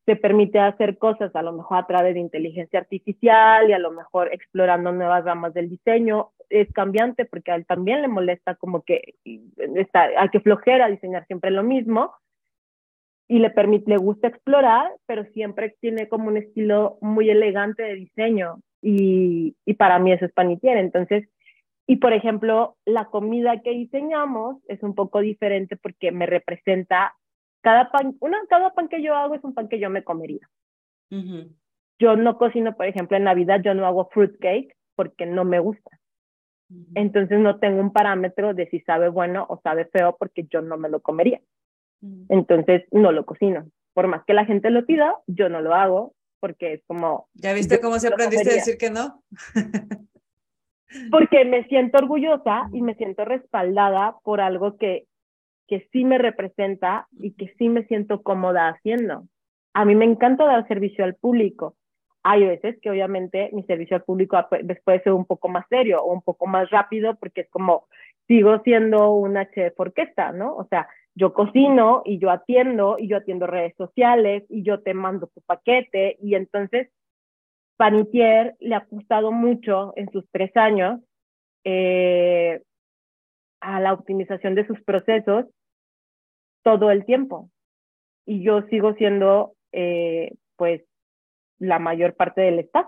te permite hacer cosas a lo mejor a través de inteligencia artificial y a lo mejor explorando nuevas ramas del diseño. Es cambiante porque a él también le molesta como que está, hay que flojera diseñar siempre lo mismo y le permite, le gusta explorar, pero siempre tiene como un estilo muy elegante de diseño y, y para mí eso es panitier. Entonces, y por ejemplo, la comida que diseñamos es un poco diferente porque me representa cada pan, una, cada pan que yo hago es un pan que yo me comería. Yo no cocino, por ejemplo, en Navidad yo no hago fruit cake porque no me gusta. Entonces no tengo un parámetro de si sabe bueno o sabe feo porque yo no me lo comería. Entonces no lo cocino. Por más que la gente lo pida, yo no lo hago porque es como... ¿Ya viste cómo se aprendiste a decir que no? porque me siento orgullosa y me siento respaldada por algo que que sí me representa y que sí me siento cómoda haciendo. A mí me encanta dar servicio al público. Hay veces que obviamente mi servicio al público puede ser un poco más serio o un poco más rápido porque es como sigo siendo una chef orquesta, ¿no? O sea, yo cocino y yo atiendo y yo atiendo redes sociales y yo te mando tu paquete y entonces Panitier le ha costado mucho en sus tres años eh, a la optimización de sus procesos todo el tiempo. Y yo sigo siendo, eh, pues, la mayor parte del staff.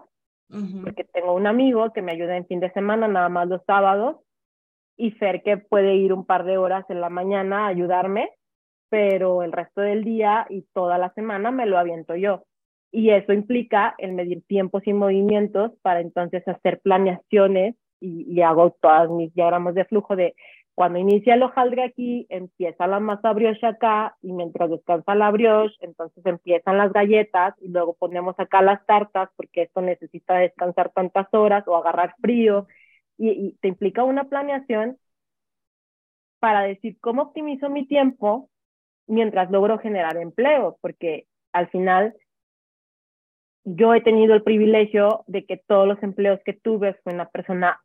Porque tengo un amigo que me ayuda en fin de semana, nada más los sábados, y Fer que puede ir un par de horas en la mañana a ayudarme, pero el resto del día y toda la semana me lo aviento yo. Y eso implica el medir tiempos y movimientos para entonces hacer planeaciones y, y hago todas mis diagramas de flujo de cuando inicia el hojaldre aquí, empieza la masa brioche acá y mientras descansa la brioche, entonces empiezan las galletas y luego ponemos acá las tartas porque esto necesita descansar tantas horas o agarrar frío y, y te implica una planeación para decir cómo optimizo mi tiempo mientras logro generar empleo, porque al final yo he tenido el privilegio de que todos los empleos que tuve fue una persona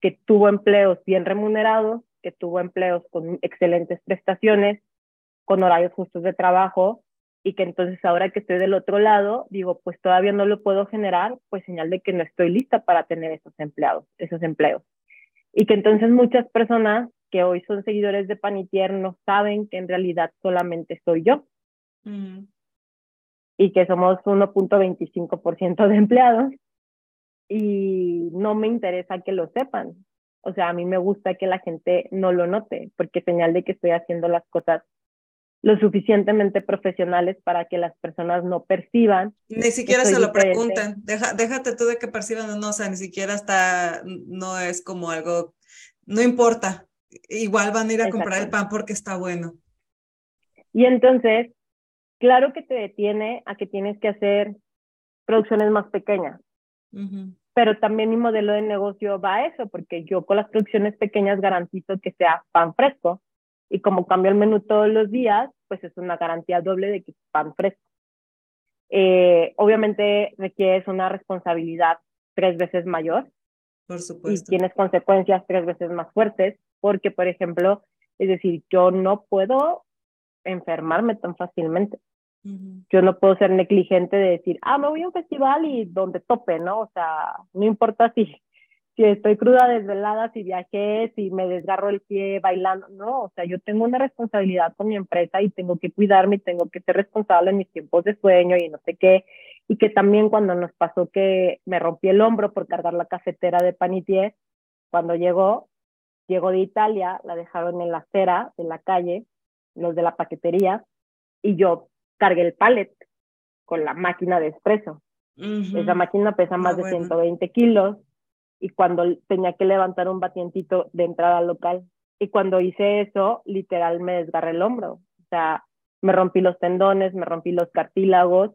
que tuvo empleos bien remunerados, que tuvo empleos con excelentes prestaciones, con horarios justos de trabajo y que entonces ahora que estoy del otro lado, digo, pues todavía no lo puedo generar, pues señal de que no estoy lista para tener esos empleados, esos empleos. Y que entonces muchas personas que hoy son seguidores de Panitier no saben que en realidad solamente soy yo. Mm. Y que somos 1.25% de empleados y no me interesa que lo sepan. O sea, a mí me gusta que la gente no lo note, porque señal de que estoy haciendo las cosas lo suficientemente profesionales para que las personas no perciban. Ni siquiera se lo pregunten, Deja, déjate tú de que perciban o no, o sea, ni siquiera está, no es como algo, no importa, igual van a ir a comprar el pan porque está bueno. Y entonces, claro que te detiene a que tienes que hacer producciones más pequeñas pero también mi modelo de negocio va a eso, porque yo con las producciones pequeñas garantizo que sea pan fresco. Y como cambio el menú todos los días, pues es una garantía doble de que es pan fresco. Eh, obviamente requieres una responsabilidad tres veces mayor. Por supuesto. Y tienes consecuencias tres veces más fuertes, porque, por ejemplo, es decir, yo no puedo enfermarme tan fácilmente. Yo no puedo ser negligente de decir, ah, me voy a un festival y donde tope, ¿no? O sea, no importa si, si estoy cruda, desvelada, si viajé, si me desgarro el pie bailando, no, o sea, yo tengo una responsabilidad con mi empresa y tengo que cuidarme y tengo que ser responsable en mis tiempos de sueño y no sé qué. Y que también cuando nos pasó que me rompí el hombro por cargar la cafetera de Panitier, cuando llegó, llegó de Italia, la dejaron en la acera de la calle, los de la paquetería, y yo cargué el pallet con la máquina de espresso. Esa máquina pesa más de 120 kilos y cuando tenía que levantar un batientito de entrada local. Y cuando hice eso, literal me desgarré el hombro. O sea, me rompí los tendones, me rompí los cartílagos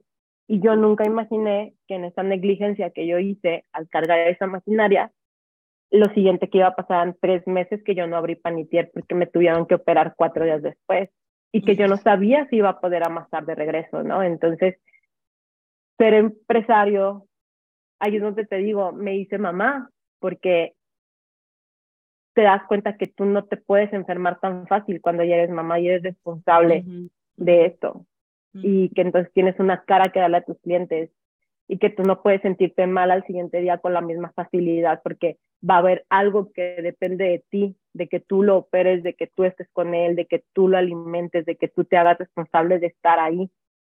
y yo nunca imaginé que en esa negligencia que yo hice al cargar esa maquinaria, lo siguiente que iba a pasar tres meses que yo no abrí panitier porque me tuvieron que operar cuatro días después y que yo no sabía si iba a poder amasar de regreso, ¿no? Entonces, ser empresario, ahí es donde te digo, me hice mamá, porque te das cuenta que tú no te puedes enfermar tan fácil cuando ya eres mamá y eres responsable de esto. Y que entonces tienes una cara que darle a tus clientes y que tú no puedes sentirte mal al siguiente día con la misma facilidad porque va a haber algo que depende de ti, de que tú lo operes, de que tú estés con él, de que tú lo alimentes, de que tú te hagas responsable de estar ahí,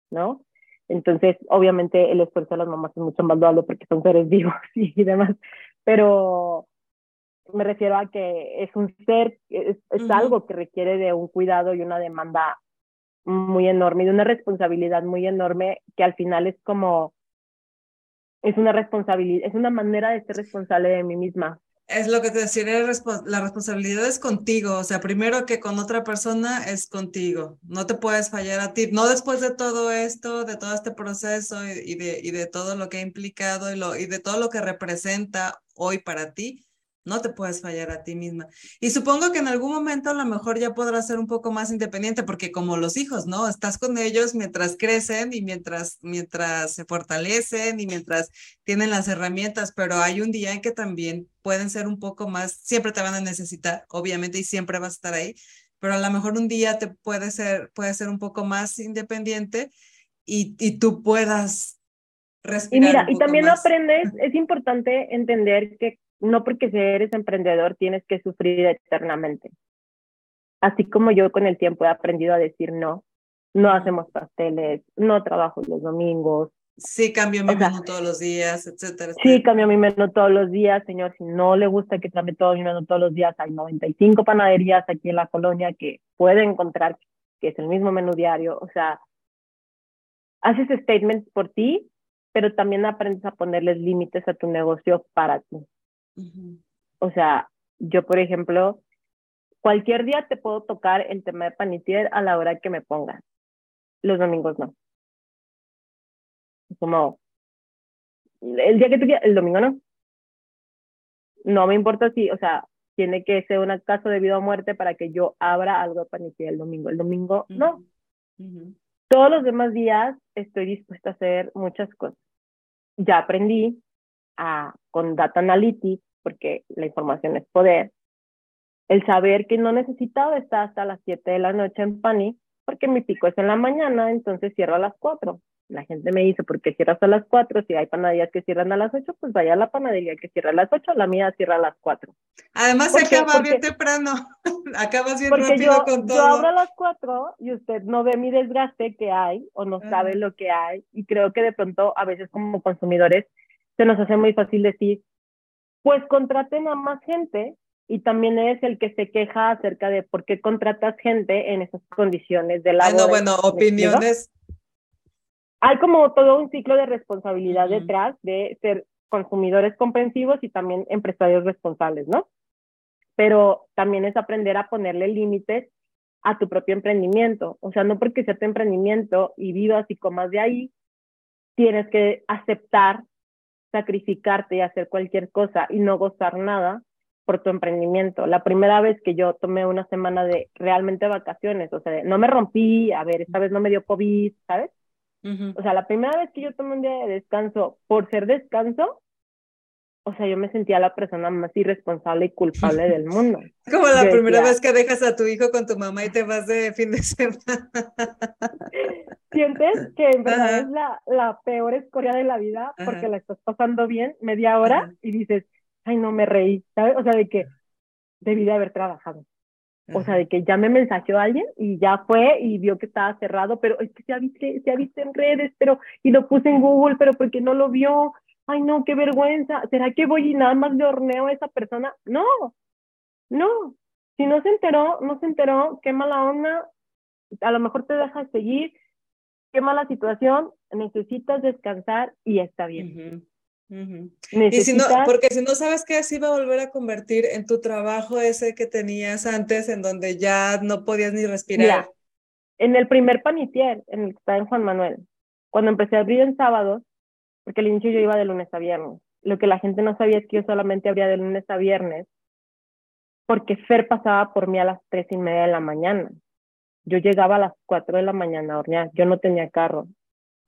¿no? Entonces, obviamente el esfuerzo de las mamás es mucho más loable porque son seres vivos y demás, pero me refiero a que es un ser, es, es algo que requiere de un cuidado y una demanda muy enorme y de una responsabilidad muy enorme que al final es como es una responsabilidad, es una manera de ser responsable de mí misma. Es lo que te decía, la responsabilidad es contigo, o sea, primero que con otra persona es contigo, no te puedes fallar a ti, no después de todo esto, de todo este proceso y, de, y de todo lo que ha implicado y, lo, y de todo lo que representa hoy para ti, no te puedes fallar a ti misma. Y supongo que en algún momento a lo mejor ya podrás ser un poco más independiente, porque como los hijos, ¿no? Estás con ellos mientras crecen y mientras, mientras se fortalecen y mientras tienen las herramientas, pero hay un día en que también pueden ser un poco más, siempre te van a necesitar, obviamente, y siempre vas a estar ahí, pero a lo mejor un día te puede ser, puede ser un poco más independiente y, y tú puedas respirar. Y mira, y también aprendes, es importante entender que no porque eres emprendedor tienes que sufrir eternamente. Así como yo con el tiempo he aprendido a decir no, no hacemos pasteles, no trabajo los domingos. Sí, cambio mi menú todos los días, etcétera, Sí, cambio mi menú todos los días, señor. Si no le gusta que trame todo mi menú todos los días, hay 95 panaderías aquí en la colonia que puede encontrar que es el mismo menú diario. O sea, haces statements por ti, pero también aprendes a ponerles límites a tu negocio para ti. O sea, yo, por ejemplo, Cualquier día te puedo tocar el tema de panitier a la hora que me pongan. Los domingos no. Como el día que tú quieras, el domingo no. No me importa si, o sea, tiene que ser un caso de vida o muerte para que yo abra algo de panitier el domingo. El domingo no. Todos los demás días estoy dispuesta a hacer muchas cosas. Ya aprendí a, con Data Analytics, porque la información es poder, el saber que no necesitaba estar hasta las 7 de la noche en Pani, porque mi pico es en la mañana, entonces cierro a las 4. La gente me dice, ¿por qué cierras a las 4? Si hay panaderías que cierran a las 8, pues vaya a la panadería que cierra a las 8, la mía cierra a las 4. Además se acaba bien temprano, acabas bien rápido yo, con todo. Yo abro a las 4 y usted no ve mi desgaste que hay o no sabe lo que hay y creo que de pronto a veces como consumidores se nos hace muy fácil decir, pues contraten a más gente y también es el que se queja acerca de por qué contratas gente en esas condiciones de labor. no, bueno, opiniones. Hay como todo un ciclo de responsabilidad detrás de ser consumidores comprensivos y también empresarios responsables, ¿no? Pero también es aprender a ponerle límites a tu propio emprendimiento. O sea, no porque sea tu emprendimiento y vivas y comas de ahí, tienes que aceptar, sacrificarte y hacer cualquier cosa y no gozar nada por tu emprendimiento. La primera vez que yo tomé una semana de realmente vacaciones, o sea, no me rompí, a ver, esta vez no me dio COVID, ¿sabes? O sea, la primera vez que yo tomé un día de descanso por ser descanso, o sea, yo me sentía la persona más irresponsable y culpable del mundo. Como la primera vez que dejas a tu hijo con tu mamá y te vas de fin de semana. Sientes que en verdad es la, la peor escoria de la vida porque la estás pasando bien media hora y dices, ay, no me reí, ¿sabes? O sea, de que debí de haber trabajado. O sea, de que ya me mensajeó alguien y ya fue y vio que estaba cerrado, pero es que se ha visto, se ha visto en redes, pero, y lo puse en Google, pero porque no lo vio. Ay, no, qué vergüenza. ¿Será que voy y nada más le horneo a esa persona? No, no. Si no se enteró, no se enteró, qué mala onda. A lo mejor te dejas seguir, qué mala situación, necesitas descansar y está bien. Y si no, porque si no sabes que así va a volver a convertir en tu trabajo ese que tenías antes, en donde ya no podías ni respirar. en el primer panitier, en el que estaba en Juan Manuel, cuando empecé a abrir en sábados, porque al inicio yo iba de lunes a viernes, lo que la gente no sabía es que yo solamente abría de lunes a viernes, porque Fer pasaba por mí a las tres y media de la mañana. Yo llegaba a las cuatro de la mañana a hornear, yo no tenía carro.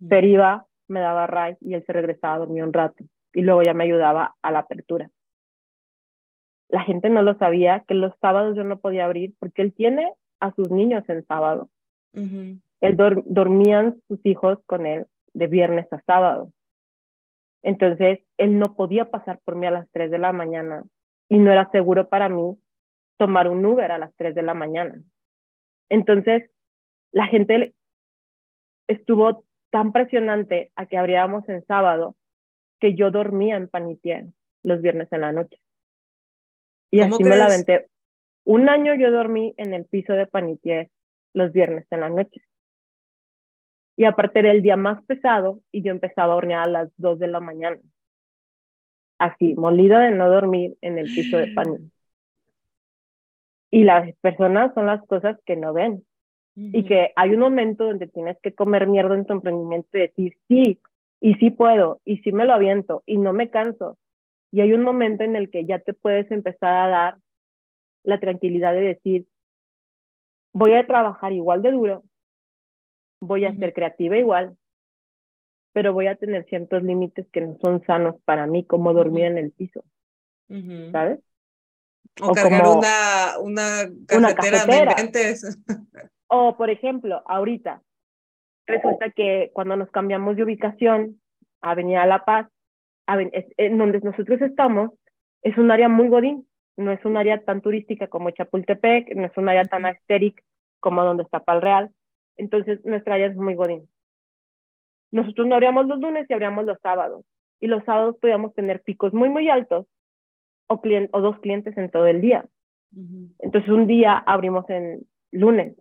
Fer iba me daba ray y él se regresaba a dormir un rato y luego ya me ayudaba a la apertura. La gente no lo sabía que los sábados yo no podía abrir porque él tiene a sus niños en sábado. Él dormían sus hijos con él de viernes a sábado. Entonces, él no podía pasar por mí a las 3 de la mañana y no era seguro para mí tomar un Uber a las 3 de la mañana. Entonces, la gente estuvo tan presionante a que abriéramos en sábado que yo dormía en Panitier los viernes en la noche. Y así me la aventé. Un año yo dormí en el piso de Panitier los viernes en la noche. Y aparte era el día más pesado y yo empezaba a hornear a las 2 de la mañana. Así, molida de no dormir en el piso de Panitier. Y las personas son las cosas que no ven y que hay un momento donde tienes que comer mierda en tu emprendimiento y decir, sí, y sí puedo, y sí me lo aviento, y no me canso. Y hay un momento en el que ya te puedes empezar a dar la tranquilidad de decir, voy a trabajar igual de duro, voy a ser creativa igual, pero voy a tener ciertos límites que no son sanos para mí, como dormir en el piso, ¿sabes? O, cargar una, una cafetera, O, por ejemplo, ahorita, resulta que cuando nos cambiamos de ubicación, Avenida La Paz, en donde nosotros estamos, es un área muy godín, no es un área tan turística como Chapultepec, no es un área tan asteric como donde está Pal Real, entonces nuestra área es muy godín. Nosotros no abríamos los lunes y abríamos los sábados, y los sábados podíamos tener picos muy, muy altos o, o dos clientes en todo el día. Entonces un día abrimos en lunes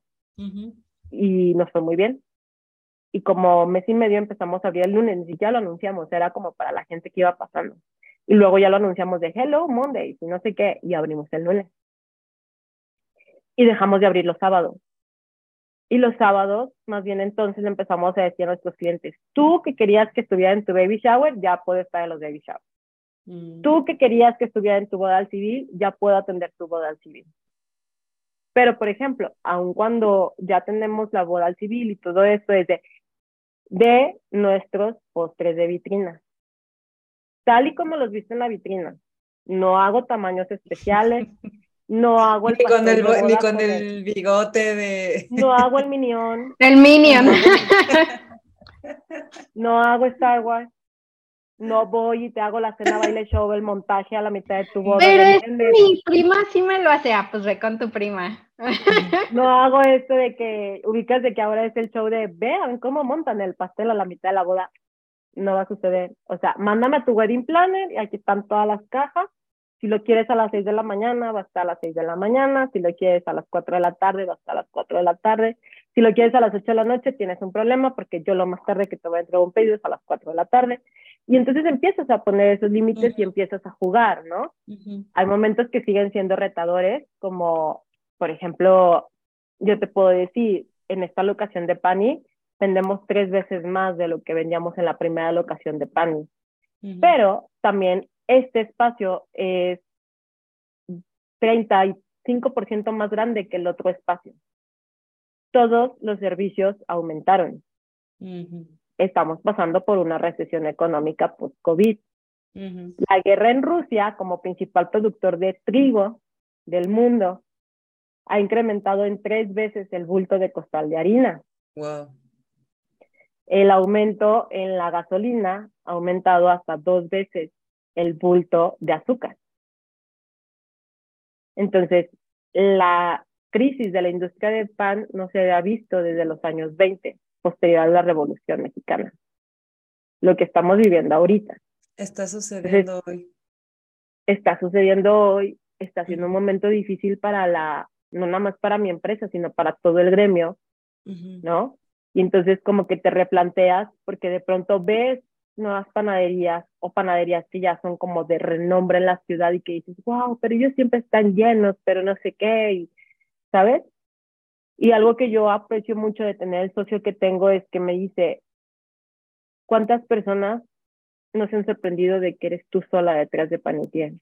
y nos fue muy bien. Y como mes y medio empezamos a abrir el lunes, y ya lo anunciamos, era como para la gente que iba pasando. Y luego ya lo anunciamos de Hello Monday, y no sé qué, y abrimos el lunes. y dejamos de abrir los sábados. Y los sábados, más bien entonces empezamos a decir a nuestros clientes, tú que querías que estuviera en tu baby shower, ya puedes estar en los baby showers. Mm. Tú que querías que estuviera en tu boda al civil, ya puedo atender tu boda al civil. Pero, por ejemplo, aun cuando ya tenemos la boda al civil y todo esto es de, de nuestros postres de vitrina, tal y como los viste en la vitrina. No hago tamaños especiales, no hago el ni con el, ni con el bigote de no hago el minion. El minion. No hago Star Wars. No voy y te hago la cena baile show el montaje a la mitad de tu boda pero es mi prima sí me lo hace. Ah, pues ve con tu prima. No hago esto de que ubicas de que ahora es el show de vean cómo montan el pastel a la mitad de la boda no va a suceder. O sea mándame tu wedding planner y aquí están todas las cajas si lo quieres a las 6 de la mañana, va a estar a las 6 de la mañana. Si lo quieres a las 4 de la tarde, va a estar a las 4 de la tarde. Si lo quieres a las 8 de la noche, tienes un problema porque yo lo más tarde que te voy a entregar un pedido es a las 4 de la tarde. Y entonces empiezas a poner esos límites y empiezas a jugar, ¿no? Hay momentos que siguen siendo retadores, como, por ejemplo, yo te puedo decir, en esta locación de Pani, vendemos tres veces más de lo que vendíamos en la primera locación de Pani. Pero también este espacio es 35% más grande que el otro espacio. Todos los servicios aumentaron. Estamos pasando por una recesión económica post-COVID. La guerra en Rusia, como principal productor de trigo del mundo, ha incrementado en tres veces el bulto de costal de harina. El aumento en la gasolina ha aumentado hasta dos veces el bulto de azúcar. Entonces, la crisis de la industria del pan no se había visto desde los años 20, posterior a la Revolución Mexicana. Lo que estamos viviendo ahorita. Está sucediendo hoy. Está sucediendo hoy, está siendo un momento difícil para la, no nada más para mi empresa, sino para todo el gremio, ¿no? Y entonces como que te replanteas porque de pronto ves nuevas panaderías o panaderías que ya son como de renombre en la ciudad y que dices, wow, pero ellos siempre están llenos, pero no sé qué, ¿sabes? Y algo que yo aprecio mucho de tener el socio que tengo es que me dice, ¿cuántas personas no se han sorprendido de que eres tú sola detrás de Panitien?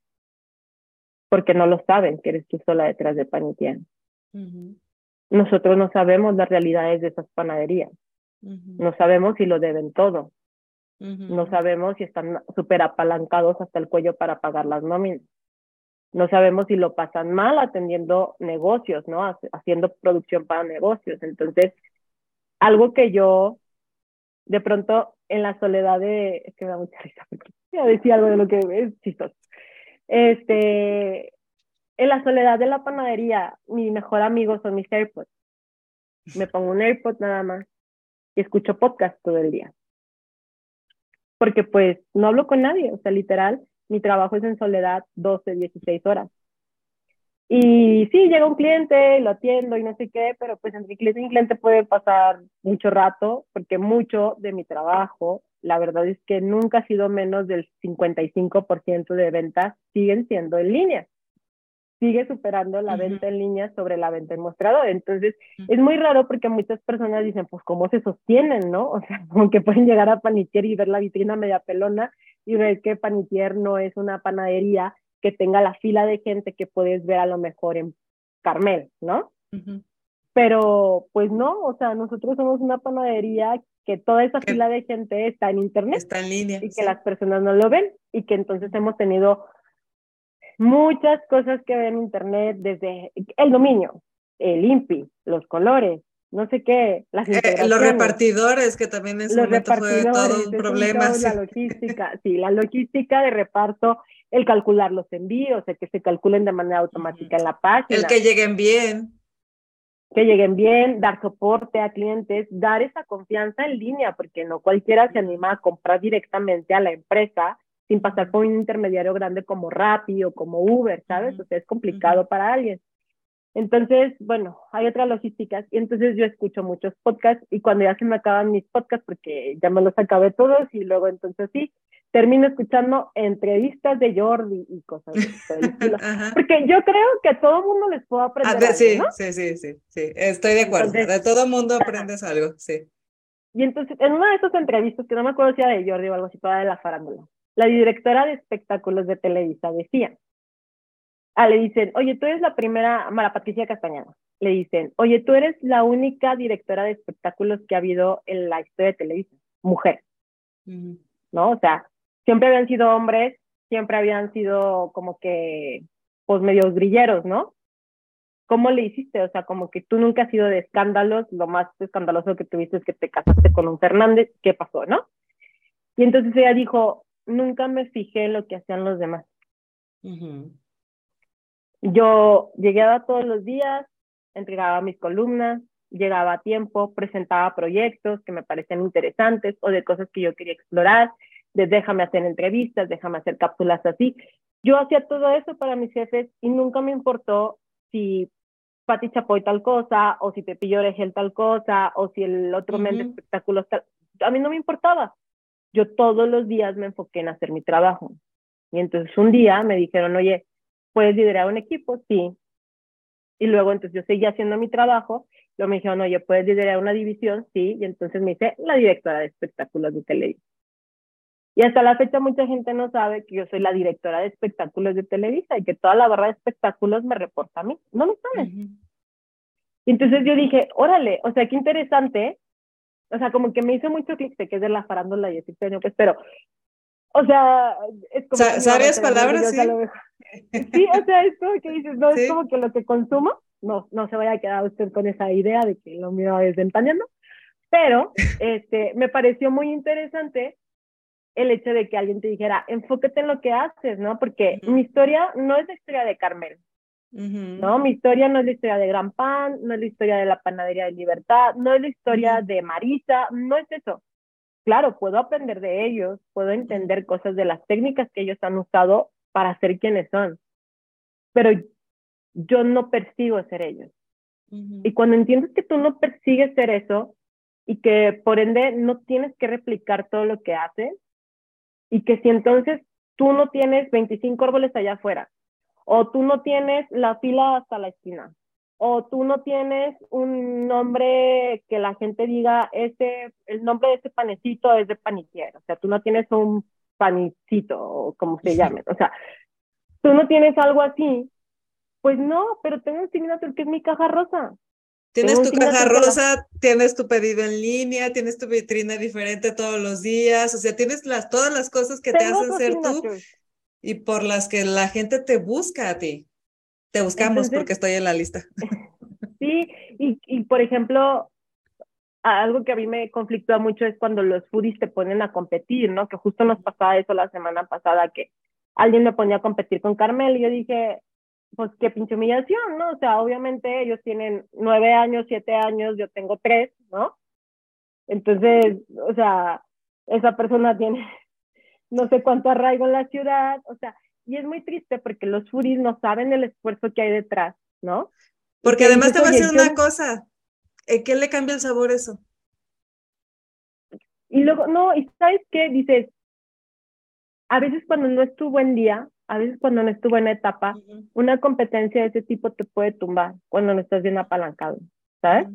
Porque no lo saben que eres tú sola detrás de Panitien. Nosotros no sabemos las realidades de esas panaderías. No sabemos si lo deben todo. No sabemos si están súper apalancados hasta el cuello para pagar las nóminas. No sabemos si lo pasan mal atendiendo negocios, ¿no? Haciendo producción para negocios. Entonces, algo que yo, de pronto, en la soledad de, es que me da mucha risa, voy a decir algo de lo que es chistoso. Este, en la soledad de la panadería, mi mejor amigo son mis AirPods. Me pongo un AirPod nada más y escucho podcast todo el día porque pues no hablo con nadie, o sea, literal, mi trabajo es en soledad 12, 16 horas. Y sí, llega un cliente, lo atiendo y no sé qué, pero pues entre cliente y cliente puede pasar mucho rato, porque mucho de mi trabajo, la verdad es que nunca ha sido menos del 55% de ventas siguen siendo en línea sigue superando la venta en línea sobre la venta en mostrador. Entonces, es muy raro porque muchas personas dicen, pues, ¿cómo se sostienen, no? O sea, como que pueden llegar a Panitier y ver la vitrina media pelona y ver que Panitier no es una panadería que tenga la fila de gente que puedes ver a lo mejor en Carmel, ¿no? Pero, pues no, o sea, nosotros somos una panadería que toda esa fila de gente está en internet. Está en línea. Y que las personas no lo ven y que entonces hemos tenido muchas cosas que ven en internet, desde el dominio, el INPI, los colores, no sé qué, las eh, Los repartidores, que también en los momento fue todo un problema. La logística, sí, la logística de reparto, el calcular los envíos, el que se calculen de manera automática en la página. El que lleguen bien. Que lleguen bien, dar soporte a clientes, dar esa confianza en línea, porque no cualquiera se anima a comprar directamente a la empresa sin pasar por un intermediario grande como Rappi o como Uber, ¿sabes? O sea, es complicado para alguien. Entonces, bueno, hay otras logísticas y entonces yo escucho muchos podcasts y cuando ya se me acaban mis podcasts, porque ya me los acabé todos y luego entonces sí, termino escuchando entrevistas de Jordi y cosas de Porque yo creo que a todo mundo les puedo aprender. sí, sí, sí, sí, sí, estoy de acuerdo. de todo mundo aprendes algo, sí. Y entonces, en una de esas entrevistas, que no me acuerdo si era de Jordi o algo así, toda de la farándula, la directora de espectáculos de Televisa decía, ah, le dicen, oye, tú eres la primera, Mara Patricia Castañeda, le dicen, oye, tú eres la única directora de espectáculos que ha habido en la historia de Televisa, mujer, ¿no? O sea, siempre habían sido hombres, siempre habían sido como que, pues, medios grilleros, ¿no? ¿Cómo le hiciste? O sea, como que tú nunca has sido de escándalos, lo más escandaloso que tuviste es que te casaste con un Fernández, ¿qué pasó, no? Y entonces ella dijo, nunca me fijé en lo que hacían los demás. Yo llegaba todos los días, entregaba mis columnas, llegaba a tiempo, presentaba proyectos que me parecían interesantes o de cosas que yo quería explorar, de déjame hacer entrevistas, déjame hacer cápsulas así. Yo hacía todo eso para mis jefes y nunca me importó si Pati Chapoy tal cosa, o si Pepillo Orejel tal cosa, o si el otro mes de espectáculos tal. A mí no me importaba. Yo todos los días me enfoqué en hacer mi trabajo. Y entonces un día me dijeron, oye, ¿puedes liderar un equipo? Sí. Y luego entonces yo seguía haciendo mi trabajo. Luego me dijeron, oye, ¿puedes liderar una división? Sí. Y entonces me hice la directora de espectáculos de televisión. Y hasta la fecha mucha gente no sabe que yo soy la directora de espectáculos de Televisa y que toda la barra de espectáculos me reporta a mí. No lo saben. Y entonces yo dije, órale, o sea, qué interesante. O sea, como que me hizo mucho clic, que es de la farándula y así, pues, pero, o sea, es como... ¿Sabes palabras? Sí. sí, o sea, es como que dices, no, es como que lo que consumo, no, no se vaya a quedar usted con esa idea de que lo mío es desempañando, pero este, me pareció muy interesante el hecho de que alguien te dijera, enfócate en lo que haces, ¿no? Porque mi historia no es la historia de Carmel, ¿no? Mi historia no es la historia de Gran Pan, no es la historia de la panadería de Libertad, no es la historia de Marisa, no es eso. Claro, puedo aprender de ellos, puedo entender cosas de las técnicas que ellos han usado para ser quienes son, pero yo no persigo ser ellos. Y cuando entiendes que tú no persigues ser eso y que por ende no tienes que replicar todo lo que haces, y que si entonces tú no tienes 25 árboles allá afuera, o tú no tienes la fila hasta la esquina, o tú no tienes un nombre que la gente diga, ese, el nombre de ese panecito es de paniciero, o sea, tú no tienes un panicito, o como se llame, o sea, tú no tienes algo así, pues no, pero tengo un signature que es mi caja rosa. Tienes tu caja rosa, tienes tu pedido en línea, tienes tu vitrina diferente todos los días, o sea, tienes las, todas las cosas que te hacen ser tú y por las que la gente te busca a ti. Te buscamos porque estoy en la lista. Sí, y, y por ejemplo, algo que a mí me conflictúa mucho es cuando los foodies te ponen a competir, ¿no? Que justo nos pasaba eso la semana pasada, que alguien me ponía a competir con Carmel y yo dije, pues qué pinche humillación, ¿no? O sea, obviamente ellos tienen nueve años, siete años, yo tengo tres, ¿no? Entonces, o sea, esa persona tiene no sé cuánto arraigo en la ciudad, o sea, y es muy triste porque los furis no saben el esfuerzo que hay detrás, ¿no? Porque además te va a decir una cosa, ¿qué le cambia el sabor eso? Y luego, no, y ¿sabes qué? Dices, a veces cuando no es tu buen día, a veces cuando no estuvo en etapa, una competencia de ese tipo te puede tumbar cuando no estás bien apalancado, ¿sabes?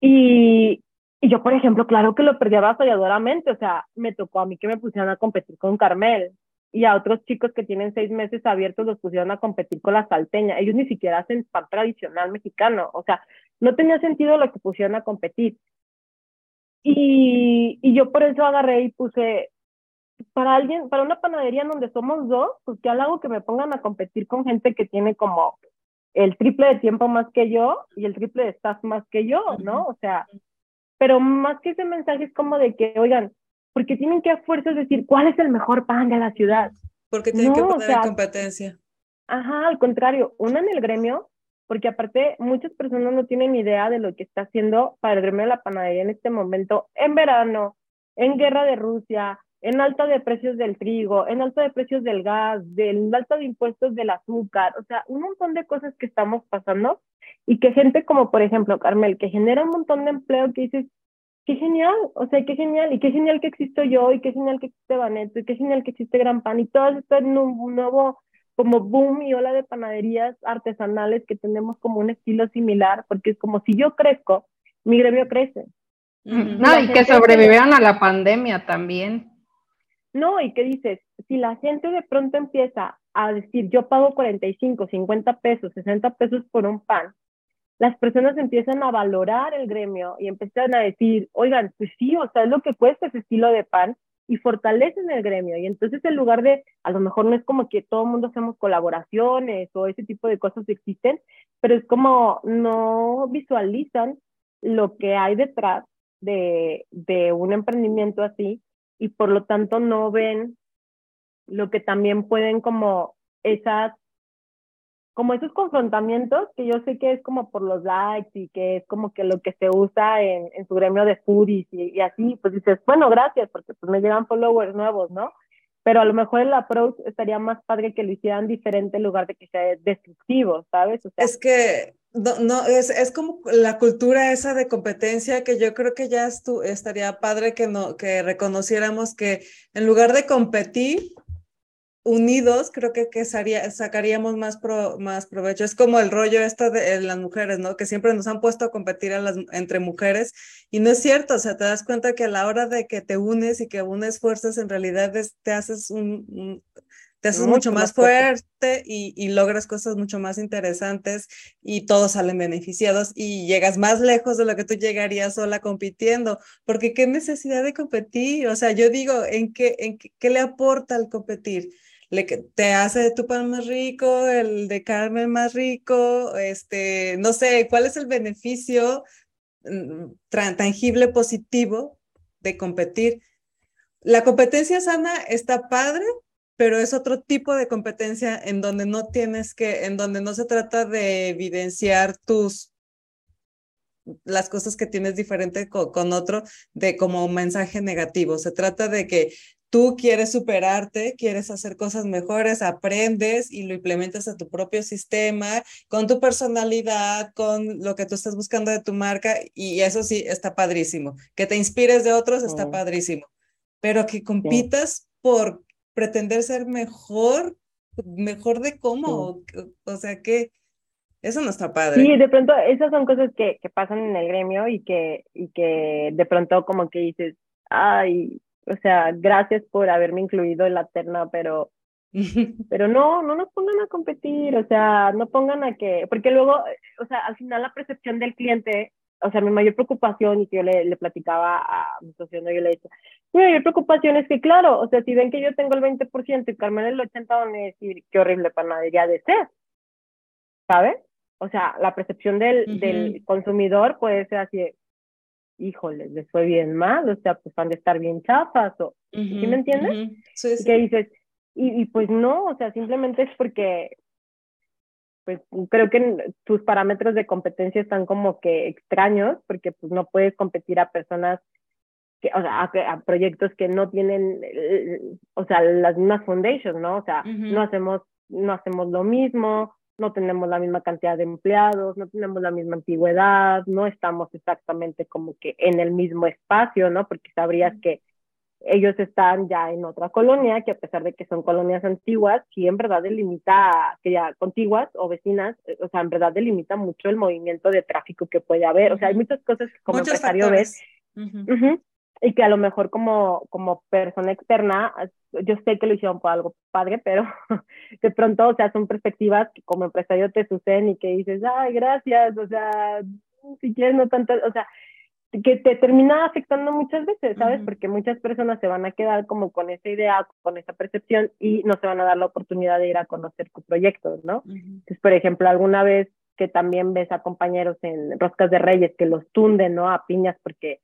y, y, yo, por ejemplo, claro que lo perdí avasalladoramente, o sea, me tocó a mí que me pusieran a competir con Carmel y a otros chicos que tienen seis meses abiertos los pusieron a competir con la salteña. Ellos ni siquiera hacen pan tradicional mexicano, o sea, no tenía sentido lo que pusieron a competir. Y, y yo por eso agarré y puse, para alguien, para una panadería en donde somos dos, pues que hago que me pongan a competir con gente que tiene como el triple de tiempo más que yo y el triple de staff más que yo, ¿no? O sea, pero más que ese mensaje es como de que, oigan, porque tienen que a fuerzas decir cuál es el mejor pan de la ciudad. Porque tienen que poner en competencia. Ajá, al contrario, una en el gremio, porque aparte muchas personas no tienen idea de lo que está haciendo para el gremio de la panadería en este momento, en verano, en guerra de Rusia, en alta de precios del trigo, en alta de precios del gas, del alta de impuestos del azúcar, o sea, un montón de cosas que estamos pasando y que gente como, por ejemplo, Carmel, que genera un montón de empleo que dices, qué genial, o sea, qué genial, y qué genial que existo yo, y qué genial que existe Baneto, y qué genial que existe Gran Pan, y todo esto en un nuevo como boom y ola de panaderías artesanales que tenemos como un estilo similar, porque es como si yo crezco, mi gremio crece. No, y que sobrevivieron a la pandemia también. No, y qué dices, si la gente de pronto empieza a decir, yo pago 45, 50 pesos, 60 pesos por un pan, las personas empiezan a valorar el gremio y empiezan a decir, oigan, pues sí, o sea, es lo que cuesta ese estilo de pan y fortalecen el gremio. Y entonces en lugar de, a lo mejor no es como que todo el mundo hacemos colaboraciones o ese tipo de cosas existen, pero es como no visualizan lo que hay detrás de, de un emprendimiento así y por lo tanto no ven lo que también pueden como esas como esos confrontamientos que yo sé que es como por los likes y que es como que lo que se usa en, en su gremio de foodies y, y, así, pues dices, bueno, gracias, porque pues me llegan followers nuevos, ¿no? Pero a lo mejor el approach estaría más padre que lo hicieran diferente en lugar de que sea destructivo, ¿sabes? O sea, es que no, no es, es, como la cultura esa de competencia que yo creo que ya estu estaría padre que, no, que reconociéramos que en lugar de competir, unidos, creo que, que sacaríamos más, más provecho. Es como el rollo esto de las mujeres, ¿no? Que siempre nos han puesto a competir a las, entre mujeres y no es cierto, o sea, te das cuenta que a la hora de que te unes y que unes fuerzas, en realidad te haces un, te haces mucho, más fuerte, y, y, logras cosas mucho más interesantes y todos salen beneficiados y llegas más lejos de lo que tú llegarías sola compitiendo, porque qué necesidad de competir, o sea, yo digo, ¿en qué, en qué, qué le aporta el competir? Le, te hace tu pan más rico, el de Carmen más rico, este, no sé, ¿cuál es el beneficio mm, tangible positivo de competir? La competencia sana está padre, pero es otro tipo de competencia en donde no tienes que, en donde no se trata de evidenciar tus las cosas que tienes diferente con, con, otro de como un mensaje negativo. Se trata de que tú quieres superarte, quieres hacer cosas mejores, aprendes y lo implementas a tu propio sistema, con tu personalidad, con lo que tú estás buscando de tu marca y eso sí está padrísimo. Que te inspires de otros está padrísimo, pero que compitas por pretender ser mejor, mejor de cómo, o, sea que eso no está padre. Sí, de pronto esas son cosas que, que pasan en el gremio y que, y que de pronto como que dices, ay, o sea, gracias por haberme incluido en la terna, pero, pero no, no nos pongan a competir, o sea, no pongan a que, porque luego, o sea, al final la percepción del cliente, o sea, mi mayor preocupación, y que yo le, le platicaba a mi socio, ¿no? yo le decía, mi mayor preocupación es que, claro, o sea, si ven que yo tengo el 20% y Carmen el 80%, van a decir, qué horrible panadería de ser, ¿sabes? O sea, la percepción del, del consumidor puede ser así, híjole, les fue bien mal, o sea, pues van de estar bien chafas, o, ¿sí me entiendes? sí, sí. ¿Qué dices? Y, y, pues no, o sea, simplemente es porque, pues creo que tus parámetros de competencia están como que extraños, porque pues no puedes competir a personas, que, o sea, a, proyectos que no tienen, o sea, las mismas foundations, ¿no? O sea, no hacemos, no hacemos lo mismo, no tenemos la misma cantidad de empleados, no tenemos la misma antigüedad, no estamos exactamente como que en el mismo espacio, ¿no? Porque sabrías que ellos están ya en otra colonia, que a pesar de que son colonias antiguas, sí en verdad delimita, que ya contiguas o vecinas, eh, o sea, en verdad delimita mucho el movimiento de tráfico que puede haber. O sea, hay muchas cosas que como empresario ves. Y que a lo mejor como, como persona externa, yo sé que lo hicieron por algo padre, pero de pronto, o sea, son perspectivas que como empresario te suceden y que dices, ay, gracias, o sea, si quieres no tanto, o sea, que te termina afectando muchas veces, ¿sabes? Porque muchas personas se van a quedar como con esa idea, con esa percepción y no se van a dar la oportunidad de ir a conocer tu proyecto, ¿no? Entonces, por ejemplo, alguna vez que también ves a compañeros en Roscas de Reyes que los tunden, ¿no? A piñas porque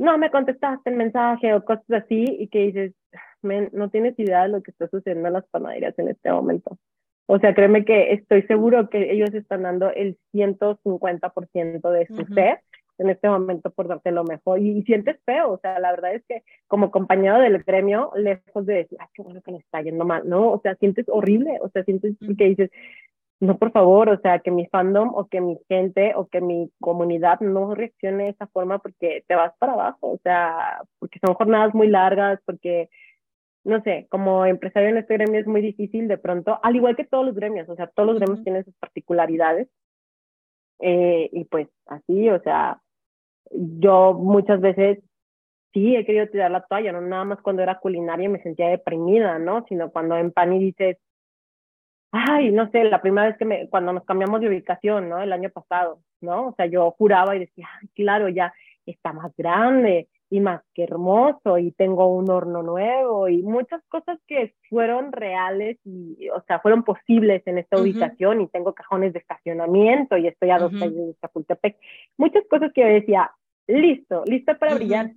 no me contestaste el mensaje o cosas así y que dices, no tienes idea de lo que está sucediendo en las panaderías en este momento. O sea, créeme que estoy seguro que ellos están dando el 150% de su ser en este momento por darte lo mejor y, sientes feo, o sea, la verdad es que como compañero del gremio, lejos de decir, ay, qué bueno que le está yendo mal, ¿no? O sea, sientes horrible, o sea, sientes que dices, no, por favor, o sea, que mi fandom o que mi gente o que mi comunidad no reaccione de esa forma porque te vas para abajo, o sea, porque son jornadas muy largas, porque, no sé, como empresario en este gremio es muy difícil de pronto, al igual que todos los gremios, o sea, todos los gremios tienen sus particularidades, eh, y pues así, o sea, yo muchas veces sí he querido tirar la toalla, no nada más cuando era culinaria me sentía deprimida, ¿no? Sino cuando en Pani dices, ay, no sé, la primera vez que me, cuando nos cambiamos de ubicación, ¿no? El año pasado, ¿no? O sea, yo juraba y decía, ay, claro, ya está más grande y más que hermoso y tengo un horno nuevo y muchas cosas que fueron reales y, o sea, fueron posibles en esta ubicación y tengo cajones de estacionamiento y estoy a dos calles de Chapultepec. Muchas cosas que yo decía, listo, listo para brillar.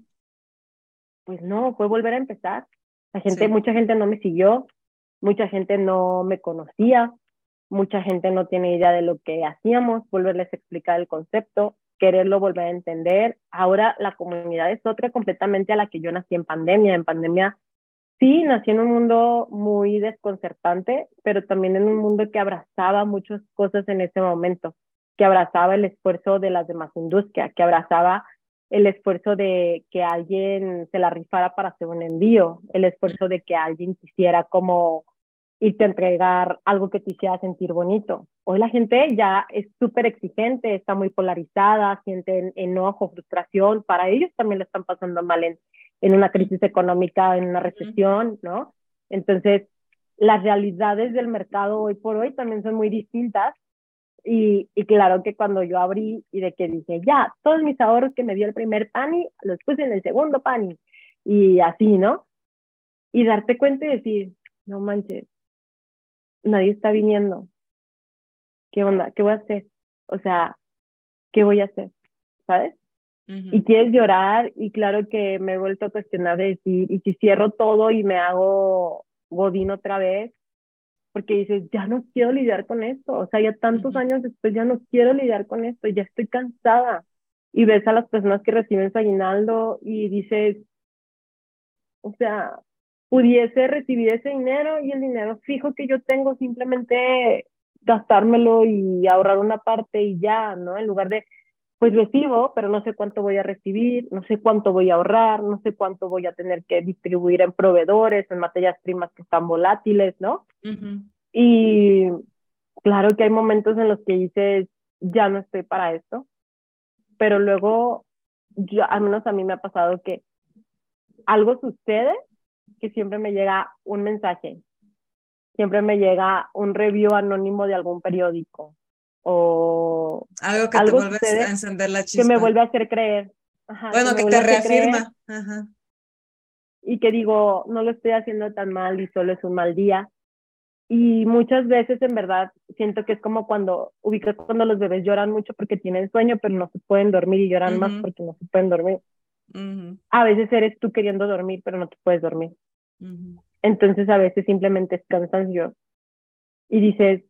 Pues no, fue volver a empezar. La gente, mucha gente no me siguió, mucha gente no me conocía, mucha gente no tiene idea de lo que hacíamos, volverles a explicar el concepto, quererlo volver a entender. Ahora la comunidad es otra completamente a la que yo nací en pandemia. En pandemia sí, nací en un mundo muy desconcertante, pero también en un mundo que abrazaba muchas cosas en ese momento, que abrazaba el esfuerzo de las demás industrias, que abrazaba el esfuerzo de que alguien se la rifara para hacer un envío, el esfuerzo de que alguien quisiera como irte a entregar algo que te hiciera sentir bonito. Hoy la gente ya es súper exigente, está muy polarizada, sienten enojo, frustración, para ellos también lo están pasando mal en, en una crisis económica, en una recesión, ¿no? Entonces, las realidades del mercado hoy por hoy también son muy distintas y, y, claro que cuando yo abrí y de que dije, ya, todos mis ahorros que me dio el primer pani, los puse en el segundo pani. Y así, ¿no? Y darte cuenta y decir, no manches, nadie está viniendo. ¿Qué onda? ¿Qué voy a hacer? O sea, ¿qué voy a hacer? ¿Sabes? Y quieres llorar y claro que me he vuelto a cuestionar de decir, y si cierro todo y me hago godín otra vez, porque dices, ya no quiero lidiar con esto, o sea, ya tantos años después ya no quiero lidiar con esto, ya estoy cansada. Y ves a las personas que reciben su aguinaldo y dices, o sea, pudiese recibir ese dinero y el dinero fijo que yo tengo simplemente gastármelo y ahorrar una parte y ya, ¿no? En lugar de, pues recibo, pero no sé cuánto voy a recibir, no sé cuánto voy a ahorrar, no sé cuánto voy a tener que distribuir en proveedores, en materias primas que están volátiles, ¿no? Y claro que hay momentos en los que dices, ya no estoy para esto, pero luego, yo, al menos a mí me ha pasado que algo sucede que siempre me llega un mensaje, siempre me llega un review anónimo de algún periódico o algo que te vuelve a encender la chispa. Que me vuelve a hacer creer. bueno, que, te reafirma. Y que digo, no lo estoy haciendo tan mal y solo es un mal día. Y muchas veces, en verdad, siento que es como cuando ubicas cuando los bebés lloran mucho porque tienen sueño, pero no se pueden dormir y lloran más porque no se pueden dormir. A veces eres tú queriendo dormir, pero no te puedes dormir. Entonces a veces simplemente es cansancio y dices,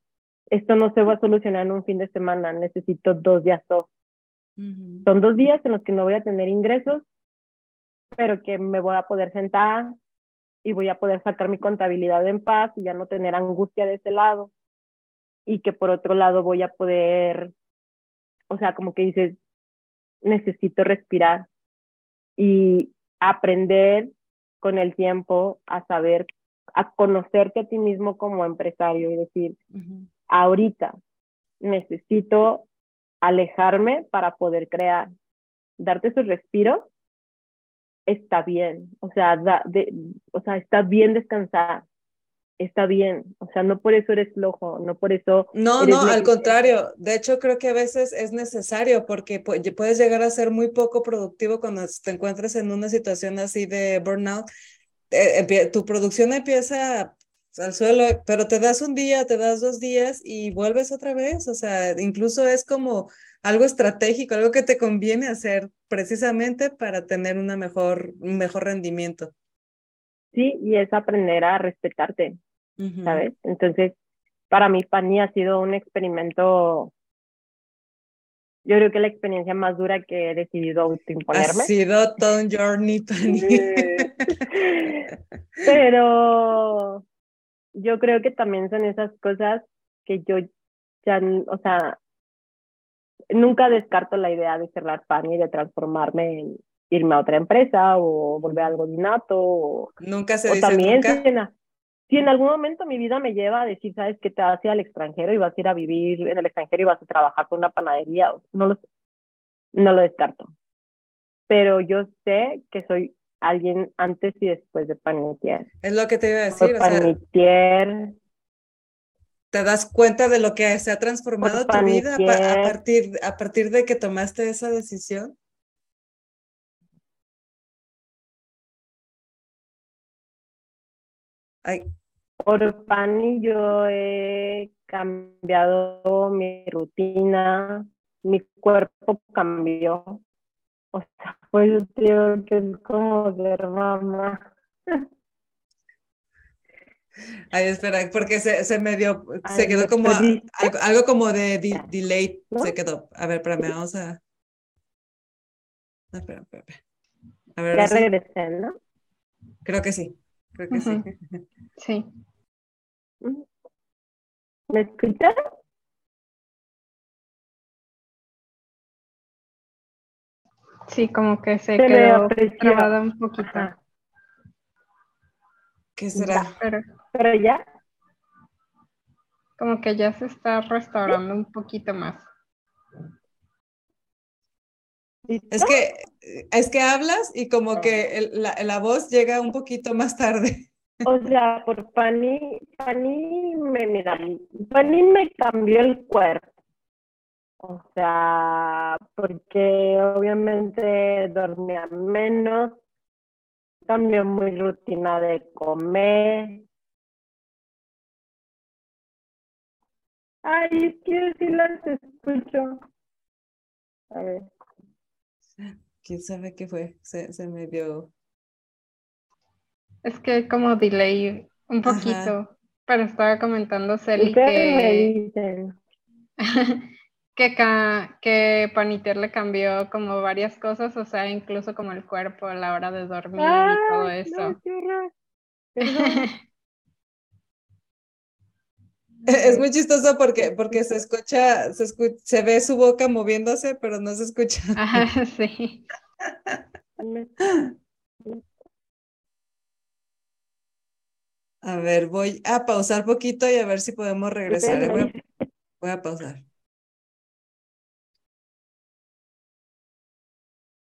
esto no se va a solucionar en un fin de semana, necesito dos días off. Son dos días en los que no voy a tener ingresos, pero que me voy a poder sentar y voy a poder sacar mi contabilidad en paz y ya no tener angustia de ese lado. Y que por otro lado voy a poder, o sea, como que dices, necesito respirar y aprender con el tiempo a saber, a conocerte a ti mismo como empresario y decir, ahorita necesito alejarme para poder crear, darte esos respiros, está bien, o sea, de, o sea, está bien descansar, está bien, o sea, no por eso eres flojo, no por eso... No, no, al contrario, de hecho creo que a veces es necesario porque puedes llegar a ser muy poco productivo cuando te encuentres en una situación así de burnout. Eh, tu producción empieza al suelo, pero te das un día, te das dos días y vuelves otra vez, o sea, incluso es como algo estratégico, algo que te conviene hacer precisamente para tener una mejor, un mejor rendimiento. Sí, y es aprender a respetarte, ¿sabes? Entonces, para mí, Pani ha sido un experimento, yo creo que la experiencia más dura que he decidido autoimponerme. Ha sido todo un journey, Pani. Pero yo creo que también son esas cosas que yo ya, o sea, nunca descarto la idea de cerrar pan y de transformarme en irme a otra empresa o volver a algo. O, nunca se dice también nunca. Si, en, algún momento mi vida me lleva a decir, sabes que te vas a ir al extranjero y vas a ir a vivir en el extranjero y vas a trabajar con una panadería, no lo, no lo descarto. Pero yo sé que soy alguien antes y después de Panitier. Es lo que te iba a decir. Panitier. ¿Te das cuenta de lo que se ha transformado tu vida a, partir, a partir de que tomaste esa decisión? Ay. Por Pani yo he cambiado mi rutina, mi cuerpo cambió. O sea, pues yo creo que es como ser mamá. Ay, espera, porque se, se me dio, se quedó como algo, como de delay, se quedó. A ver, espérame, vamos a... No, espera, espera, A ver, ya regresé, ¿no? Creo que sí, creo que sí. Sí. ¿Me escuchas? Sí, como que se, quedó trabada un poquito. ¿Qué será? Pero, ya. Como que ya se está restaurando un poquito más. Es que, es que hablas y como que la, la, voz llega un poquito más tarde. O sea, por Fanny, Fanny me, mira, Fanny me cambió el cuerpo. O sea, porque obviamente dormía menos, cambió mi rutina de comer. Ay, es que sí las escucho. A ver. ¿Quién sabe qué fue? Se, se me dio. Es que como delay un poquito, pero estaba comentando Celi que... que, que Paniter le cambió como varias cosas, o sea, incluso como el cuerpo a la hora de dormir y todo eso. es muy chistoso porque, porque se escucha, se se ve su boca moviéndose, pero no se escucha. Ajá, sí. A ver, voy a pausar poquito y a ver si podemos regresar. voy a pausar.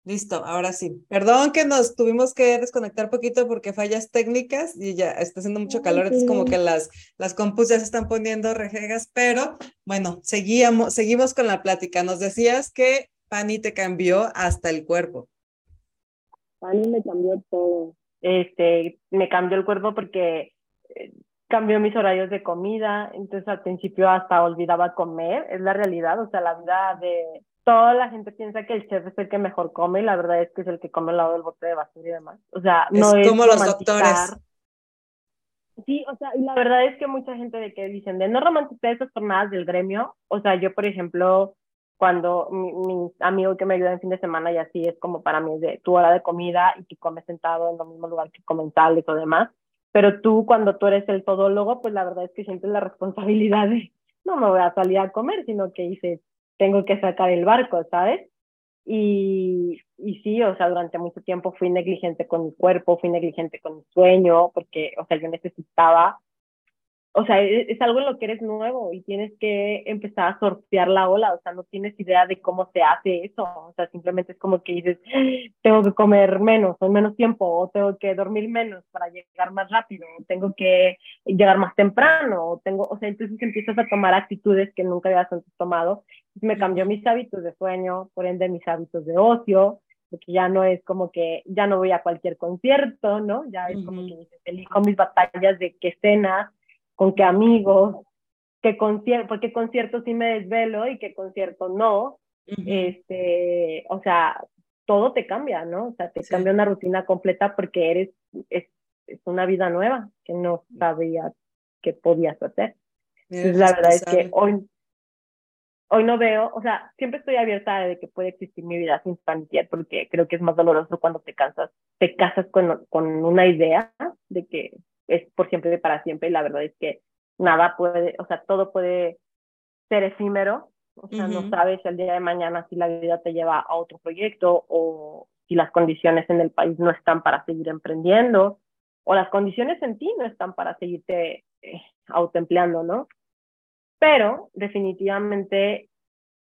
Listo, ahora sí. Perdón que nos tuvimos que desconectar poquito porque fallas técnicas y ya está haciendo mucho calor, entonces como que las, las compus ya se están poniendo rejegas, pero bueno, seguíamos, seguimos con la plática. Nos decías que Pani te cambió hasta el cuerpo. Pani me cambió todo. Este, me cambió el cuerpo porque eh, cambió mis horarios de comida, entonces al principio hasta olvidaba comer, es la realidad, o sea, la vida de toda la gente piensa que el chef es el que mejor come y la verdad es que es el que come al lado del bote de basura y demás. O sea, no es, como los doctores. Sí, o sea, y la verdad es que mucha gente de que dicen de no romantizar esas jornadas del gremio, o sea, yo por ejemplo, cuando mi, amigo que me ayuda en fin de semana y así es como para mí es de tu hora de comida y que comes sentado en el mismo lugar que comen tal y todo demás, pero tú cuando tú eres el todólogo, pues la verdad es que sientes la responsabilidad de no me voy a salir a comer, sino que dices, tengo que sacar el barco, ¿sabes? Y, y sí, o sea, durante mucho tiempo fui negligente con mi cuerpo, fui negligente con mi sueño, porque, o sea, yo necesitaba o sea, e-, es, algo en lo que eres nuevo y tienes que empezar a sortear la ola, o sea, no tienes idea de cómo se hace eso, o sea, simplemente es como que dices, tengo que comer menos o en menos tiempo, o tengo que dormir menos para llegar más rápido, o tengo que llegar más temprano, o tengo, o sea, entonces empiezas a tomar actitudes que nunca habías antes tomado, me cambió mis hábitos de sueño, por ende mis hábitos de ocio, porque ya no es como que ya no voy a cualquier concierto, ¿no? Ya es como que elijo mis batallas de qué cenas, con qué amigos, qué concierto, porque conciertos sí me desvelo y qué concierto no. este, o sea, todo te cambia, ¿no? O sea, te cambia una rutina completa porque eres, es, es, una vida nueva que no sabías que podías hacer. la verdad es que hoy, hoy no veo, o sea, siempre estoy abierta de que puede existir mi vida sin porque creo que es más doloroso cuando te cansas, te casas con, con una idea de que es por siempre y para siempre y la verdad es que nada puede, o sea, todo puede ser efímero, o sea, no sabes el día de mañana si la vida te lleva a otro proyecto o si las condiciones en el país no están para seguir emprendiendo o las condiciones en ti no están para seguirte eh, autoempleando, ¿no? Pero definitivamente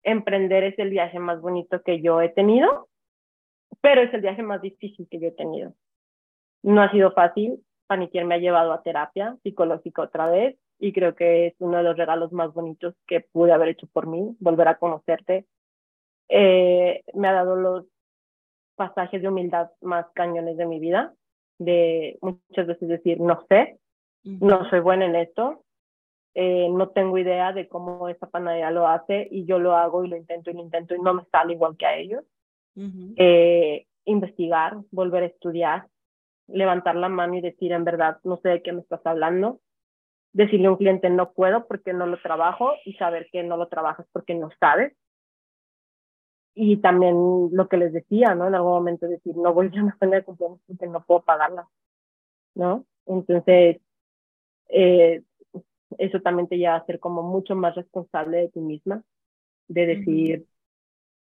emprender es el viaje más bonito que yo he tenido, pero es el viaje más difícil que yo he tenido. No ha sido fácil, Paniquier me ha llevado a terapia psicológica otra vez y creo que es uno de los regalos más bonitos que pude haber hecho por mí, volver a conocerte. Eh, me ha dado los pasajes de humildad más cañones de mi vida, de muchas veces decir, no sé, no soy buena en esto, eh, no tengo idea de cómo esa panadería lo hace y yo lo hago y lo intento y lo intento y no me sale igual que a ellos. eh, investigar, volver a estudiar, levantar la mano y decir en verdad, no sé de qué me estás hablando, decirle a un cliente no puedo porque no lo trabajo y saber que no lo trabajas porque no sabes. Y también lo que les decía, ¿no? En algún momento decir, no voy a una de cumpleaños porque no puedo pagarla, ¿no? Entonces, eh, eso también te lleva a ser como mucho más responsable de ti misma, de decir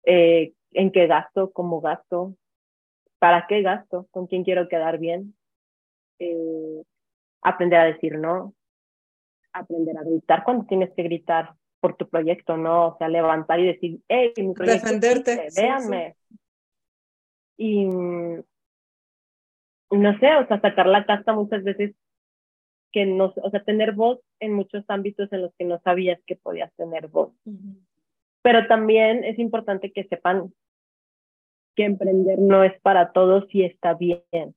eh, en qué gasto, cómo gasto, para qué gasto, con quién quiero quedar bien, eh, aprender a decir no, aprender a gritar cuando tienes que gritar por tu proyecto, ¿no? O sea, levantar y decir, hey, mi proyecto Defenderte. véanme. Y no sé, o sea, sacar la casta muchas veces que no, o sea, tener voz en muchos ámbitos en los que no sabías que podías tener voz. Pero también es importante que sepan que emprender no es para todos y está bien.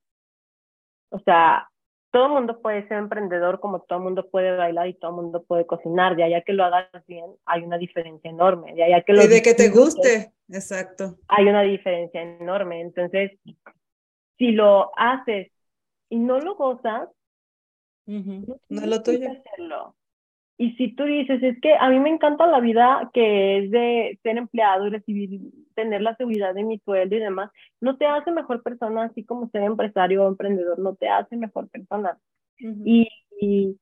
O sea, todo el mundo puede ser emprendedor como todo el mundo puede bailar y todo el mundo puede cocinar. De allá que lo hagas bien, hay una diferencia enorme. De allá que lo y de que te guste, exacto. Hay una diferencia enorme. Entonces, si lo haces y no lo gozas, no, es lo tuyo. Hacerlo. Y si tú dices, es que a mí me encanta la vida que es de ser empleado y recibir, tener la seguridad de mi sueldo y demás, no te hace mejor persona, así como ser empresario o emprendedor, no te hace mejor persona. y, y,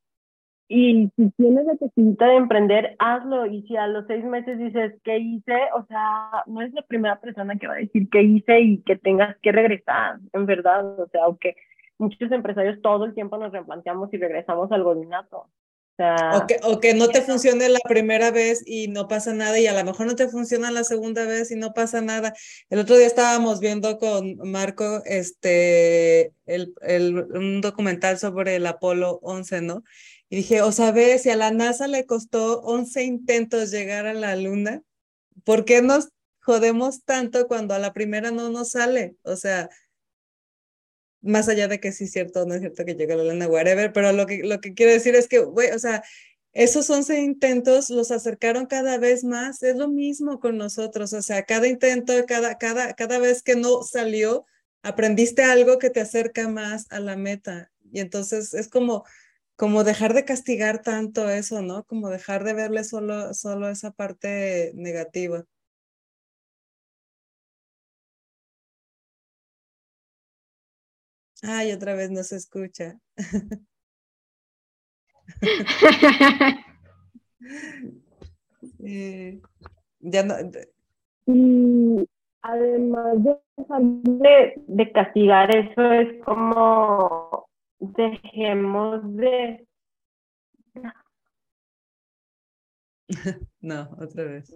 y, si tienes la necesidad de emprender, hazlo. Y si a los seis meses dices, ¿qué hice? O sea, no es la primera persona que va a decir qué hice y que tengas que regresar, en verdad. O sea, aunque muchos empresarios todo el tiempo nos replanteamos y regresamos al godinato. O, que, o que no te funcione la primera vez y no pasa nada y a lo mejor no te funciona la segunda vez y no pasa nada. El otro día estábamos viendo con Marco este, el, el, un documental sobre el Apolo 11, ¿no? Y dije, o sabes, si a la NASA le costó 11 intentos llegar a la Luna, ¿por qué nos jodemos tanto cuando a la primera no nos sale? O sea, más allá de que sí es cierto o no es cierto que llega la lana, whatever, pero lo que, lo que quiero decir es que, güey, o sea, esos 11 intentos los acercaron cada vez más, es lo mismo con nosotros, o sea, cada intento, cada, cada, cada vez que no salió, aprendiste algo que te acerca más a la meta. Y entonces es como, como dejar de castigar tanto eso, ¿no? Como dejar de verle solo, solo esa parte negativa. Ay, otra vez no se escucha. Eh, ya no. Y además de, de castigar eso, es como dejemos de. No, otra vez.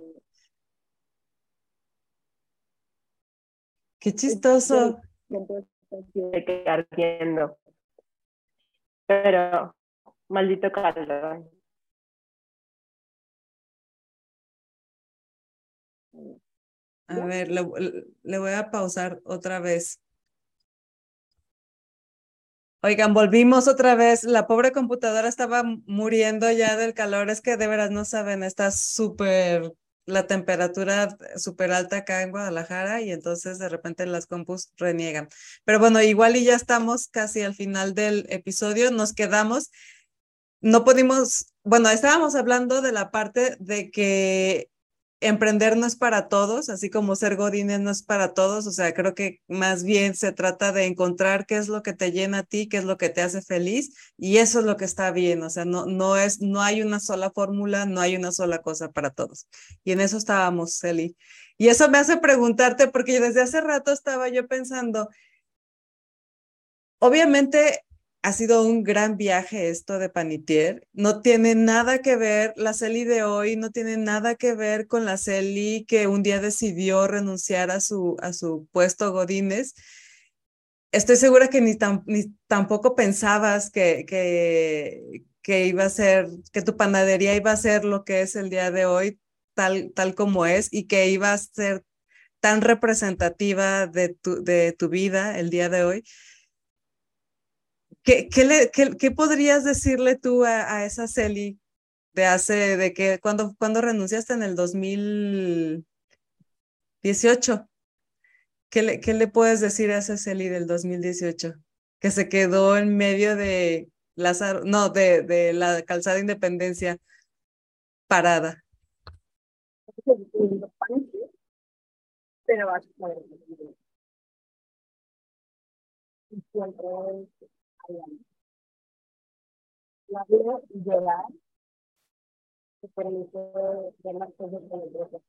Qué chistoso de quedar viendo. Pero, maldito calor. A ver, le, le, voy a pausar otra vez. Oigan, volvimos otra vez. La pobre computadora estaba muriendo ya del calor. Es que de veras no saben, está súper la temperatura súper alta acá en Guadalajara y entonces de repente las compus reniegan. Pero bueno, igual y ya estamos casi al final del episodio, nos quedamos, no pudimos, bueno, estábamos hablando de la parte de que emprender no es para todos, así como ser godines no es para todos, o sea, creo que más bien se trata de encontrar qué es lo que te llena a ti, qué es lo que te hace feliz y eso es lo que está bien, o sea, no, no es, no hay una sola fórmula, no hay una sola cosa para todos. Y en eso estábamos, Celi. Y eso me hace preguntarte, porque desde hace rato estaba yo pensando, obviamente ha sido un gran viaje esto de Panitier. No tiene nada que ver, la Celi de hoy no tiene nada que ver con la Celi que un día decidió renunciar a su, a su puesto Godínez. Estoy segura que ni, ni tampoco pensabas que, que, que iba a ser, que tu panadería iba a ser lo que es el día de hoy, tal, tal como es, y que iba a ser tan representativa de tu, de tu vida el día de hoy. ¿Qué, le, qué, qué podrías decirle tú a, a, esa Celi de hace, de que cuando, cuando renunciaste en el 2018? ¿Qué le, ¿Qué le puedes decir a esa Celi del 2018? Que se quedó en medio de Lázaro, no, de, de la calzada Independencia parada. Pero la vida y llorar te permite ver las cosas los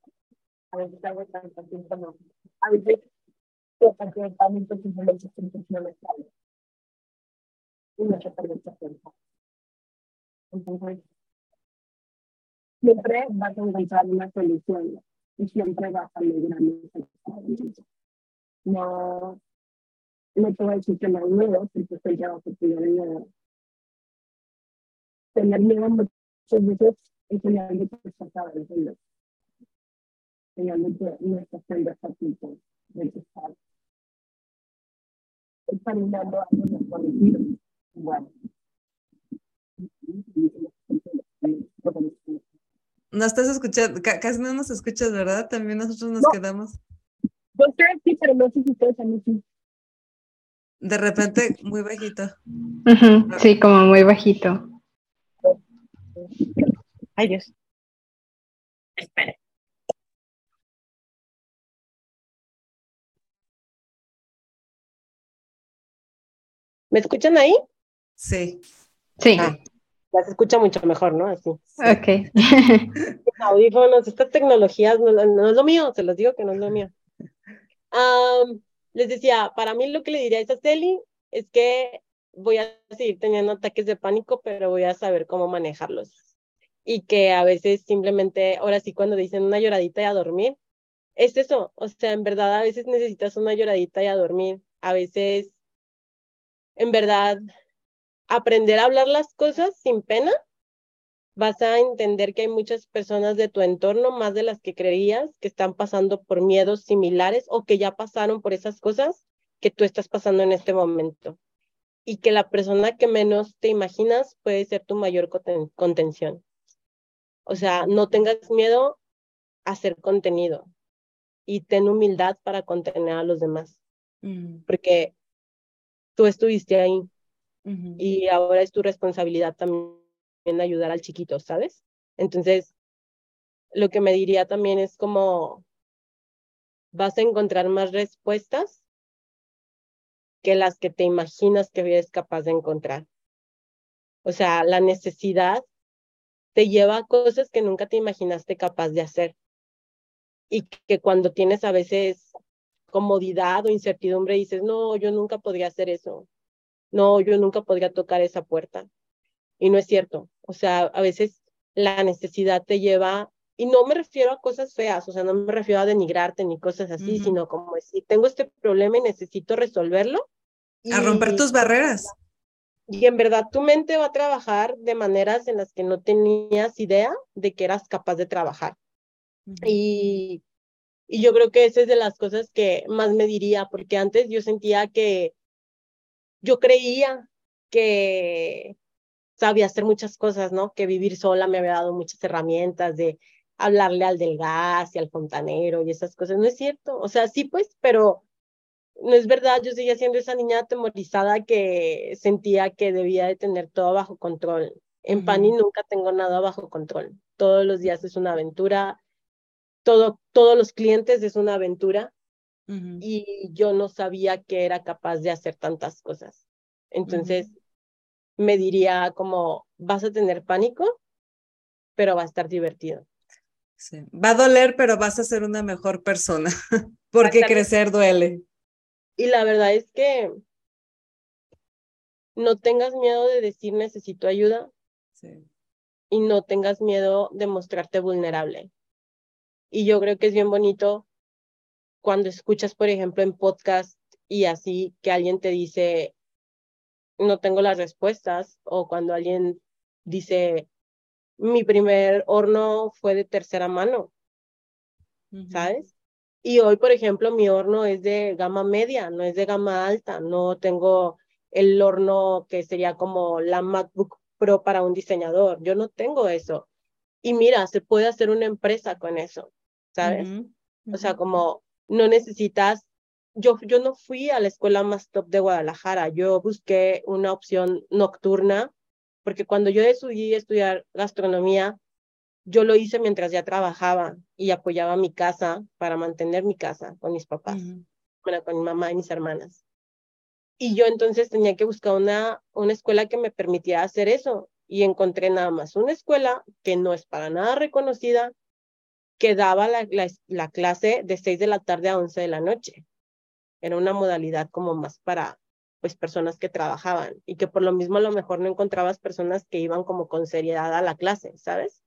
A veces hago tanto tiempo no. A veces te parte de pánico simplemente no me sale. Y no te permite pensar. Entonces, siempre vas a encontrar una solución y siempre vas a lograr No no te voy a decir que no hay miedo, porque estoy ya bajo tener miedo. Tener miedo muchas veces es señal de que estás avanzando. Señal de que no estás siendo facilito de que estás examinando algo desconocido. Bueno. No estás escuchando, casi no nos escuchas, ¿verdad? También nosotros nos no. quedamos. Yo creo sí, pero no sé si ustedes a mí sí. De repente, muy bajito. Uh -huh. Sí, como muy bajito. Ay, Dios. Espere. ¿Me escuchan ahí? Sí. Sí. Ah, ya se escucha mucho mejor, ¿no? Así. Ok. Audífonos, estas tecnologías no, no, es lo mío, se los digo que no es lo mío. Um, les decía, para mí lo que le diría a esa Celi es que voy a seguir teniendo ataques de pánico, pero voy a saber cómo manejarlos. Y que a veces simplemente, ahora sí, cuando dicen una lloradita y a dormir, es eso. O sea, en verdad, a veces necesitas una lloradita y a dormir. A veces, en verdad, aprender a hablar las cosas sin pena, vas a entender que hay muchas personas de tu entorno, más de las que creías, que están pasando por miedos similares o que ya pasaron por esas cosas que tú estás pasando en este momento. Y que la persona que menos te imaginas puede ser tu mayor contención. O sea, no tengas miedo a hacer contenido y ten humildad para contener a los demás. Mm. Porque tú estuviste ahí uh -huh. y ahora es tu responsabilidad también ayudar al chiquito, ¿sabes? Entonces, lo que me diría también es como vas a encontrar más respuestas que las que te imaginas que eres capaz de encontrar. O sea, la necesidad te lleva a cosas que nunca te imaginaste capaz de hacer. Y que cuando tienes a veces comodidad o incertidumbre dices, no, yo nunca podría hacer eso. No, yo nunca podría tocar esa puerta. Y no es cierto. O sea, a veces la necesidad te lleva, y no me refiero a cosas feas, o sea, no me refiero a denigrarte ni cosas así, uh -huh. sino como decir, tengo este problema y necesito resolverlo. Y, a romper tus barreras. Y en verdad tu mente va a trabajar de maneras en las que no tenías idea de que eras capaz de trabajar. Uh -huh. y, y yo creo que esa es de las cosas que más me diría, porque antes yo sentía que yo creía que sabía hacer muchas cosas, ¿no? Que vivir sola me había dado muchas herramientas de hablarle al del gas y al fontanero y esas cosas. No es cierto. O sea, sí, pues, pero no es verdad. Yo seguía siendo esa niña atemorizada que sentía que debía de tener todo bajo control. En uh -huh. Pani nunca tengo nada bajo control. Todos los días es una aventura. todo, todos los clientes es una aventura y yo no sabía que era capaz de hacer tantas cosas. Entonces, me diría como, vas a tener pánico, pero va a estar divertido. Sí. Va a doler, pero vas a ser una mejor persona, porque crecer duele. Y la verdad es que no tengas miedo de decir necesito ayuda. Sí. Y no tengas miedo de mostrarte vulnerable. Y yo creo que es bien bonito cuando escuchas, por ejemplo, en podcast y así, que alguien te dice, no tengo las respuestas, o cuando alguien dice, mi primer horno fue de tercera mano, ¿sabes? Y hoy, por ejemplo, mi horno es de gama media, no es de gama alta, no tengo el horno que sería como la MacBook Pro para un diseñador, yo no tengo eso. Y mira, se puede hacer una empresa con eso. ¿sabes? O sea, como no necesitas, yo, yo no fui a la escuela más top de Guadalajara, yo busqué una opción nocturna, porque cuando yo decidí estudiar gastronomía, yo lo hice mientras ya trabajaba y apoyaba mi casa para mantener mi casa con mis papás, con mi mamá y mis hermanas. Y yo entonces tenía que buscar una, una escuela que me permitiera hacer eso. Y encontré nada más una escuela que no es para nada reconocida, que daba la, la, clase de 6 de la tarde a 11 de la noche. Era una modalidad como más para pues personas que trabajaban y que por lo mismo a lo mejor no encontrabas personas que iban como con seriedad a la clase, ¿sabes?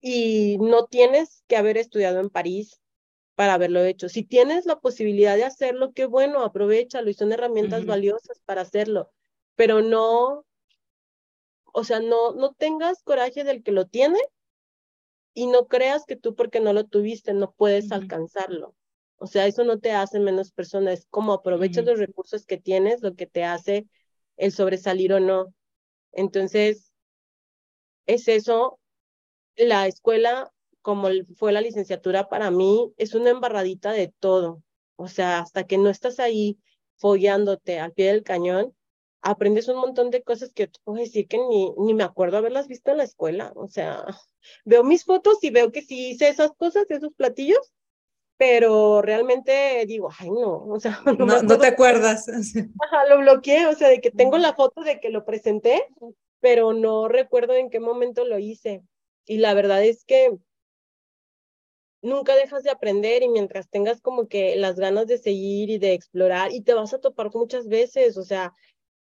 Y no tienes que haber estudiado en París para haberlo hecho. Si tienes la posibilidad de hacerlo, qué bueno, aprovechalo y son herramientas valiosas para hacerlo, pero no, o sea, no, no tengas coraje del que lo tiene y no creas que tú porque no lo tuviste no puedes alcanzarlo. O sea, eso no te hace menos persona, es como aprovechas los recursos que tienes, lo que te hace el sobresalir o no. Entonces, es eso. La escuela, como fue la licenciatura para mí, es una embarradita de todo. O sea, hasta que no estás ahí follándote al pie del cañón, aprendes un montón de cosas que te puedo decir que ni, ni me acuerdo haberlas visto en la escuela. O sea, veo mis fotos y veo que sí hice esas cosas, esos platillos, pero realmente digo, ay, no, o sea, no, no, te acuerdas. Ajá, lo bloqueé, o sea, de que tengo la foto de que lo presenté, pero no recuerdo en qué momento lo hice. Y la verdad es que nunca dejas de aprender y mientras tengas como que las ganas de seguir y de explorar y te vas a topar muchas veces, o sea,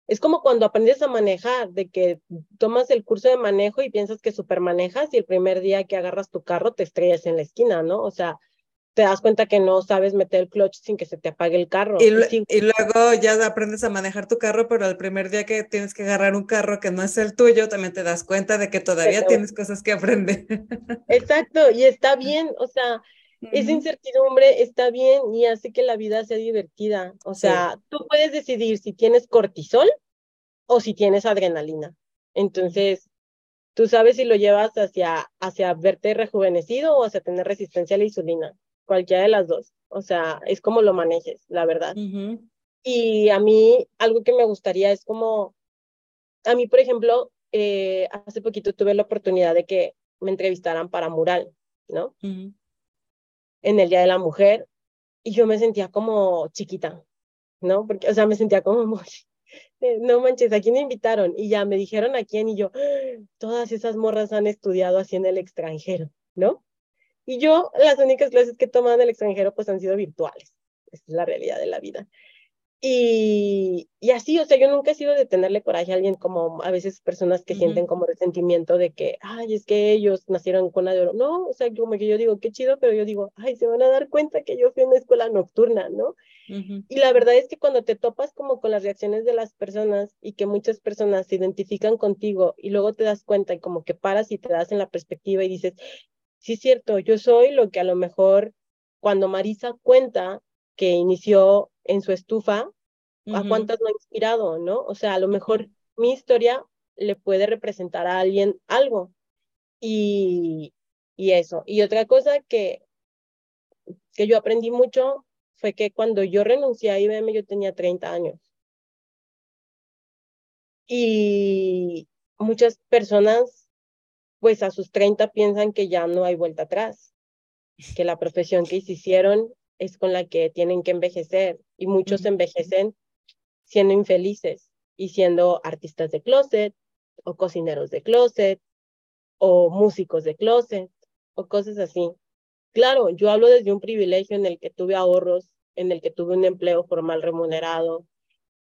es como cuando aprendes a manejar, de que tomas el curso de manejo y piensas que super manejas y el primer día que agarras tu carro te estrellas en la esquina, ¿no? O sea, te das cuenta que no sabes meter el clutch sin que se te apague el carro. Y, luego ya aprendes a manejar tu carro, pero el primer día que tienes que agarrar un carro que no es el tuyo, también te das cuenta de que todavía tienes cosas que aprender. Exacto, y está bien, o sea, esa incertidumbre está bien y hace que la vida sea divertida. O sea, tú puedes decidir si tienes cortisol o si tienes adrenalina. Entonces, tú sabes si lo llevas hacia, hacia verte rejuvenecido o hacia tener resistencia a la insulina. Cualquiera de las dos. O sea, es como lo manejes, la verdad. Y a mí, algo que me gustaría es como, a mí, por ejemplo, eh, hace poquito tuve la oportunidad de que me entrevistaran para Mural, ¿no? en el Día de la Mujer y yo me sentía como chiquita, ¿no? Porque, o sea, me sentía como, no manches, ¿a quién me invitaron? Y ya me dijeron a quién y yo, todas esas morras han estudiado así en el extranjero, ¿no? Y yo, las únicas clases que he tomado en el extranjero pues han sido virtuales. Esa es la realidad de la vida. Y, y, así, o sea, yo nunca he sido de tenerle coraje a alguien como a veces personas que sienten como resentimiento de que, ay, es que ellos nacieron con la de oro. No, o sea, como que yo digo, qué chido, pero yo digo, ay, se van a dar cuenta que yo fui a una escuela nocturna, ¿no? Y la verdad es que cuando te topas como con las reacciones de las personas y que muchas personas se identifican contigo y luego te das cuenta y como que paras y te das en la perspectiva y dices, sí es cierto, yo soy lo que a lo mejor cuando Marisa cuenta que inició en su estufa, a cuántas no ha inspirado, ¿no? O sea, a lo mejor mi historia le puede representar a alguien algo. Y, y eso. Y otra cosa que, que yo aprendí mucho fue que cuando yo renuncié a IBM yo tenía 30 años. Y muchas personas, pues a sus 30 piensan que ya no hay vuelta atrás. que la profesión que hicieron es con la que tienen que envejecer y muchos envejecen siendo infelices y siendo artistas de closet o cocineros de closet o músicos de closet o cosas así. Claro, yo hablo desde un privilegio en el que tuve ahorros, en el que tuve un empleo formal remunerado,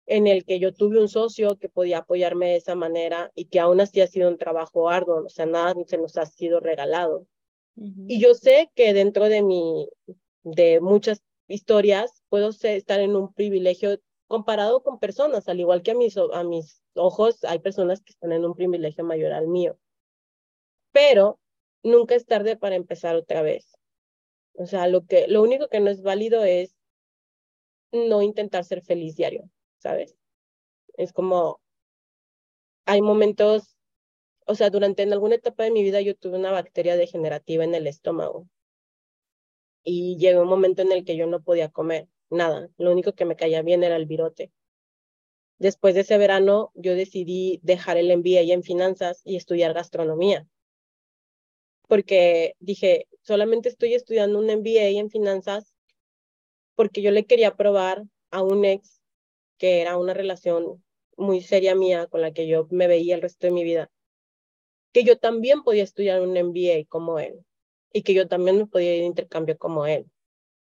en el que yo tuve un socio que podía apoyarme de esa manera y que aún así ha sido un trabajo arduo, o sea, nada se nos ha sido regalado. Y yo sé que dentro de mi, de muchas historias, puedo estar en un privilegio comparado con personas, al igual que a mis, a mis ojos hay personas que están en un privilegio mayor al mío. Pero nunca es tarde para empezar otra vez. O sea, lo, que, lo único que no es válido es no intentar ser feliz diario. ¿Sabes? Es como, hay momentos, o sea, durante en alguna etapa de mi vida yo tuve una bacteria degenerativa en el estómago y llegó un momento en el que yo no podía comer nada, lo único que me caía bien era el virote. Después de ese verano yo decidí dejar el MBA en finanzas y estudiar gastronomía, porque dije, solamente estoy estudiando un MBA en finanzas porque yo le quería probar a un ex que era una relación muy seria mía con la que yo me veía el resto de mi vida, que yo también podía estudiar un MBA como él y que yo también me podía ir de intercambio como él.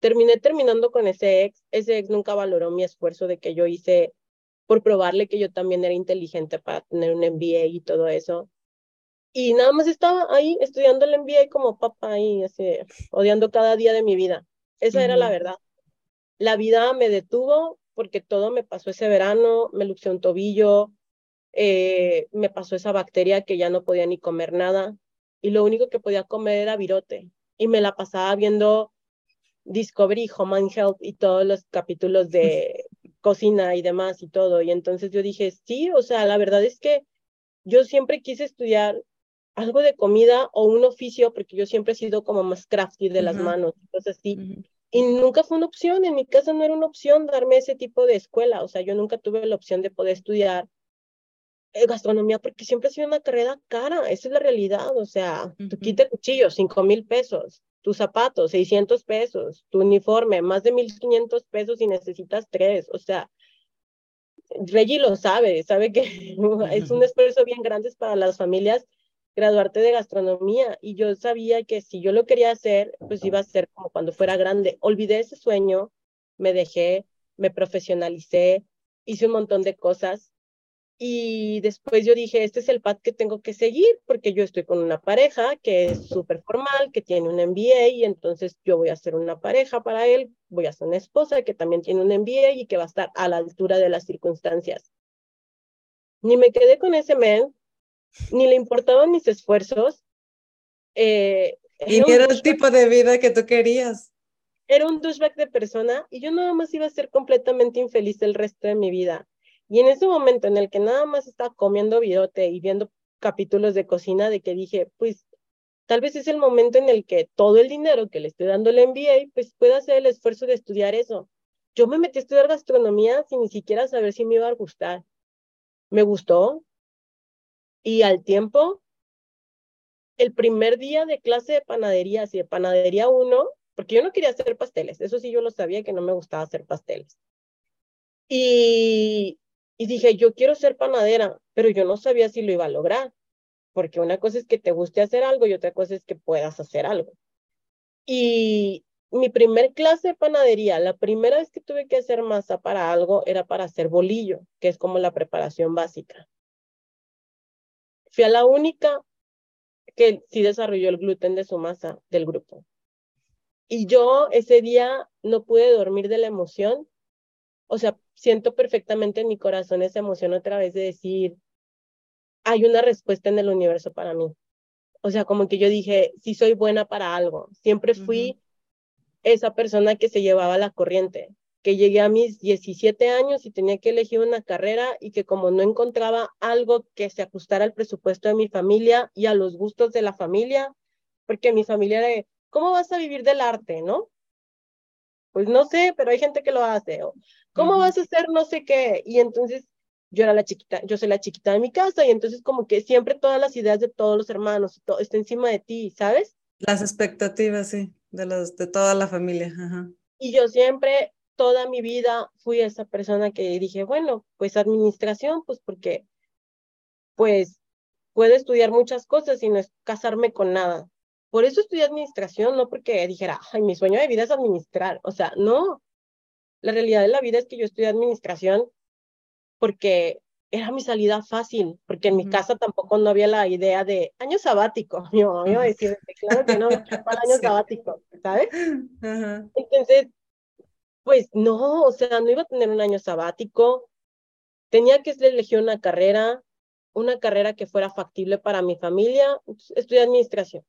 Terminé terminando con ese ex, ese ex nunca valoró mi esfuerzo de que yo hice por probarle que yo también era inteligente para tener un MBA y todo eso. Y nada más estaba ahí estudiando el MBA como papá y así, odiando cada día de mi vida. Esa era la verdad. La vida me detuvo, porque todo me pasó ese verano, me luxé un tobillo, eh, me pasó esa bacteria que ya no podía ni comer nada y lo único que podía comer era virote y me la pasaba viendo Discovery, Home and Health y todos los capítulos de cocina y demás y todo. Y entonces yo dije, sí, o sea, la verdad es que yo siempre quise estudiar algo de comida o un oficio porque yo siempre he sido como más crafty de las manos, cosas así. Y nunca fue una opción, en mi casa no era una opción darme ese tipo de escuela, o sea, yo nunca tuve la opción de poder estudiar eh, gastronomía porque siempre ha sido una carrera cara, esa es la realidad, o sea, tu quita cuchillo, cinco mil pesos, tus zapatos, 600 pesos, tu uniforme, más de 1500 pesos y necesitas tres, o sea, Reggie lo sabe, sabe que es un esfuerzo bien grande para las familias graduarte de gastronomía y yo sabía que si yo lo quería hacer, pues iba a ser como cuando fuera grande. Olvidé ese sueño, me dejé, me profesionalicé, hice un montón de cosas y después yo dije, este es el path que tengo que seguir porque yo estoy con una pareja que es súper formal, que tiene un MBA y entonces yo voy a ser una pareja para él, voy a ser una esposa que también tiene un MBA y que va a estar a la altura de las circunstancias. Ni me quedé con ese men, ni le importaban mis esfuerzos. Eh, y era, el tipo de vida que tú querías. Era un douchebag de persona y yo nada más iba a ser completamente infeliz el resto de mi vida. Y en ese momento en el que nada más estaba comiendo virote y viendo capítulos de cocina, de que dije, pues tal vez es el momento en el que todo el dinero que le estoy dando le MBA, pues pueda hacer el esfuerzo de estudiar eso. Yo me metí a estudiar gastronomía sin ni siquiera saber si me iba a gustar. Me gustó, y al tiempo, el primer día de clase de panadería, así de panadería 1, porque yo no quería hacer pasteles, eso sí yo lo sabía que no me gustaba hacer pasteles. Y, y dije, yo quiero ser panadera, pero yo no sabía si lo iba a lograr, porque una cosa es que te guste hacer algo y otra cosa es que puedas hacer algo. Y mi primer clase de panadería, la primera vez que tuve que hacer masa para algo era para hacer bolillo, que es como la preparación básica. Fui a la única que sí desarrolló el gluten de su masa del grupo. Y yo ese día no pude dormir de la emoción. O sea, siento perfectamente en mi corazón esa emoción otra vez de decir, hay una respuesta en el universo para mí. O sea, como que yo dije, sí soy buena para algo. Siempre fui esa persona que se llevaba la corriente que llegué a mis 17 años y tenía que elegir una carrera y que como no encontraba algo que se ajustara al presupuesto de mi familia y a los gustos de la familia, porque mi familia era, ¿cómo vas a vivir del arte, no? Pues no sé, pero hay gente que lo hace. ¿Cómo vas a hacer no sé qué? Y entonces yo era la chiquita, yo soy la chiquita de mi casa y entonces como que siempre todas las ideas de todos los hermanos, todo está encima de ti, ¿sabes? Las expectativas, sí. de, los, de toda la familia. Y yo siempre, toda mi vida, fui esa persona que dije, bueno, pues administración, pues porque, pues, puedo estudiar muchas cosas y no es casarme con nada. Por eso estudié administración, no porque dijera, ay, mi sueño de vida es administrar. O sea, no. La realidad de la vida es que yo estudié administración porque era mi salida fácil, porque en mi casa tampoco no había la idea de año sabático. Yo iba a decir, claro que no, para año sabático, ¿sabes? Entonces, pues no, o sea, no iba a tener un año sabático. Tenía que elegir una carrera, una carrera que fuera factible para mi familia. Estudié administración.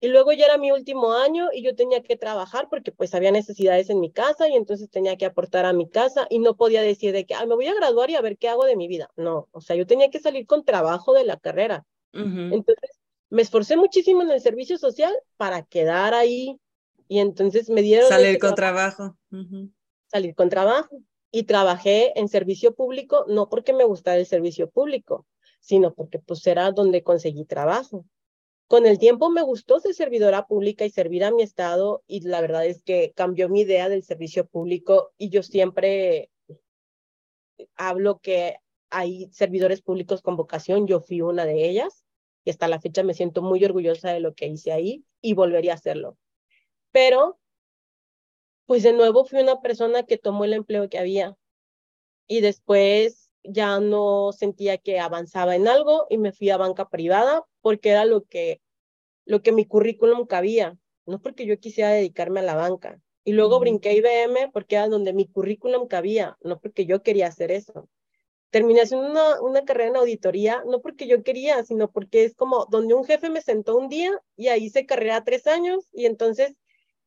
Y luego ya era mi último año y yo tenía que trabajar porque pues había necesidades en mi casa y entonces tenía que aportar a mi casa y no podía decir de que, me voy a graduar y a ver qué hago de mi vida. No, o sea, yo tenía que salir con trabajo de la carrera. Entonces, me esforcé muchísimo en el servicio social para quedar ahí y entonces me dieron... Salir con trabajo. Salir con trabajo. Y trabajé en servicio público, no porque me gustara el servicio público, sino porque pues era donde conseguí trabajo. Con el tiempo me gustó ser servidora pública y servir a mi estado y la verdad es que cambió mi idea del servicio público y yo siempre hablo que hay servidores públicos con vocación, yo fui una de ellas y hasta la fecha me siento muy orgullosa de lo que hice ahí y volvería a hacerlo. Pero, pues de nuevo fui una persona que tomó el empleo que había y después ya no sentía que avanzaba en algo y me fui a banca privada porque era lo que, lo que mi currículum cabía, no porque yo quisiera dedicarme a la banca. Y luego brinqué a IBM porque era donde mi currículum cabía, no porque yo quería hacer eso. Terminé haciendo una, una carrera en auditoría, no porque yo quería, sino porque es como donde un jefe me sentó un día y ahí hice carrera tres años y entonces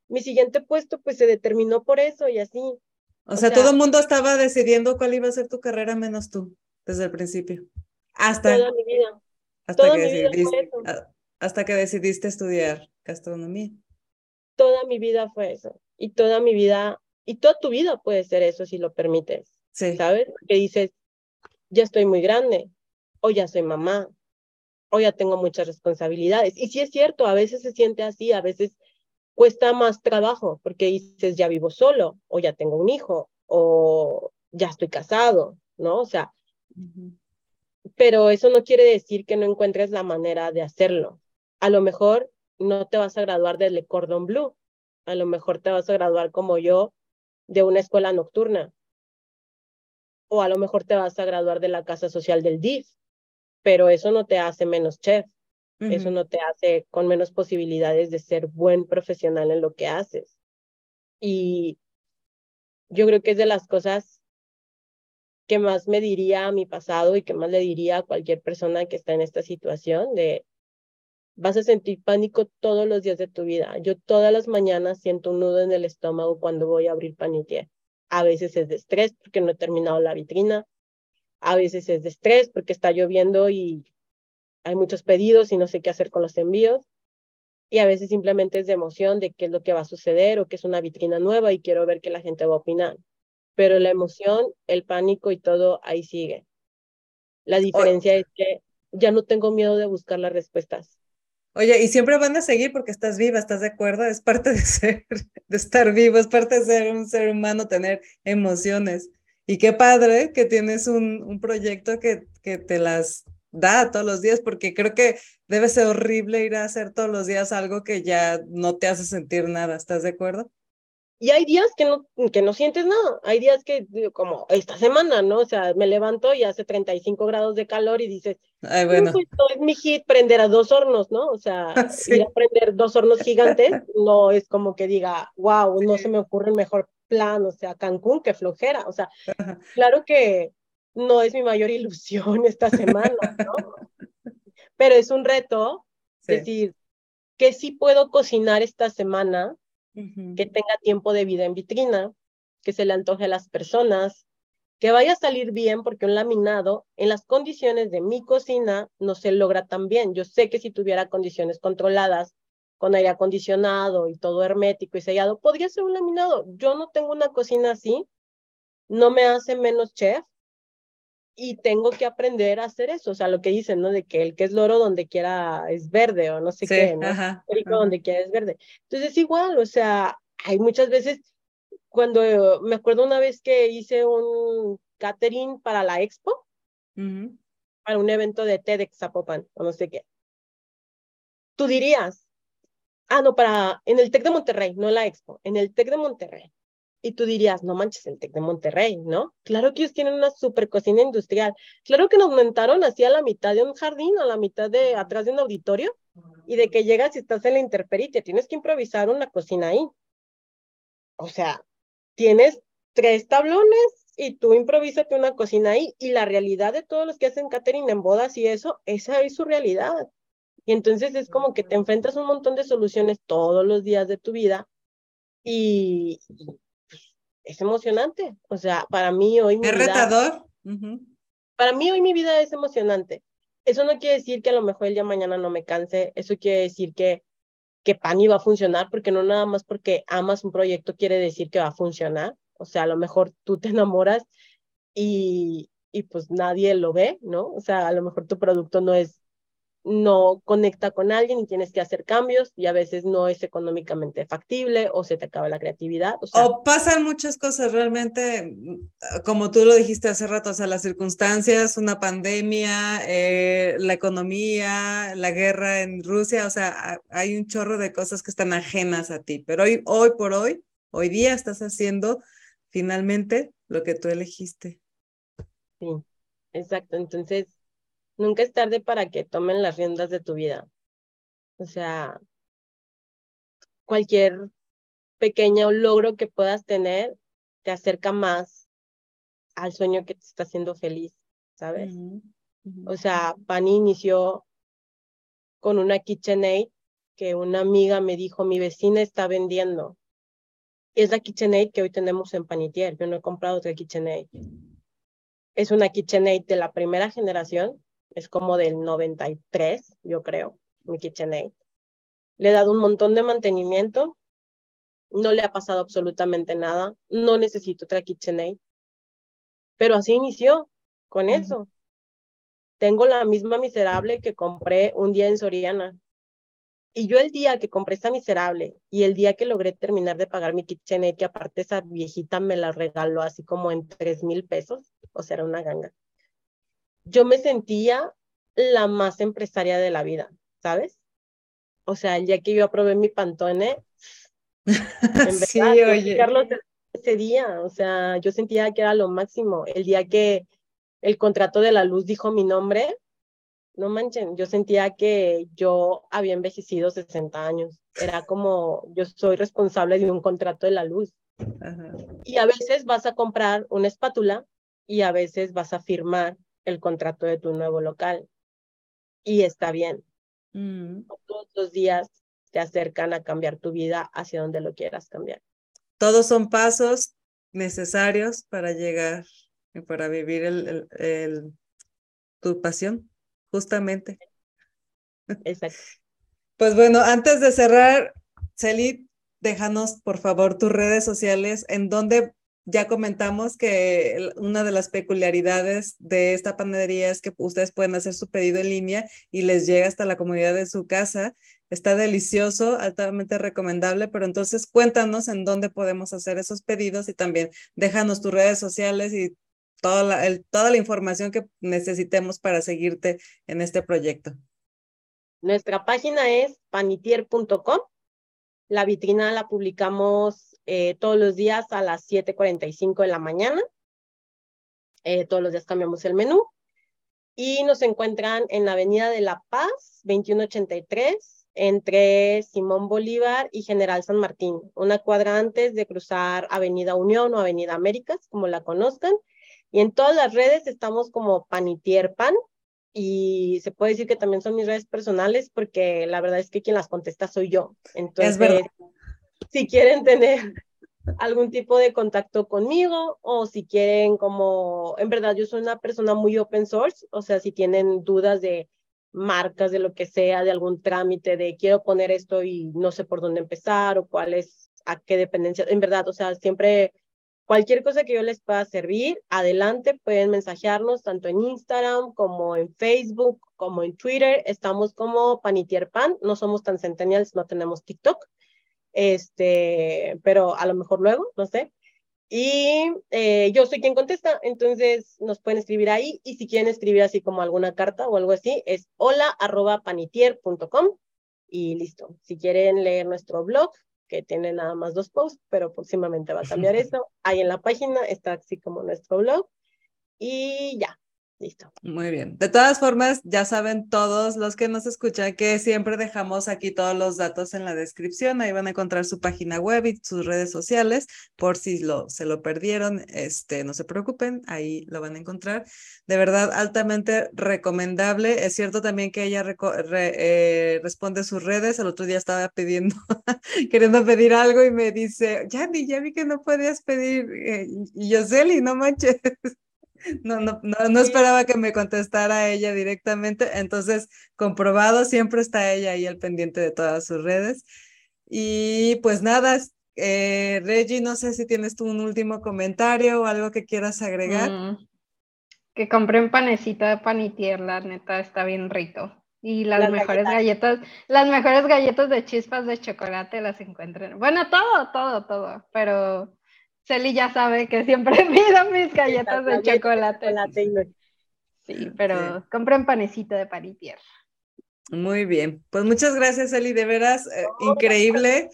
mi siguiente puesto pues se determinó por eso y así. O, sea, todo el mundo estaba decidiendo cuál iba a ser tu carrera menos tú, desde el principio. Hasta. Toda mi vida. Hasta, que decidiste, hasta que decidiste estudiar gastronomía. Toda mi vida fue eso. Y toda mi vida, y toda tu vida puede ser eso si lo permites. Sí. ¿Sabes? Porque dices, ya estoy muy grande, o ya soy mamá, o ya tengo muchas responsabilidades. Y sí es cierto, a veces se siente así, a veces cuesta más trabajo, porque dices, ya vivo solo, o ya tengo un hijo, o ya estoy casado, ¿no? O sea, pero eso no quiere decir que no encuentres la manera de hacerlo. A lo mejor no te vas a graduar del Cordon Blue, a lo mejor te vas a graduar como yo de una escuela nocturna, o a lo mejor te vas a graduar de la casa social del DIF, pero eso no te hace menos chef, eso no te hace con menos posibilidades de ser buen profesional en lo que haces. Y yo creo que es de las cosas que más me diría a mi pasado y que más le diría a cualquier persona que está en esta situación de vas a sentir pánico todos los días de tu vida. Yo todas las mañanas siento un nudo en el estómago cuando voy a abrir Panitier. A veces es de estrés porque no he terminado la vitrina. A veces es de estrés porque está lloviendo y hay muchos pedidos y no sé qué hacer con los envíos. Y a veces simplemente es de emoción de qué es lo que va a suceder o que es una vitrina nueva y quiero ver qué la gente va a opinar pero la emoción, el pánico y todo ahí sigue. La diferencia es que ya no tengo miedo de buscar las respuestas. Oye, y siempre van a seguir porque estás viva, ¿estás de acuerdo? Es parte de ser, de estar vivo, es parte de ser un ser humano, tener emociones. Y qué padre que tienes un, un proyecto que, que te las da todos los días, porque creo que debe ser horrible ir a hacer todos los días algo que ya no te hace sentir nada, ¿estás de acuerdo? Y hay días que no, que no sientes nada, hay días que, como esta semana, ¿no? O sea, me levanto y hace 35 grados de calor y dices, Ay, bueno. Pues, es mi hit prender a dos hornos, ¿no? O sea, ir a prender dos hornos gigantes no es como que diga, wow, no se me ocurre el mejor plan, o sea, Cancún, qué flojera, o sea, claro que no es mi mayor ilusión esta semana, ¿no? Pero es un reto decir, que sí puedo cocinar esta semana que tenga tiempo de vida en vitrina, que se le antoje a las personas, que vaya a salir bien, porque un laminado en las condiciones de mi cocina no se logra tan bien. Yo sé que si tuviera condiciones controladas, con aire acondicionado y todo hermético y sellado, podría ser un laminado. Yo no tengo una cocina así, no me hace menos chef, y tengo que aprender a hacer eso, o sea, lo que dicen, ¿no? De que el que es loro donde quiera es verde o no sé qué, ¿no? Ajá, donde quiera es verde. Entonces es igual, o sea, hay muchas veces, cuando me acuerdo una vez que hice un catering para la expo, para un evento de TEDx Zapopan, o no sé qué. Tú dirías, ah, no, para, en el TEC de Monterrey, no la expo, en el TEC de Monterrey. Y tú dirías, no manches, el TEC de Monterrey, ¿no? Claro que ellos tienen una super cocina industrial. Claro que nos montaron así a la mitad de un jardín, a la mitad de, atrás de un auditorio, y de que llegas y estás en la intemperie tienes que improvisar una cocina ahí. O sea, tienes tres tablones y tú improvísate una cocina ahí. Y la realidad de todos los que hacen catering en bodas y eso, esa es su realidad. Y entonces es como que te enfrentas a un montón de soluciones todos los días de tu vida y, es emocionante. O sea, para mí hoy mi ¿Es retador? Para mí hoy mi vida es emocionante. Eso no quiere decir que a lo mejor el día de mañana no me canse. Eso quiere decir que, que Pani va a funcionar, porque no nada más porque amas un proyecto quiere decir que va a funcionar. O sea, a lo mejor tú te enamoras y, y pues nadie lo ve, ¿no? O sea, a lo mejor tu producto no es no conecta con alguien y tienes que hacer cambios y a veces no es económicamente factible o se te acaba la creatividad. O, pasan muchas cosas realmente, mm, como tú lo dijiste hace rato, o sea, las circunstancias, una pandemia, eh, la economía, la guerra en Rusia, o sea, hay un chorro de cosas que están ajenas a ti, pero hoy, hoy por hoy, hoy día estás haciendo finalmente lo que tú elegiste. Sí, exacto. Entonces, nunca es tarde para que tomen las riendas de tu vida. O sea, cualquier pequeño logro que puedas tener te acerca más al sueño que te está haciendo feliz, ¿sabes? O sea, Pani inició con una KitchenAid que una amiga me dijo, mi vecina está vendiendo. Es la KitchenAid que hoy tenemos en Panitier. Yo no he comprado otra KitchenAid. Es una KitchenAid de la primera generación es como del 93, yo creo, mi KitchenAid. Le he dado un montón de mantenimiento, no le ha pasado absolutamente nada, no necesito otra KitchenAid. Pero así inició, con eso. Tengo la misma miserable que compré un día en Soriana. Y yo el día que compré esa miserable y el día que logré terminar de pagar mi KitchenAid, que aparte esa viejita me la regaló así como en tres mil pesos, o sea, era una ganga yo me sentía la más empresaria de la vida, ¿sabes? O sea, el día que yo aprobé mi pantone, en sí, oye. Carlos, ese día, o sea, yo sentía que era lo máximo. El día que el contrato de la luz dijo mi nombre, no manchen, yo sentía que yo había envejecido 60 años. Era como, yo soy responsable de un contrato de la luz. Y a veces vas a comprar una espátula y a veces vas a firmar el contrato de tu nuevo local. Y está bien. Mm. Todos los días te acercan a cambiar tu vida hacia donde lo quieras cambiar. Todos son pasos necesarios para llegar y para vivir el, el, tu pasión, justamente. Exacto. Pues bueno, antes de cerrar, Celi, déjanos por favor tus redes sociales en donde ya comentamos que una de las peculiaridades de esta panadería es que ustedes pueden hacer su pedido en línea y les llega hasta la comunidad de su casa. Está delicioso, altamente recomendable, pero entonces cuéntanos en dónde podemos hacer esos pedidos y también déjanos tus redes sociales y toda la, toda la información que necesitemos para seguirte en este proyecto. Nuestra página es panitier.com. La vitrina la publicamos eh, todos los días a las 7.45 de la mañana. Eh, todos los días cambiamos el menú. Y nos encuentran en la Avenida de La Paz, 2183, entre Simón Bolívar y General San Martín, una cuadra antes de cruzar Avenida Unión o Avenida Américas, como la conozcan. Y en todas las redes estamos como Panitier Pan, y se puede decir que también son mis redes personales porque la verdad es que quien las contesta soy yo. Entonces, es verdad si quieren tener algún tipo de contacto conmigo o si quieren como, en verdad yo soy una persona muy open source, o sea, si tienen dudas de marcas, de lo que sea, de algún trámite, de quiero poner esto y no sé por dónde empezar o cuál es, a qué dependencia, en verdad, o sea, siempre Cualquier cosa que yo les pueda servir, adelante, pueden mensajearnos tanto en Instagram como en Facebook, como en Twitter. Estamos como Panitier Pan, no somos tan centennials, no tenemos TikTok. Este, pero a lo mejor luego, no sé. Y eh, yo soy quien contesta, entonces nos pueden escribir ahí. Y si quieren escribir así como alguna carta o algo así, es hola arroba panitier.com y listo. Si quieren leer nuestro blog, que tiene nada más dos posts, pero próximamente va a cambiar eso. Ahí en la página está así como nuestro blog. Y ya, Listo. Muy bien. De todas formas, ya saben todos los que nos escuchan que siempre dejamos aquí todos los datos en la descripción. Ahí van a encontrar su página web y sus redes sociales. Por si lo, se lo perdieron, este, no se preocupen, ahí lo van a encontrar. De verdad, altamente recomendable. Es cierto también que ella eh, responde sus redes. El otro día estaba pidiendo, queriendo pedir algo y me dice, Yanni, ya vi que no podías pedir. Eh, y yo, Celi, no manches. No, no, no, esperaba que me contestara ella directamente, entonces comprobado, siempre está ella ahí al pendiente de todas sus redes. Y pues nada, eh, Reggie, no sé si tienes tú un último comentario o algo que quieras agregar. Mm, que compré un panecito de panitier, la neta está bien rico. Y las, mejores galletas. las mejores galletas de chispas de chocolate las encuentran. Bueno, todo, todo, todo, pero Celi ya sabe que siempre pido mis galletas de chocolate. Sí, pero compren panecito de panitier. Muy bien, pues muchas gracias, Eli, de veras, eh, increíble.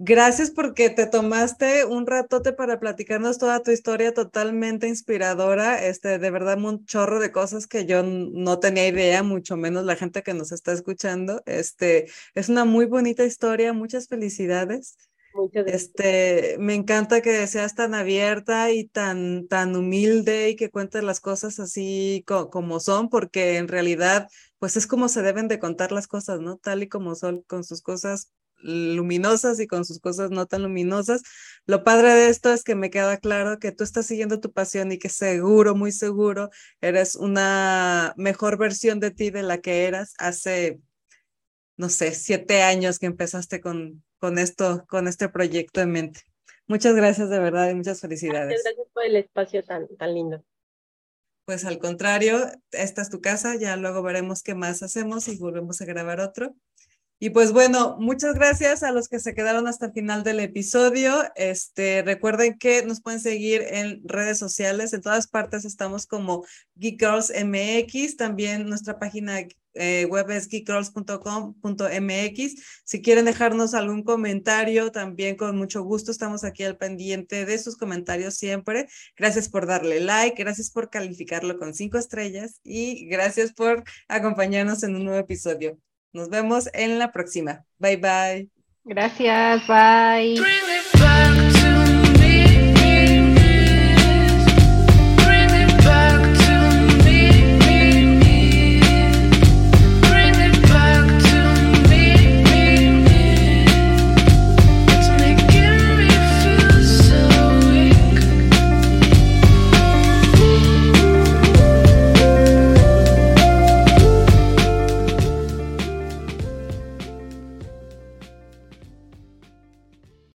Gracias porque te tomaste un ratote para platicarnos toda tu historia totalmente inspiradora, este, de verdad un chorro de cosas que yo no tenía idea, mucho menos la gente que nos está escuchando. Este, es una muy bonita historia, muchas felicidades. Este, me encanta que seas tan abierta y tan, tan humilde y que cuentes las cosas así como son, porque en realidad, pues es como se deben de contar las cosas, ¿no? Tal y como son, con sus cosas luminosas y con sus cosas no tan luminosas. Lo padre de esto es que me queda claro que tú estás siguiendo tu pasión y que seguro, muy seguro, eres una mejor versión de ti de la que eras hace, no sé, siete años que empezaste con, con esto, con este proyecto en mente. Muchas gracias de verdad y muchas felicidades. Gracias por el espacio tan, tan lindo. Pues al contrario, esta es tu casa, ya luego veremos qué más hacemos y volvemos a grabar otro. Y pues bueno, muchas gracias a los que se quedaron hasta el final del episodio. Este, recuerden que nos pueden seguir en redes sociales, en todas partes estamos como Geek Girls MX, también nuestra página eh, web es geekgirls.com.mx. Si quieren dejarnos algún comentario, también con mucho gusto estamos aquí al pendiente de sus comentarios siempre. Gracias por darle like, gracias por calificarlo con cinco estrellas y gracias por acompañarnos en un nuevo episodio. Nos vemos en la próxima. Bye bye. Gracias, bye.